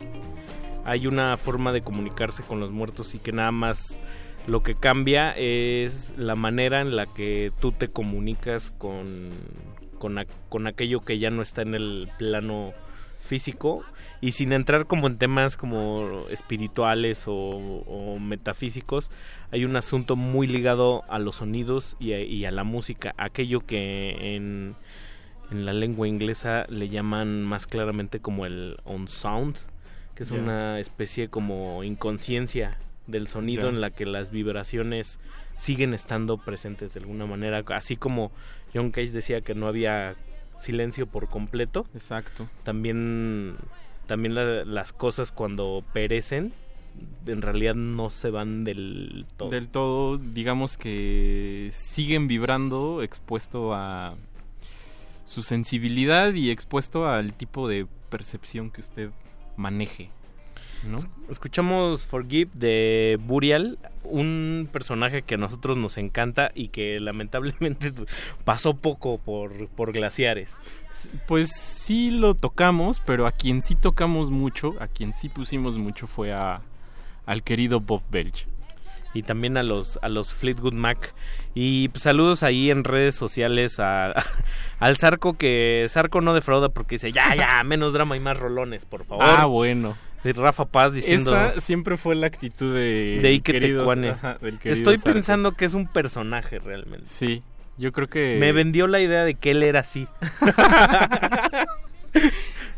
hay una forma de comunicarse con los muertos y que nada más lo que cambia es la manera en la que tú te comunicas con, con, a- con aquello que ya no está en el plano físico y sin entrar como en temas como espirituales o, o metafísicos hay un asunto muy ligado a los sonidos y a, y a la música aquello que en, en la lengua inglesa le llaman más claramente como el on sound que es una especie como inconsciencia del sonido en la que las vibraciones siguen estando presentes de alguna manera así como John Cage decía que no había silencio por completo. Exacto. También también la- las cosas cuando perecen en realidad no se van del todo. Del todo, digamos que siguen vibrando expuesto a su sensibilidad y expuesto al tipo de percepción que usted maneje. ¿No? Escuchamos Forgive de Burial, un personaje que a nosotros nos encanta y que lamentablemente pasó poco por, por glaciares. Pues sí lo tocamos, pero a quien sí tocamos mucho, a quien sí pusimos mucho fue a al querido Bob Belch. Y también a los, a los Fleetwood Mac. Y pues, saludos ahí en redes sociales a, al Zarco, que Zarco no defrauda porque dice, ya, ya, menos drama y más rolones, por favor. Ah, bueno. Rafa Paz diciendo... Esa siempre fue la actitud de de Ike queridos- ajá, del Estoy pensando que es un personaje realmente. Sí, yo creo que... Me vendió la idea de que él era así.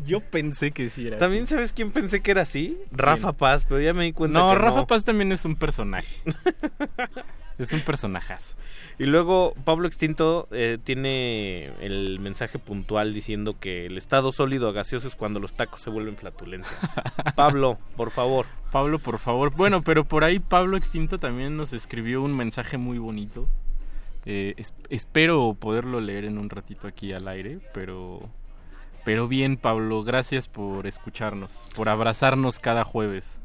Yo pensé que sí era También así. sabes quién pensé que era así? Rafa Paz, pero ya me di cuenta No, que Rafa no. Paz también es un personaje. es un personajazo. Y luego Pablo Extinto eh, tiene el mensaje puntual diciendo que el estado sólido gaseoso es cuando los tacos se vuelven flatulencia. Pablo, por favor. Pablo, por favor. Bueno, pero por ahí Pablo Extinto también nos escribió un mensaje muy bonito. Eh, es- espero poderlo leer en un ratito aquí al aire, pero pero bien, Pablo, gracias por escucharnos, por abrazarnos cada jueves.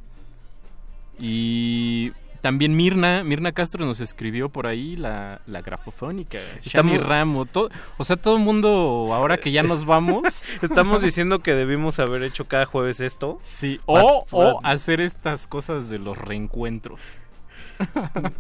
Y también Mirna, Mirna Castro nos escribió por ahí la, la grafofónica, Shami Ramo, to- o sea, todo el mundo, ahora que ya nos vamos, Estamos diciendo que debimos haber hecho cada jueves esto. Sí, o, o hacer estas cosas de los reencuentros.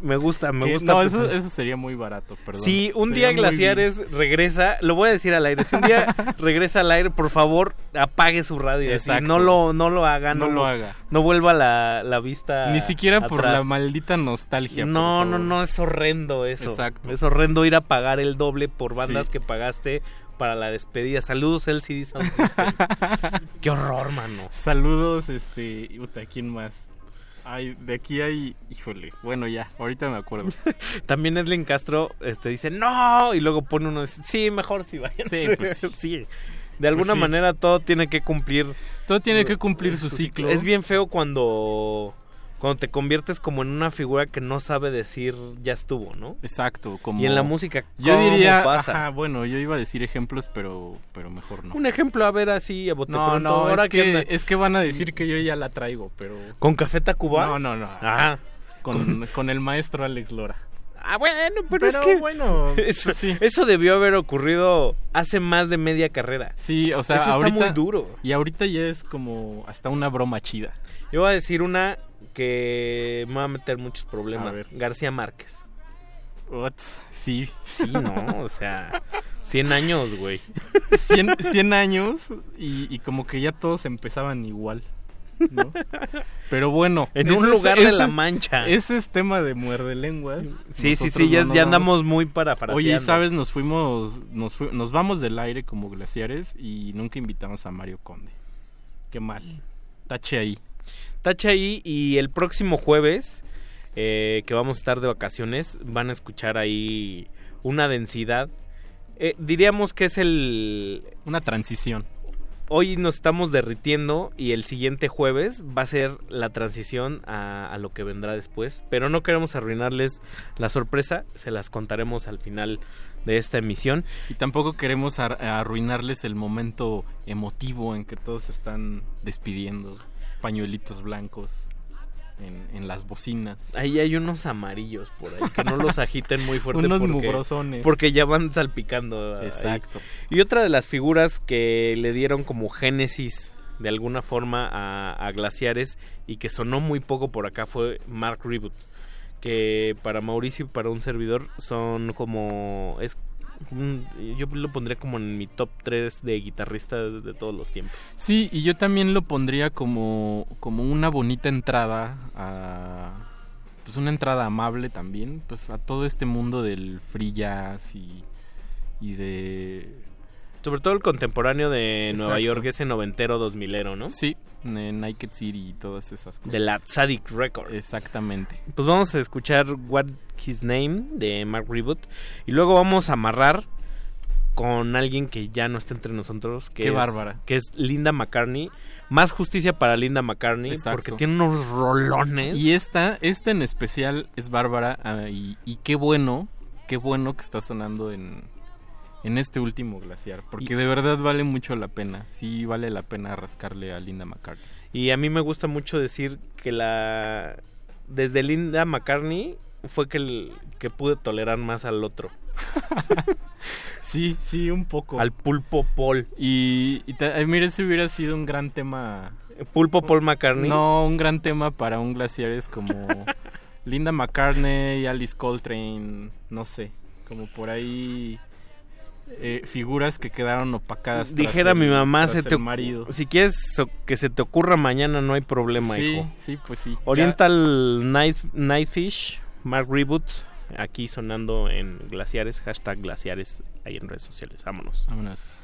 Me gusta, me gusta. No, eso, sería muy barato, perdón. Si un Sería día Glaciares regresa, lo voy a decir al aire. Si un día regresa al aire, por favor, apague su radio. así, Exacto. no lo, no lo haga, No lo haga. No vuelva la, la vista. Ni siquiera por la maldita nostalgia. No, no, no, es horrendo eso. Exacto. Es horrendo ir a pagar el doble por bandas Sí. que pagaste para la despedida. Saludos LCD Sound. Qué horror, mano. Saludos, este, puta, ¿quién más? Ay, de aquí hay, híjole, bueno ya, ahorita me acuerdo. También Edlin Castro este, dice, no, y luego pone uno, sí, mejor si vayan. Sí, pues sí. sí. De alguna Pues sí. manera todo tiene que cumplir. Todo tiene que cumplir su ciclo. Es bien feo cuando, cuando te conviertes como en una figura que no sabe decir ya estuvo, ¿no? Exacto, como... Y en la música, Yo ¿cómo diría, pasa? ajá, bueno, yo iba a decir ejemplos, pero, pero mejor no. Un ejemplo, a ver, así, a bote No, pronto. no, Ahora es que es que van a decir que yo ya la traigo, pero... ¿Con Café Tacuba? No, no, no. Ah. Con, con el maestro Alex Lora. Ah, bueno, pero, es Pero que bueno, eso, pues sí. eso debió haber ocurrido hace más de media carrera. Sí, o sea, Eso está ahorita... muy duro. Y ahorita ya es como hasta una broma chida. Yo voy a decir una que me va a meter muchos problemas. García Márquez. What? Sí. Sí, ¿no? O sea, 100 años, güey. 100, 100 años y, y como que ya todos empezaban igual. ¿no? Pero bueno. En un es- lugar de la mancha. Ese es tema de muerde lenguas. Sí, sí, sí, ya, no vamos- andamos muy parafraseando. Oye, ¿sabes? Nos fuimos, nos, fu- nos vamos del aire como glaciares y nunca invitamos a Mario Conde. Qué mal. Tache ahí. Tacha ahí y el próximo jueves, eh, que vamos a estar de vacaciones, van a escuchar ahí una densidad. Eh, diríamos que es el... Una transición. Hoy nos estamos derritiendo y el siguiente jueves va a ser la transición a, a lo que vendrá después. Pero no queremos arruinarles la sorpresa, se las contaremos al final de esta emisión. Y tampoco queremos ar- arruinarles el momento emotivo en que todos se están despidiendo. Pañuelitos blancos en, en las bocinas. Ahí hay unos amarillos por ahí, que no los agiten muy fuerte. Unos porque, mugrosones. Porque ya van salpicando. ahí. Exacto. Y otra de las figuras que le dieron como génesis de alguna forma a, a Glaciares y que sonó muy poco por acá fue Mark Reboot. Que para Mauricio y para un servidor son como... es Yo lo pondría como en mi top 3 de guitarristas de todos los tiempos. Sí, y yo también lo pondría como, como una bonita entrada a... Pues una entrada amable también, pues a todo este mundo del free jazz y, y de... Sobre todo el contemporáneo de Nueva. York, ese noventero, dos milero, ¿no? Sí, de Naked City y todas esas cosas. De la Sadik Record. Exactamente. Pues vamos a escuchar What His Name de Mark Reboot. Y luego vamos a amarrar con alguien que ya no está entre nosotros. Que Qué es, bárbara. Que es Linda McCartney. Más justicia para Linda McCartney. Exacto. Porque tiene unos rolones. Y esta, esta en especial es Bárbara ah, y, y qué bueno, qué bueno que está sonando en, en este último glaciar, porque de verdad vale mucho la pena, sí vale la pena rascarle a Linda McCartney. Y a mí me gusta mucho decir que la... Desde Linda McCartney fue que, el- que pude tolerar más al otro. Sí, sí, un poco. Al pulpo Paul. Y, y ta- mira, ese hubiera sido un gran tema. ¿Pulpo Paul McCartney? No, un gran tema para un glaciar es como Linda McCartney, Alice Coltrane, no sé, como por ahí eh, figuras que quedaron opacadas. tras Dijera el- mi mamá, tras se te, marido. si quieres que se te ocurra mañana no hay problema, Sí, hijo. sí, pues sí. Oriental Night, Nightfish, Mark Reboot, aquí sonando en Glaciares, hashtag Glaciares, ahí en redes sociales. Vámonos. Vámonos.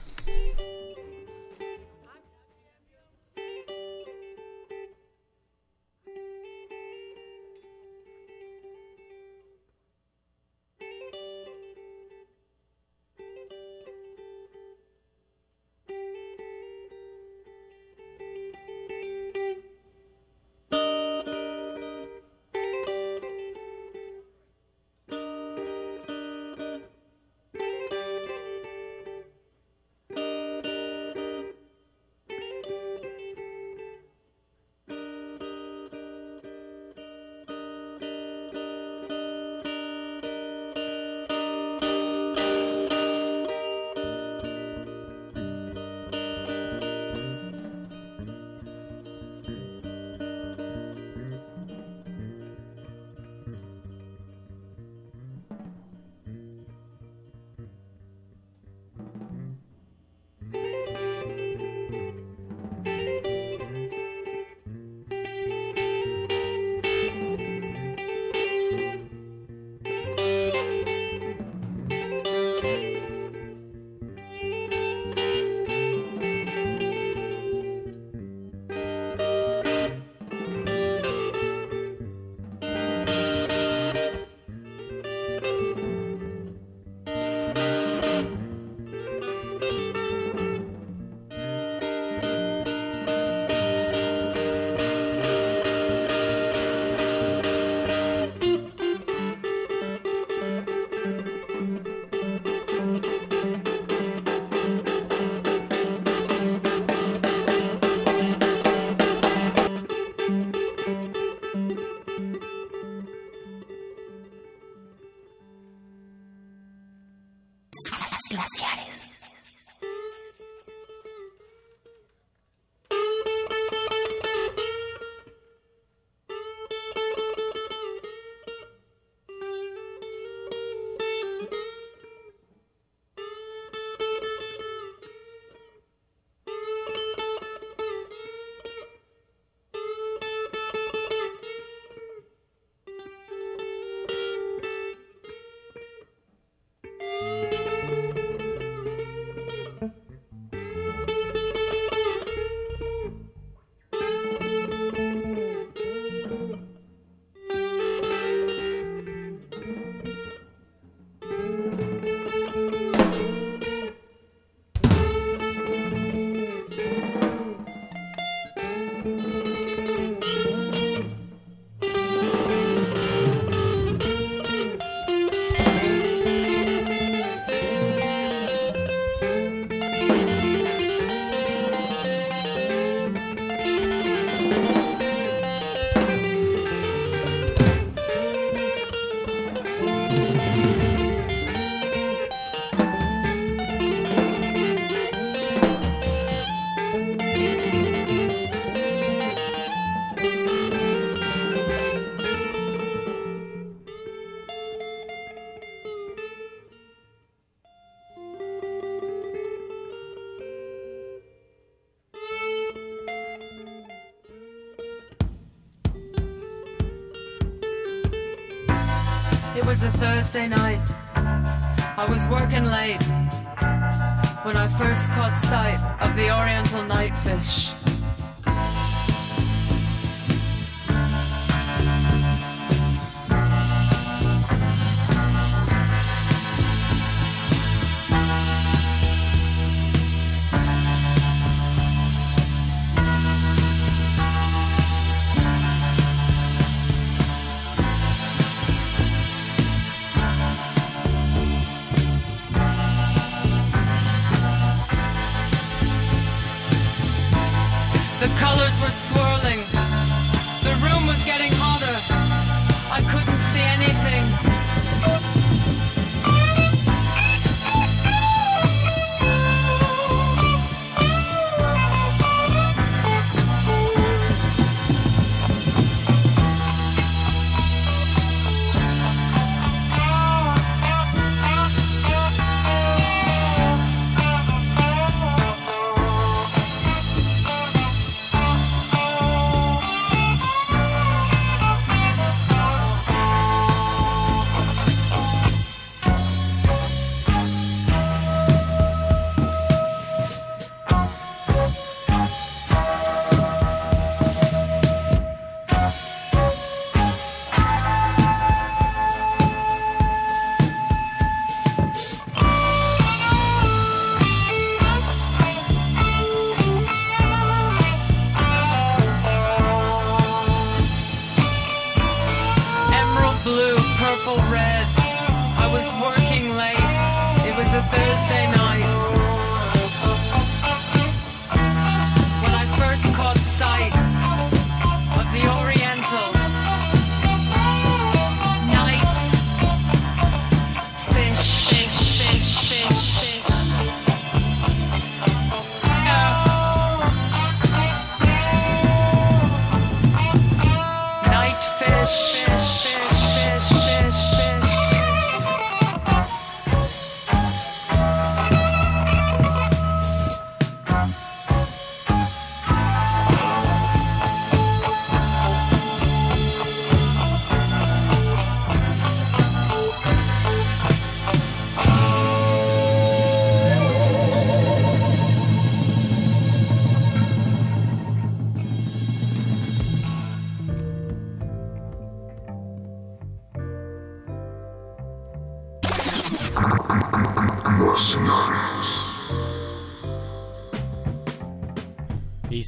Was a Thursday night. I was working late when I first caught sight of the oriental nightfish.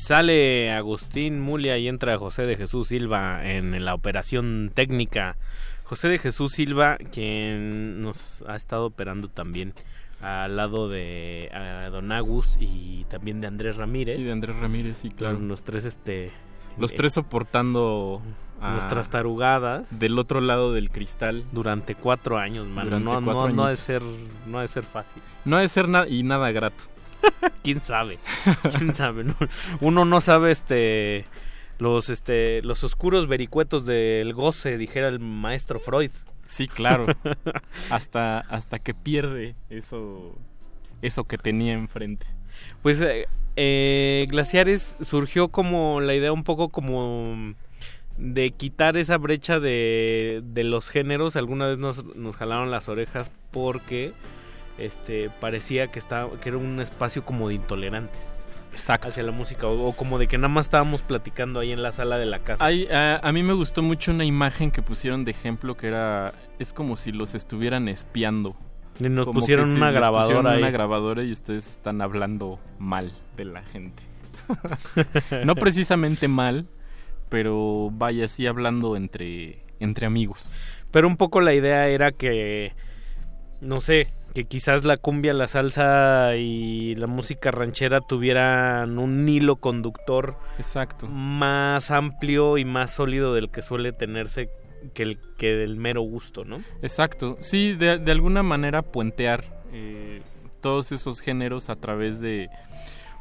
Sale Agustín Mulia y entra José de Jesús Silva en la operación técnica. José de Jesús Silva, quien nos ha estado operando también al lado de Don Agus y también de Andrés Ramírez. Y de Andrés Ramírez, sí, claro. Los tres este Los Eh, tres soportando a- Nuestras tarugadas. del otro lado del cristal. Durante cuatro años, mano. Durante no, cuatro no, no ha de ser, no ha de ser fácil. No ha de ser nada y nada grato. ¿Quién sabe? ¿Quién sabe? No- Uno no sabe este los este los oscuros vericuetos del goce, dijera el maestro Freud. Sí, claro. hasta, hasta que pierde eso, eso que tenía enfrente. Pues eh, eh, Glaciares surgió como la idea un poco como de quitar esa brecha de, de los géneros. Alguna vez nos, nos jalaron las orejas porque este parecía que estaba que era un espacio como de intolerantes. Exacto. Hacia la música o, o como de que nada más estábamos platicando ahí en la sala de la casa. Hay, a, a mí me gustó mucho una imagen que pusieron de ejemplo que era es como si los estuvieran espiando. Y nos Como pusieron si una grabadora pusieron ahí. una grabadora y ustedes están hablando mal de la gente. no precisamente mal, pero vaya así hablando entre entre amigos. Pero un poco la idea era que, no sé, que quizás la cumbia, la salsa y la música ranchera tuvieran un hilo conductor Exacto. más amplio y más sólido del que suele tenerse que el que del mero gusto, ¿no? Exacto, sí, de, de alguna manera puentear eh, todos esos géneros a través de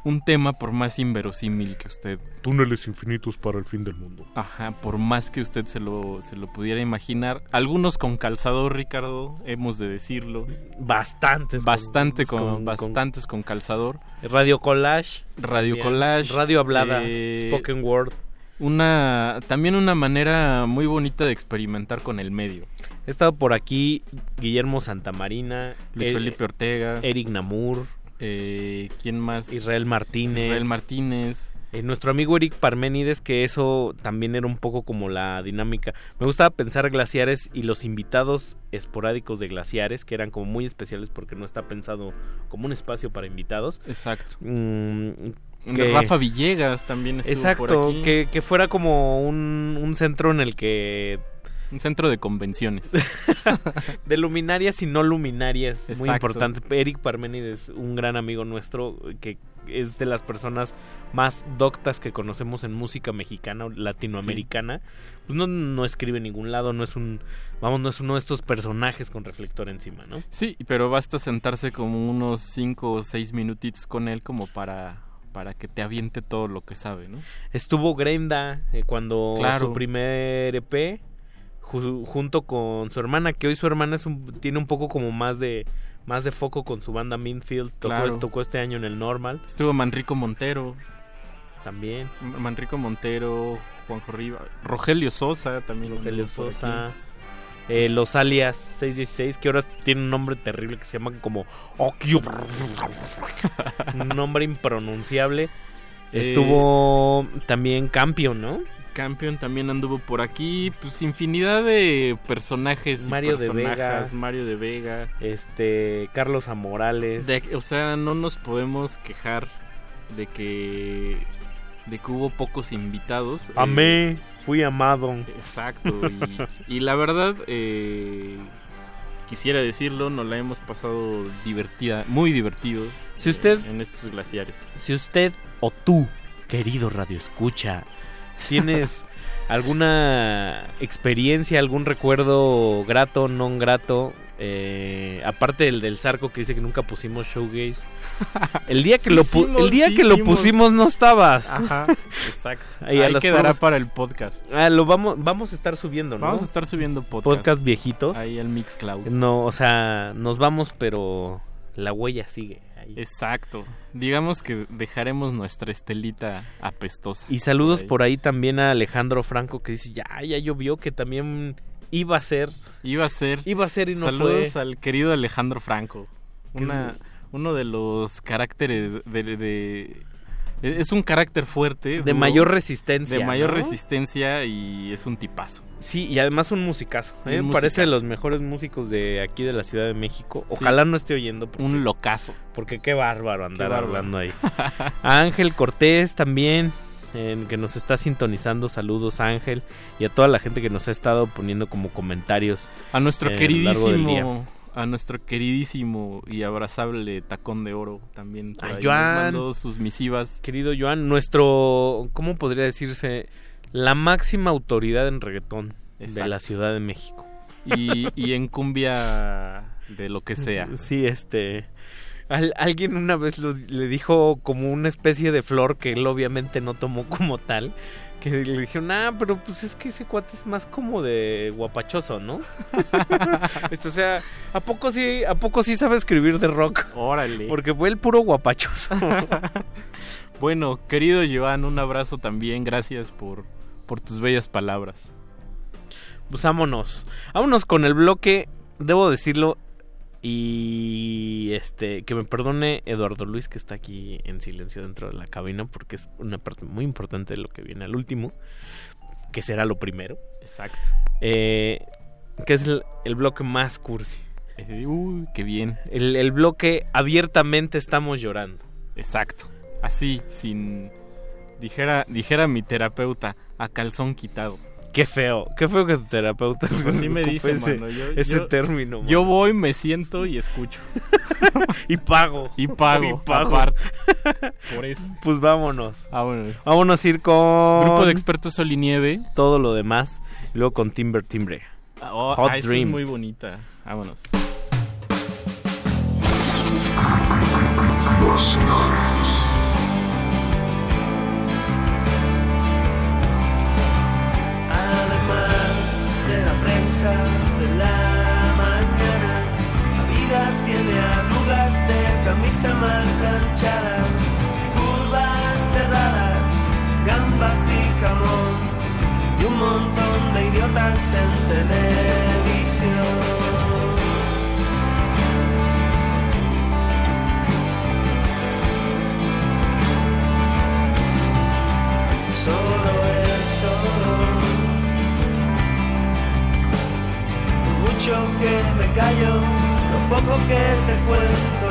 un tema por más inverosímil que usted... Túneles infinitos para el fin del mundo. Ajá, por más que usted se lo, se lo pudiera imaginar. Algunos con calzador, Ricardo, hemos de decirlo. Bastantes. Bastante con- con, con- bastantes con calzador. Radio Collage. Radio Bien. Collage. Radio hablada. eh, spoken word. Una, también una manera muy bonita de experimentar con el medio. He estado por aquí Guillermo Santamarina, Luis eh, Felipe Ortega. Eric Namur, eh, ¿quién más? Israel Martínez. Israel Martínez. Eh, nuestro amigo Eric Parménides, que eso también era un poco como la dinámica. Me gustaba pensar glaciares y los invitados esporádicos de glaciares, que eran como muy especiales porque no está pensado como un espacio para invitados. Exacto. Mm, Rafa Villegas también estuvo Exacto, por aquí. Que, que fuera como un, un centro en el que... Un centro de convenciones. de luminarias y no luminarias. Muy importante. Eric Parménides, un gran amigo nuestro, que es de las personas más doctas que conocemos en música mexicana o latinoamericana. Pues no, no escribe en ningún lado, no es un, vamos, no es uno de estos personajes con reflector encima, ¿no? Sí, pero basta sentarse como unos 5 o 6 minutitos con él como para, para que te aviente todo lo que sabe, ¿no? Estuvo Grenda eh, cuando Claro. su primer EP ju- junto con su hermana, que hoy su hermana es un- tiene un poco como más de más de foco con su banda Minfield, tocó, Claro. tocó este año en el Normal Estuvo Manrico Montero. también. Manrico Montero, Juanjo Riva, Rogelio Sosa también. Rogelio Sosa. Eh, los alias 616, que ahora tiene un nombre terrible que se llama como un nombre impronunciable. Eh, Estuvo también Campion, ¿no? Campion también anduvo por aquí, pues infinidad de personajes. y Mario de Vega. Mario de Vega. Este, Carlos Amorales. De- o sea, no nos podemos quejar de que de que hubo pocos invitados. eh, Amé, fui amado. Exacto. Y, y la verdad, eh, quisiera decirlo, nos la hemos pasado divertida, muy divertido. Si usted- en estos glaciares. Si usted o tú, querido Radio Escucha, tienes alguna experiencia, algún recuerdo grato, non grato, eh, aparte del del Zarco que dice que nunca pusimos showgaze, el día que Sí lo pu- hicimos, el día sí que lo pusimos no estabas. Ajá, exacto. Ahí Ahí quedará para el podcast. Ah, lo vamos vamos a estar subiendo, ¿no? Vamos a estar subiendo podcast. podcast viejitos. Ahí al Mixcloud. No, o sea, nos vamos, pero la huella sigue. Ahí. Exacto. Digamos que dejaremos nuestra estelita apestosa. Y saludos ahí. por ahí también a Alejandro Franco que dice, ya, ya llovió, que también iba a ser. Iba a ser. Iba a ser y no Saludos fue. al querido Alejandro Franco. Una, uno de los caracteres de, de- es un carácter fuerte. De duro, mayor resistencia, De mayor ¿no? resistencia y es un tipazo. Sí, y además un musicazo. ¿eh? Un Parece de los mejores músicos de aquí de la Ciudad de México. Sí. Ojalá no esté oyendo. porque- Un locazo. Porque qué bárbaro andar bárbaro. hablando ahí. A Ángel Cortés también, en que nos está sintonizando. Saludos, Ángel. Y a toda la gente que nos ha estado poniendo como comentarios. A nuestro queridísimo A nuestro queridísimo y abrazable tacón de oro también. Por A ahí Joan. nos mandó sus misivas. Querido Joan, nuestro, ¿cómo podría decirse? La máxima autoridad en reggaetón de la Ciudad de México. Y, y en cumbia de lo que sea. Sí, este... al- alguien una vez lo- le dijo como una especie de flor que él obviamente no tomó como tal. Que le dijeron, ah, pero pues es que ese cuate es más como de guapachoso, ¿no? Esto, o sea, ¿a poco sí, a poco sí sabe escribir de rock? Órale. Porque fue el puro guapachoso. Bueno, querido Joan, un abrazo también. Gracias por, por tus bellas palabras. Pues vámonos. Vámonos con el bloque, debo decirlo. Y este, que me perdone Eduardo Luis, que está aquí en silencio dentro de la cabina, porque es una parte muy importante de lo que viene al último, que será lo primero. Exacto. Eh, que es el, el bloque más cursi. Uy, qué bien. El, el bloque abiertamente estamos llorando. Exacto. Así, sin. Dijera, dijera mi terapeuta, a calzón quitado. Qué feo, qué feo que tu terapeuta Pues así me dice, ese, mano. Yo- ese yo- término. mano. Yo voy, me siento y escucho. y pago. Y pago. Y pago. aparte. Por eso. Pues vámonos. Vámonos. Vámonos a ir con. Grupo de expertos Sol y Nieve. Todo lo demás. Y luego con Timber Timbre. Oh, Hot ah, Dreams. es muy bonita. Vámonos. Además de la mañana, la vida tiene arrugas de camisa mal planchada, curvas cerradas, gambas y jamón, y un montón de idiotas en televisión. Mucho que me callo, lo poco que te cuento,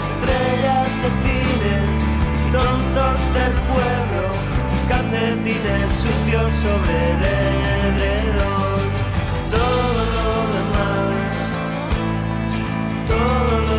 estrellas de cine, tontos del pueblo, calcetines sucios sobre el todo lo demás, todo lo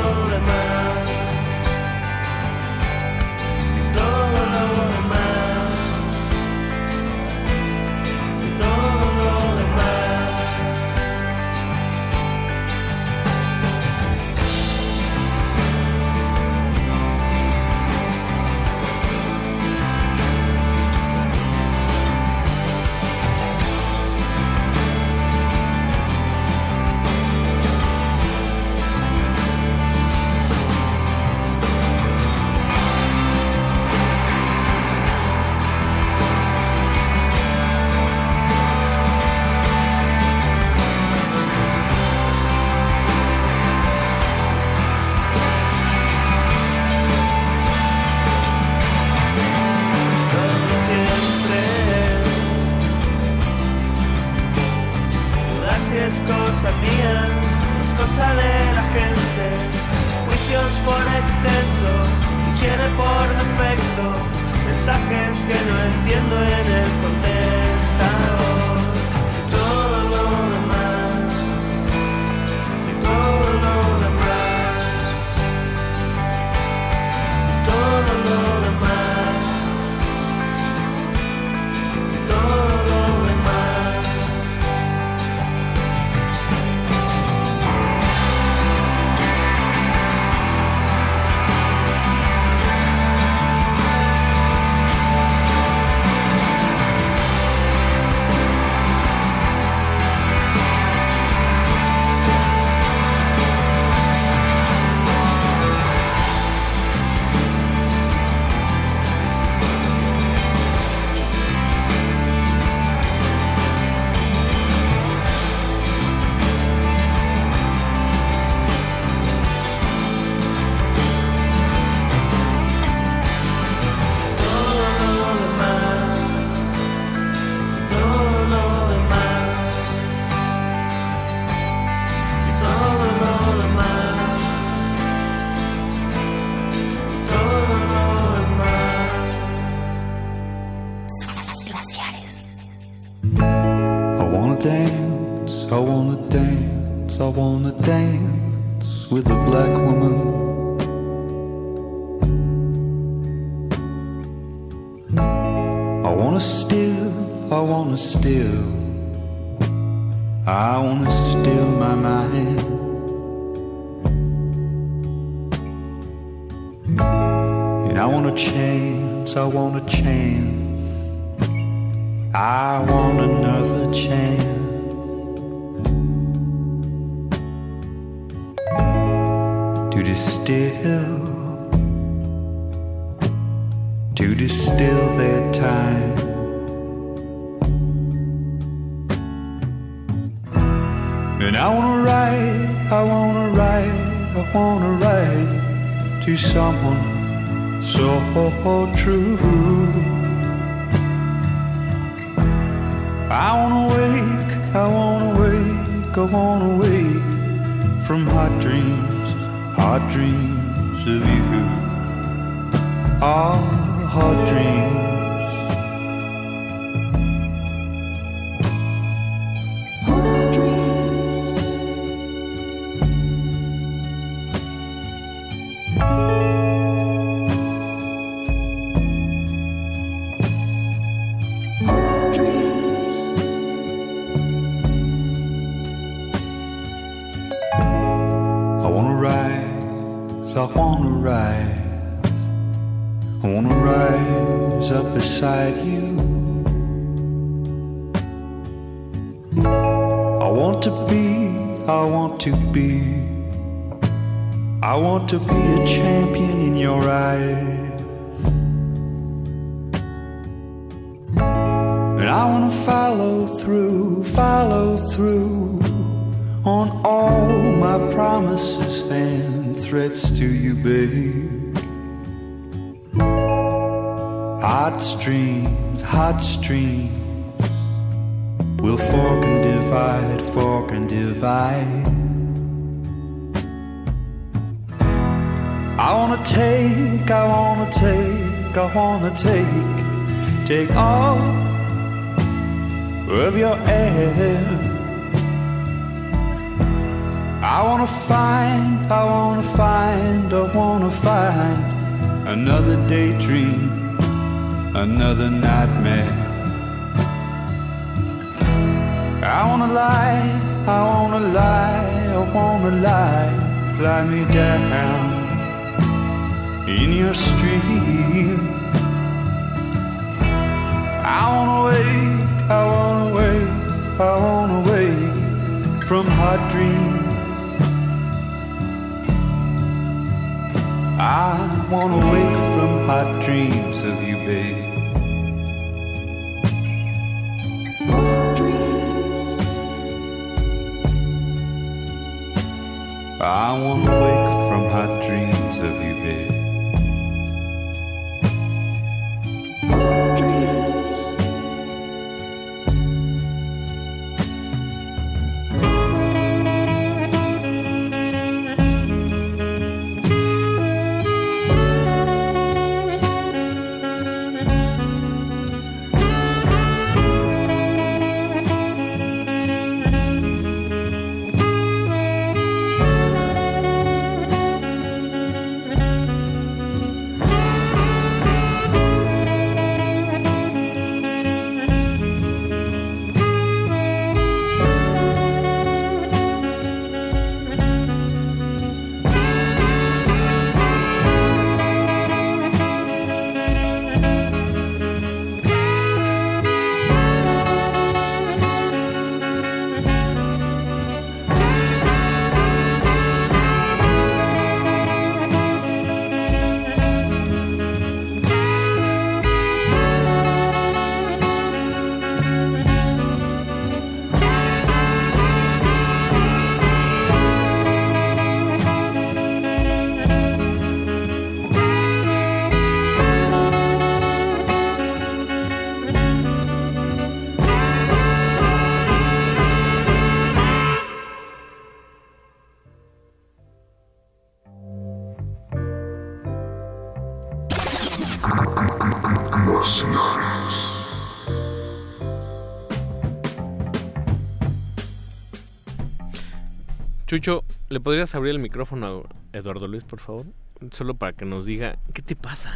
¿Le podrías abrir el micrófono a Eduardo Luis, por favor? Solo para que nos diga, ¿qué te pasa?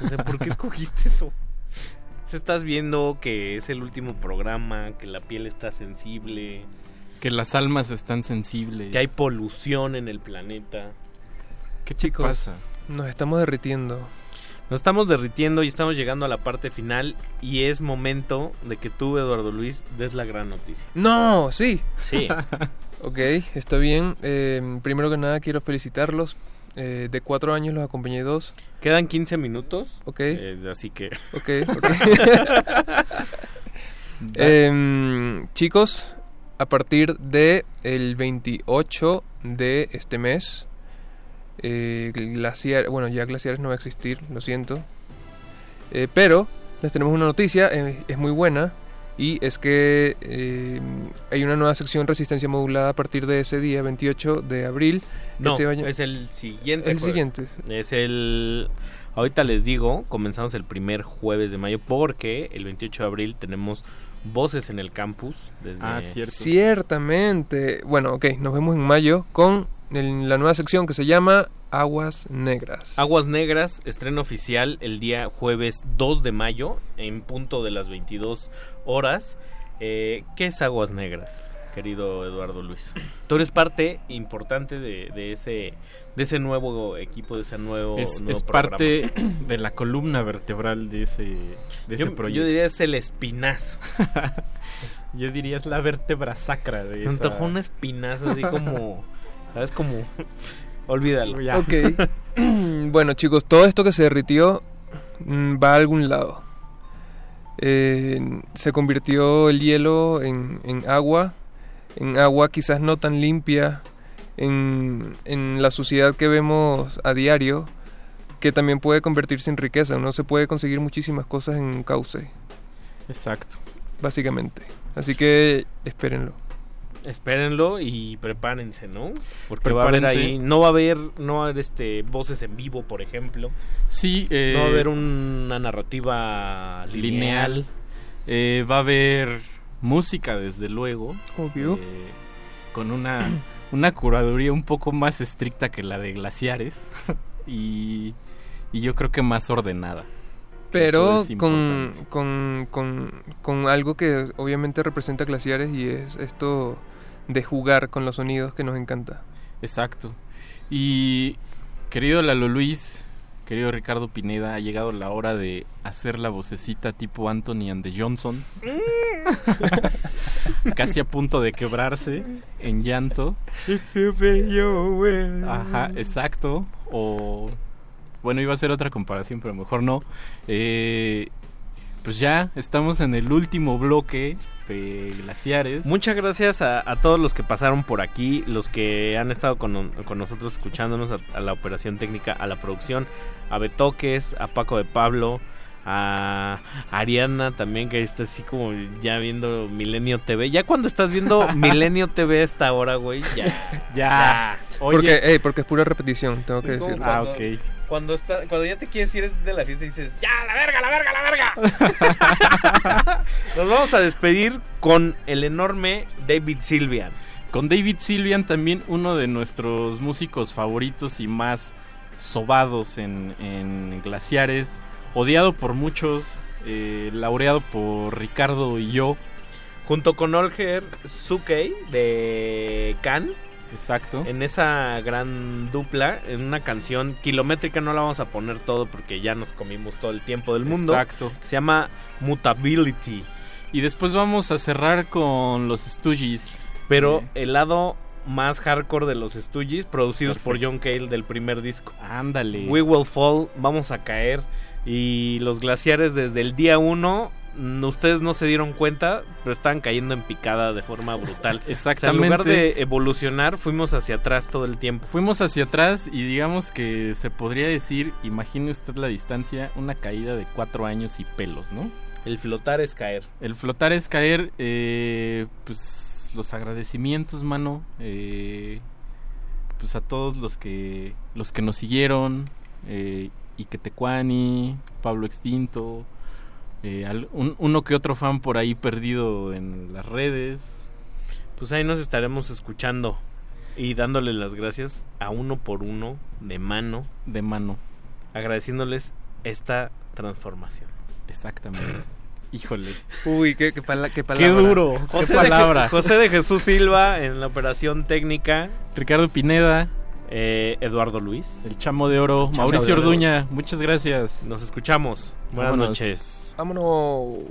O sea, ¿por qué escogiste eso? Se estás viendo que es el último programa, que la piel está sensible, Que las almas están sensibles. que hay polución en el planeta. ¿Qué Chicos, pasa? nos estamos derritiendo. Nos estamos derritiendo y estamos llegando a la parte final y es momento de que tú, Eduardo Luis, des la gran noticia. No, sí. Sí. ok, está bien. Eh, primero que nada quiero felicitarlos. Eh, de cuatro años los acompañé dos. Quedan 15 minutos. Ok. eh, así que... Ok, ok. Em, chicos, a partir de el 28 de este mes, eh, glaciar, bueno, ya glaciares no va a existir, lo siento. Eh, pero les tenemos una noticia, eh, es muy buena, y es que eh, hay una nueva sección resistencia modulada a partir de ese día, 28 de abril. No, a- es el siguiente. El jueves. siguiente. Es el... Ahorita les digo, comenzamos el primer jueves de mayo porque el 28 de abril tenemos voces en el campus. Desde... Ah, cierto. Ciertamente. Bueno, ok, nos vemos en mayo con el- la nueva sección que se llama Aguas Negras. Aguas Negras, estreno oficial el día jueves 2 de mayo en punto de las 22 horas. Eh, ¿Qué es Aguas Negras, querido Eduardo Luis? Tú eres parte importante de, de ese de ese nuevo equipo, de ese nuevo, Es, nuevo es programa. parte de la columna vertebral de ese, de ese yo, proyecto. yo diría es el espinazo. Yo diría es la vértebra sacra de Me esa... antojó un espinazo así como, ¿sabes? Como, olvídalo. Ok. bueno, chicos, todo esto que se derritió mm, va a algún lado. Eh, se convirtió el hielo en, en agua, en agua quizás no tan limpia, en, en la suciedad que vemos a diario, que también puede convertirse en riqueza. Uno se puede conseguir muchísimas cosas en un cauce. Exacto. Básicamente. Así que espérenlo. Espérenlo y prepárense, ¿no? Porque va a haber ahí, no va a haber, no va a haber este voces en vivo, por ejemplo. Sí, eh, no va a haber una narrativa lineal. lineal. Eh, va a haber música, desde luego. Obvio. eh, con una, una curaduría un poco más estricta que la de Glaciares. y, y yo creo que más ordenada. Pero es con, con, con, con algo que obviamente representa glaciares y es esto de jugar con los sonidos que nos encanta. Exacto. Y querido Lalo Luis, querido Ricardo Pineda, ha llegado la hora de hacer la vocecita tipo Anthony and the Johnsons. Casi a punto de quebrarse en llanto. Ajá, exacto. O bueno, iba a ser otra comparación, pero mejor no. Eh, pues ya estamos en el último bloque de glaciares. Muchas gracias a, a todos los que pasaron por aquí, los que han estado con, con nosotros escuchándonos, a, a la operación técnica, a la producción, a Betoques, a Paco de Pablo, a Ariana también, que está así como ya viendo Milenio TV. Ya cuando estás viendo Milenio TV a esta hora, güey, ya, ya. Oye, Porque, porque es pura repetición, tengo que es como decirlo. Cuando- está, cuando ya te quieres ir de la fiesta y dices, ¡ya, la verga, la verga, la verga! Nos vamos a despedir con el enorme David Silvian. Con David Silvian, también uno de nuestros músicos favoritos y más sobados en, en glaciares, odiado por muchos, eh, laureado por Ricardo y yo. Junto con Olger Sukei de Can. Exacto. En esa gran dupla, en una canción kilométrica, no la vamos a poner todo porque ya nos comimos todo el tiempo del mundo. Exacto. Se llama Mutability. Y después vamos a cerrar con los Stooges. Pero el lado más hardcore de los Stooges, producidos por. John Cale del primer disco. Ándale. We Will Fall, vamos a caer. Y los glaciares desde el día 1, ustedes no se dieron cuenta, pero estaban cayendo en picada de forma brutal. O sea, en lugar Exactamente. de evolucionar, fuimos hacia atrás todo el tiempo. Fuimos hacia atrás y digamos que se podría decir, imagine usted la distancia, una caída de cuatro años y pelos, ¿no? El flotar es caer. El flotar es caer, eh, pues los agradecimientos, mano, eh, pues a todos los que los que nos siguieron, eh, Ike Tecuani, Pablo Extinto, eh, al- un- uno que otro fan por ahí perdido en las redes. Pues ahí nos estaremos escuchando. y dándole las gracias a uno por uno, de mano. De mano. Agradeciéndoles esta transformación. Exactamente. Híjole. Uy, qué, qué, pala- qué Qué palabra. duro. José qué de Je- palabra. José de Jesús Silva en la operación técnica. Ricardo Pineda. Eh, Eduardo Luis. El chamo de oro. Chamo Mauricio de oro. Orduña. Muchas gracias. Nos escuchamos. Buenas Vámonos. noches. Vámonos.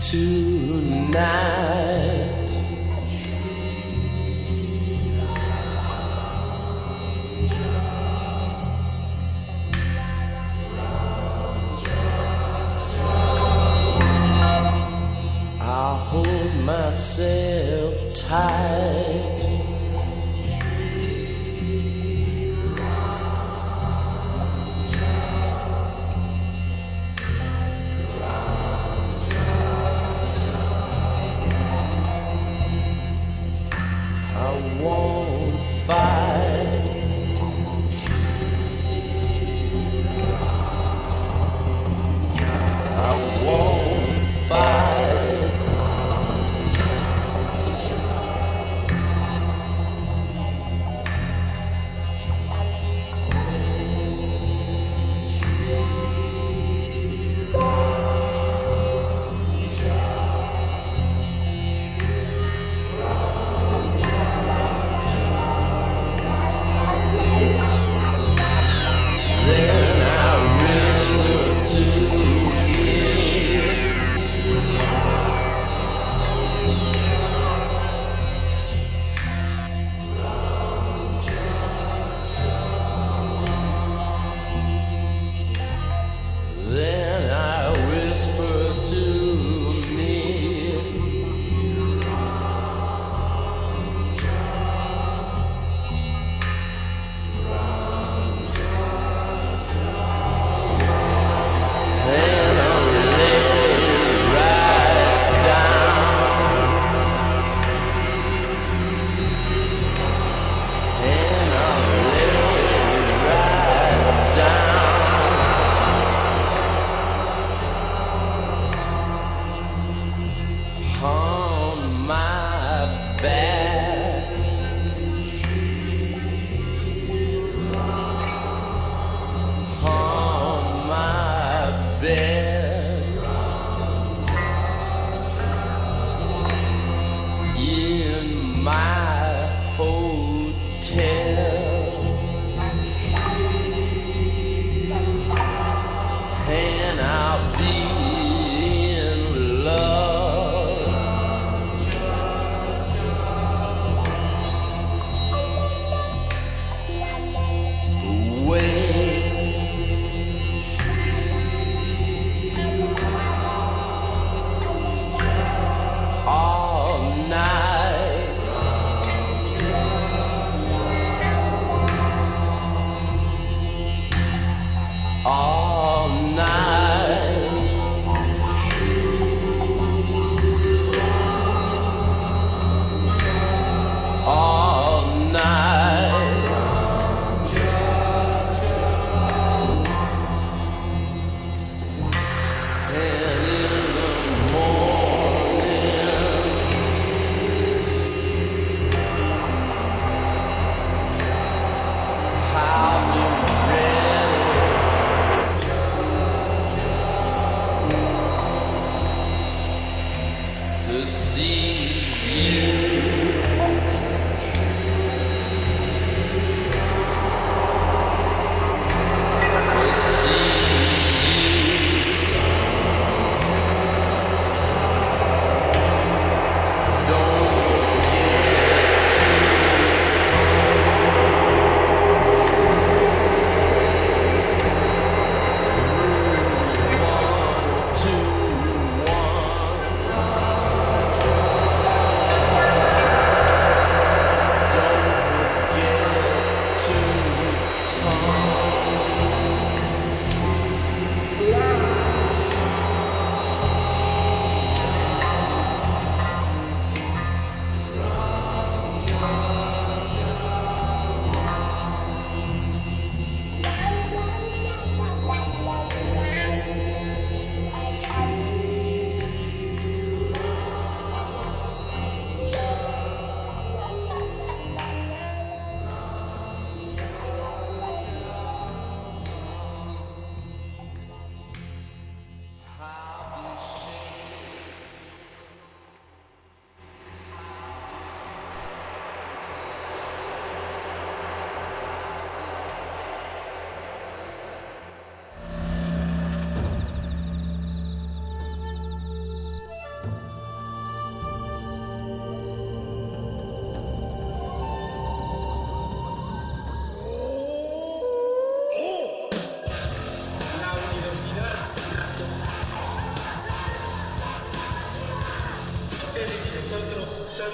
tonight. I hold myself tight.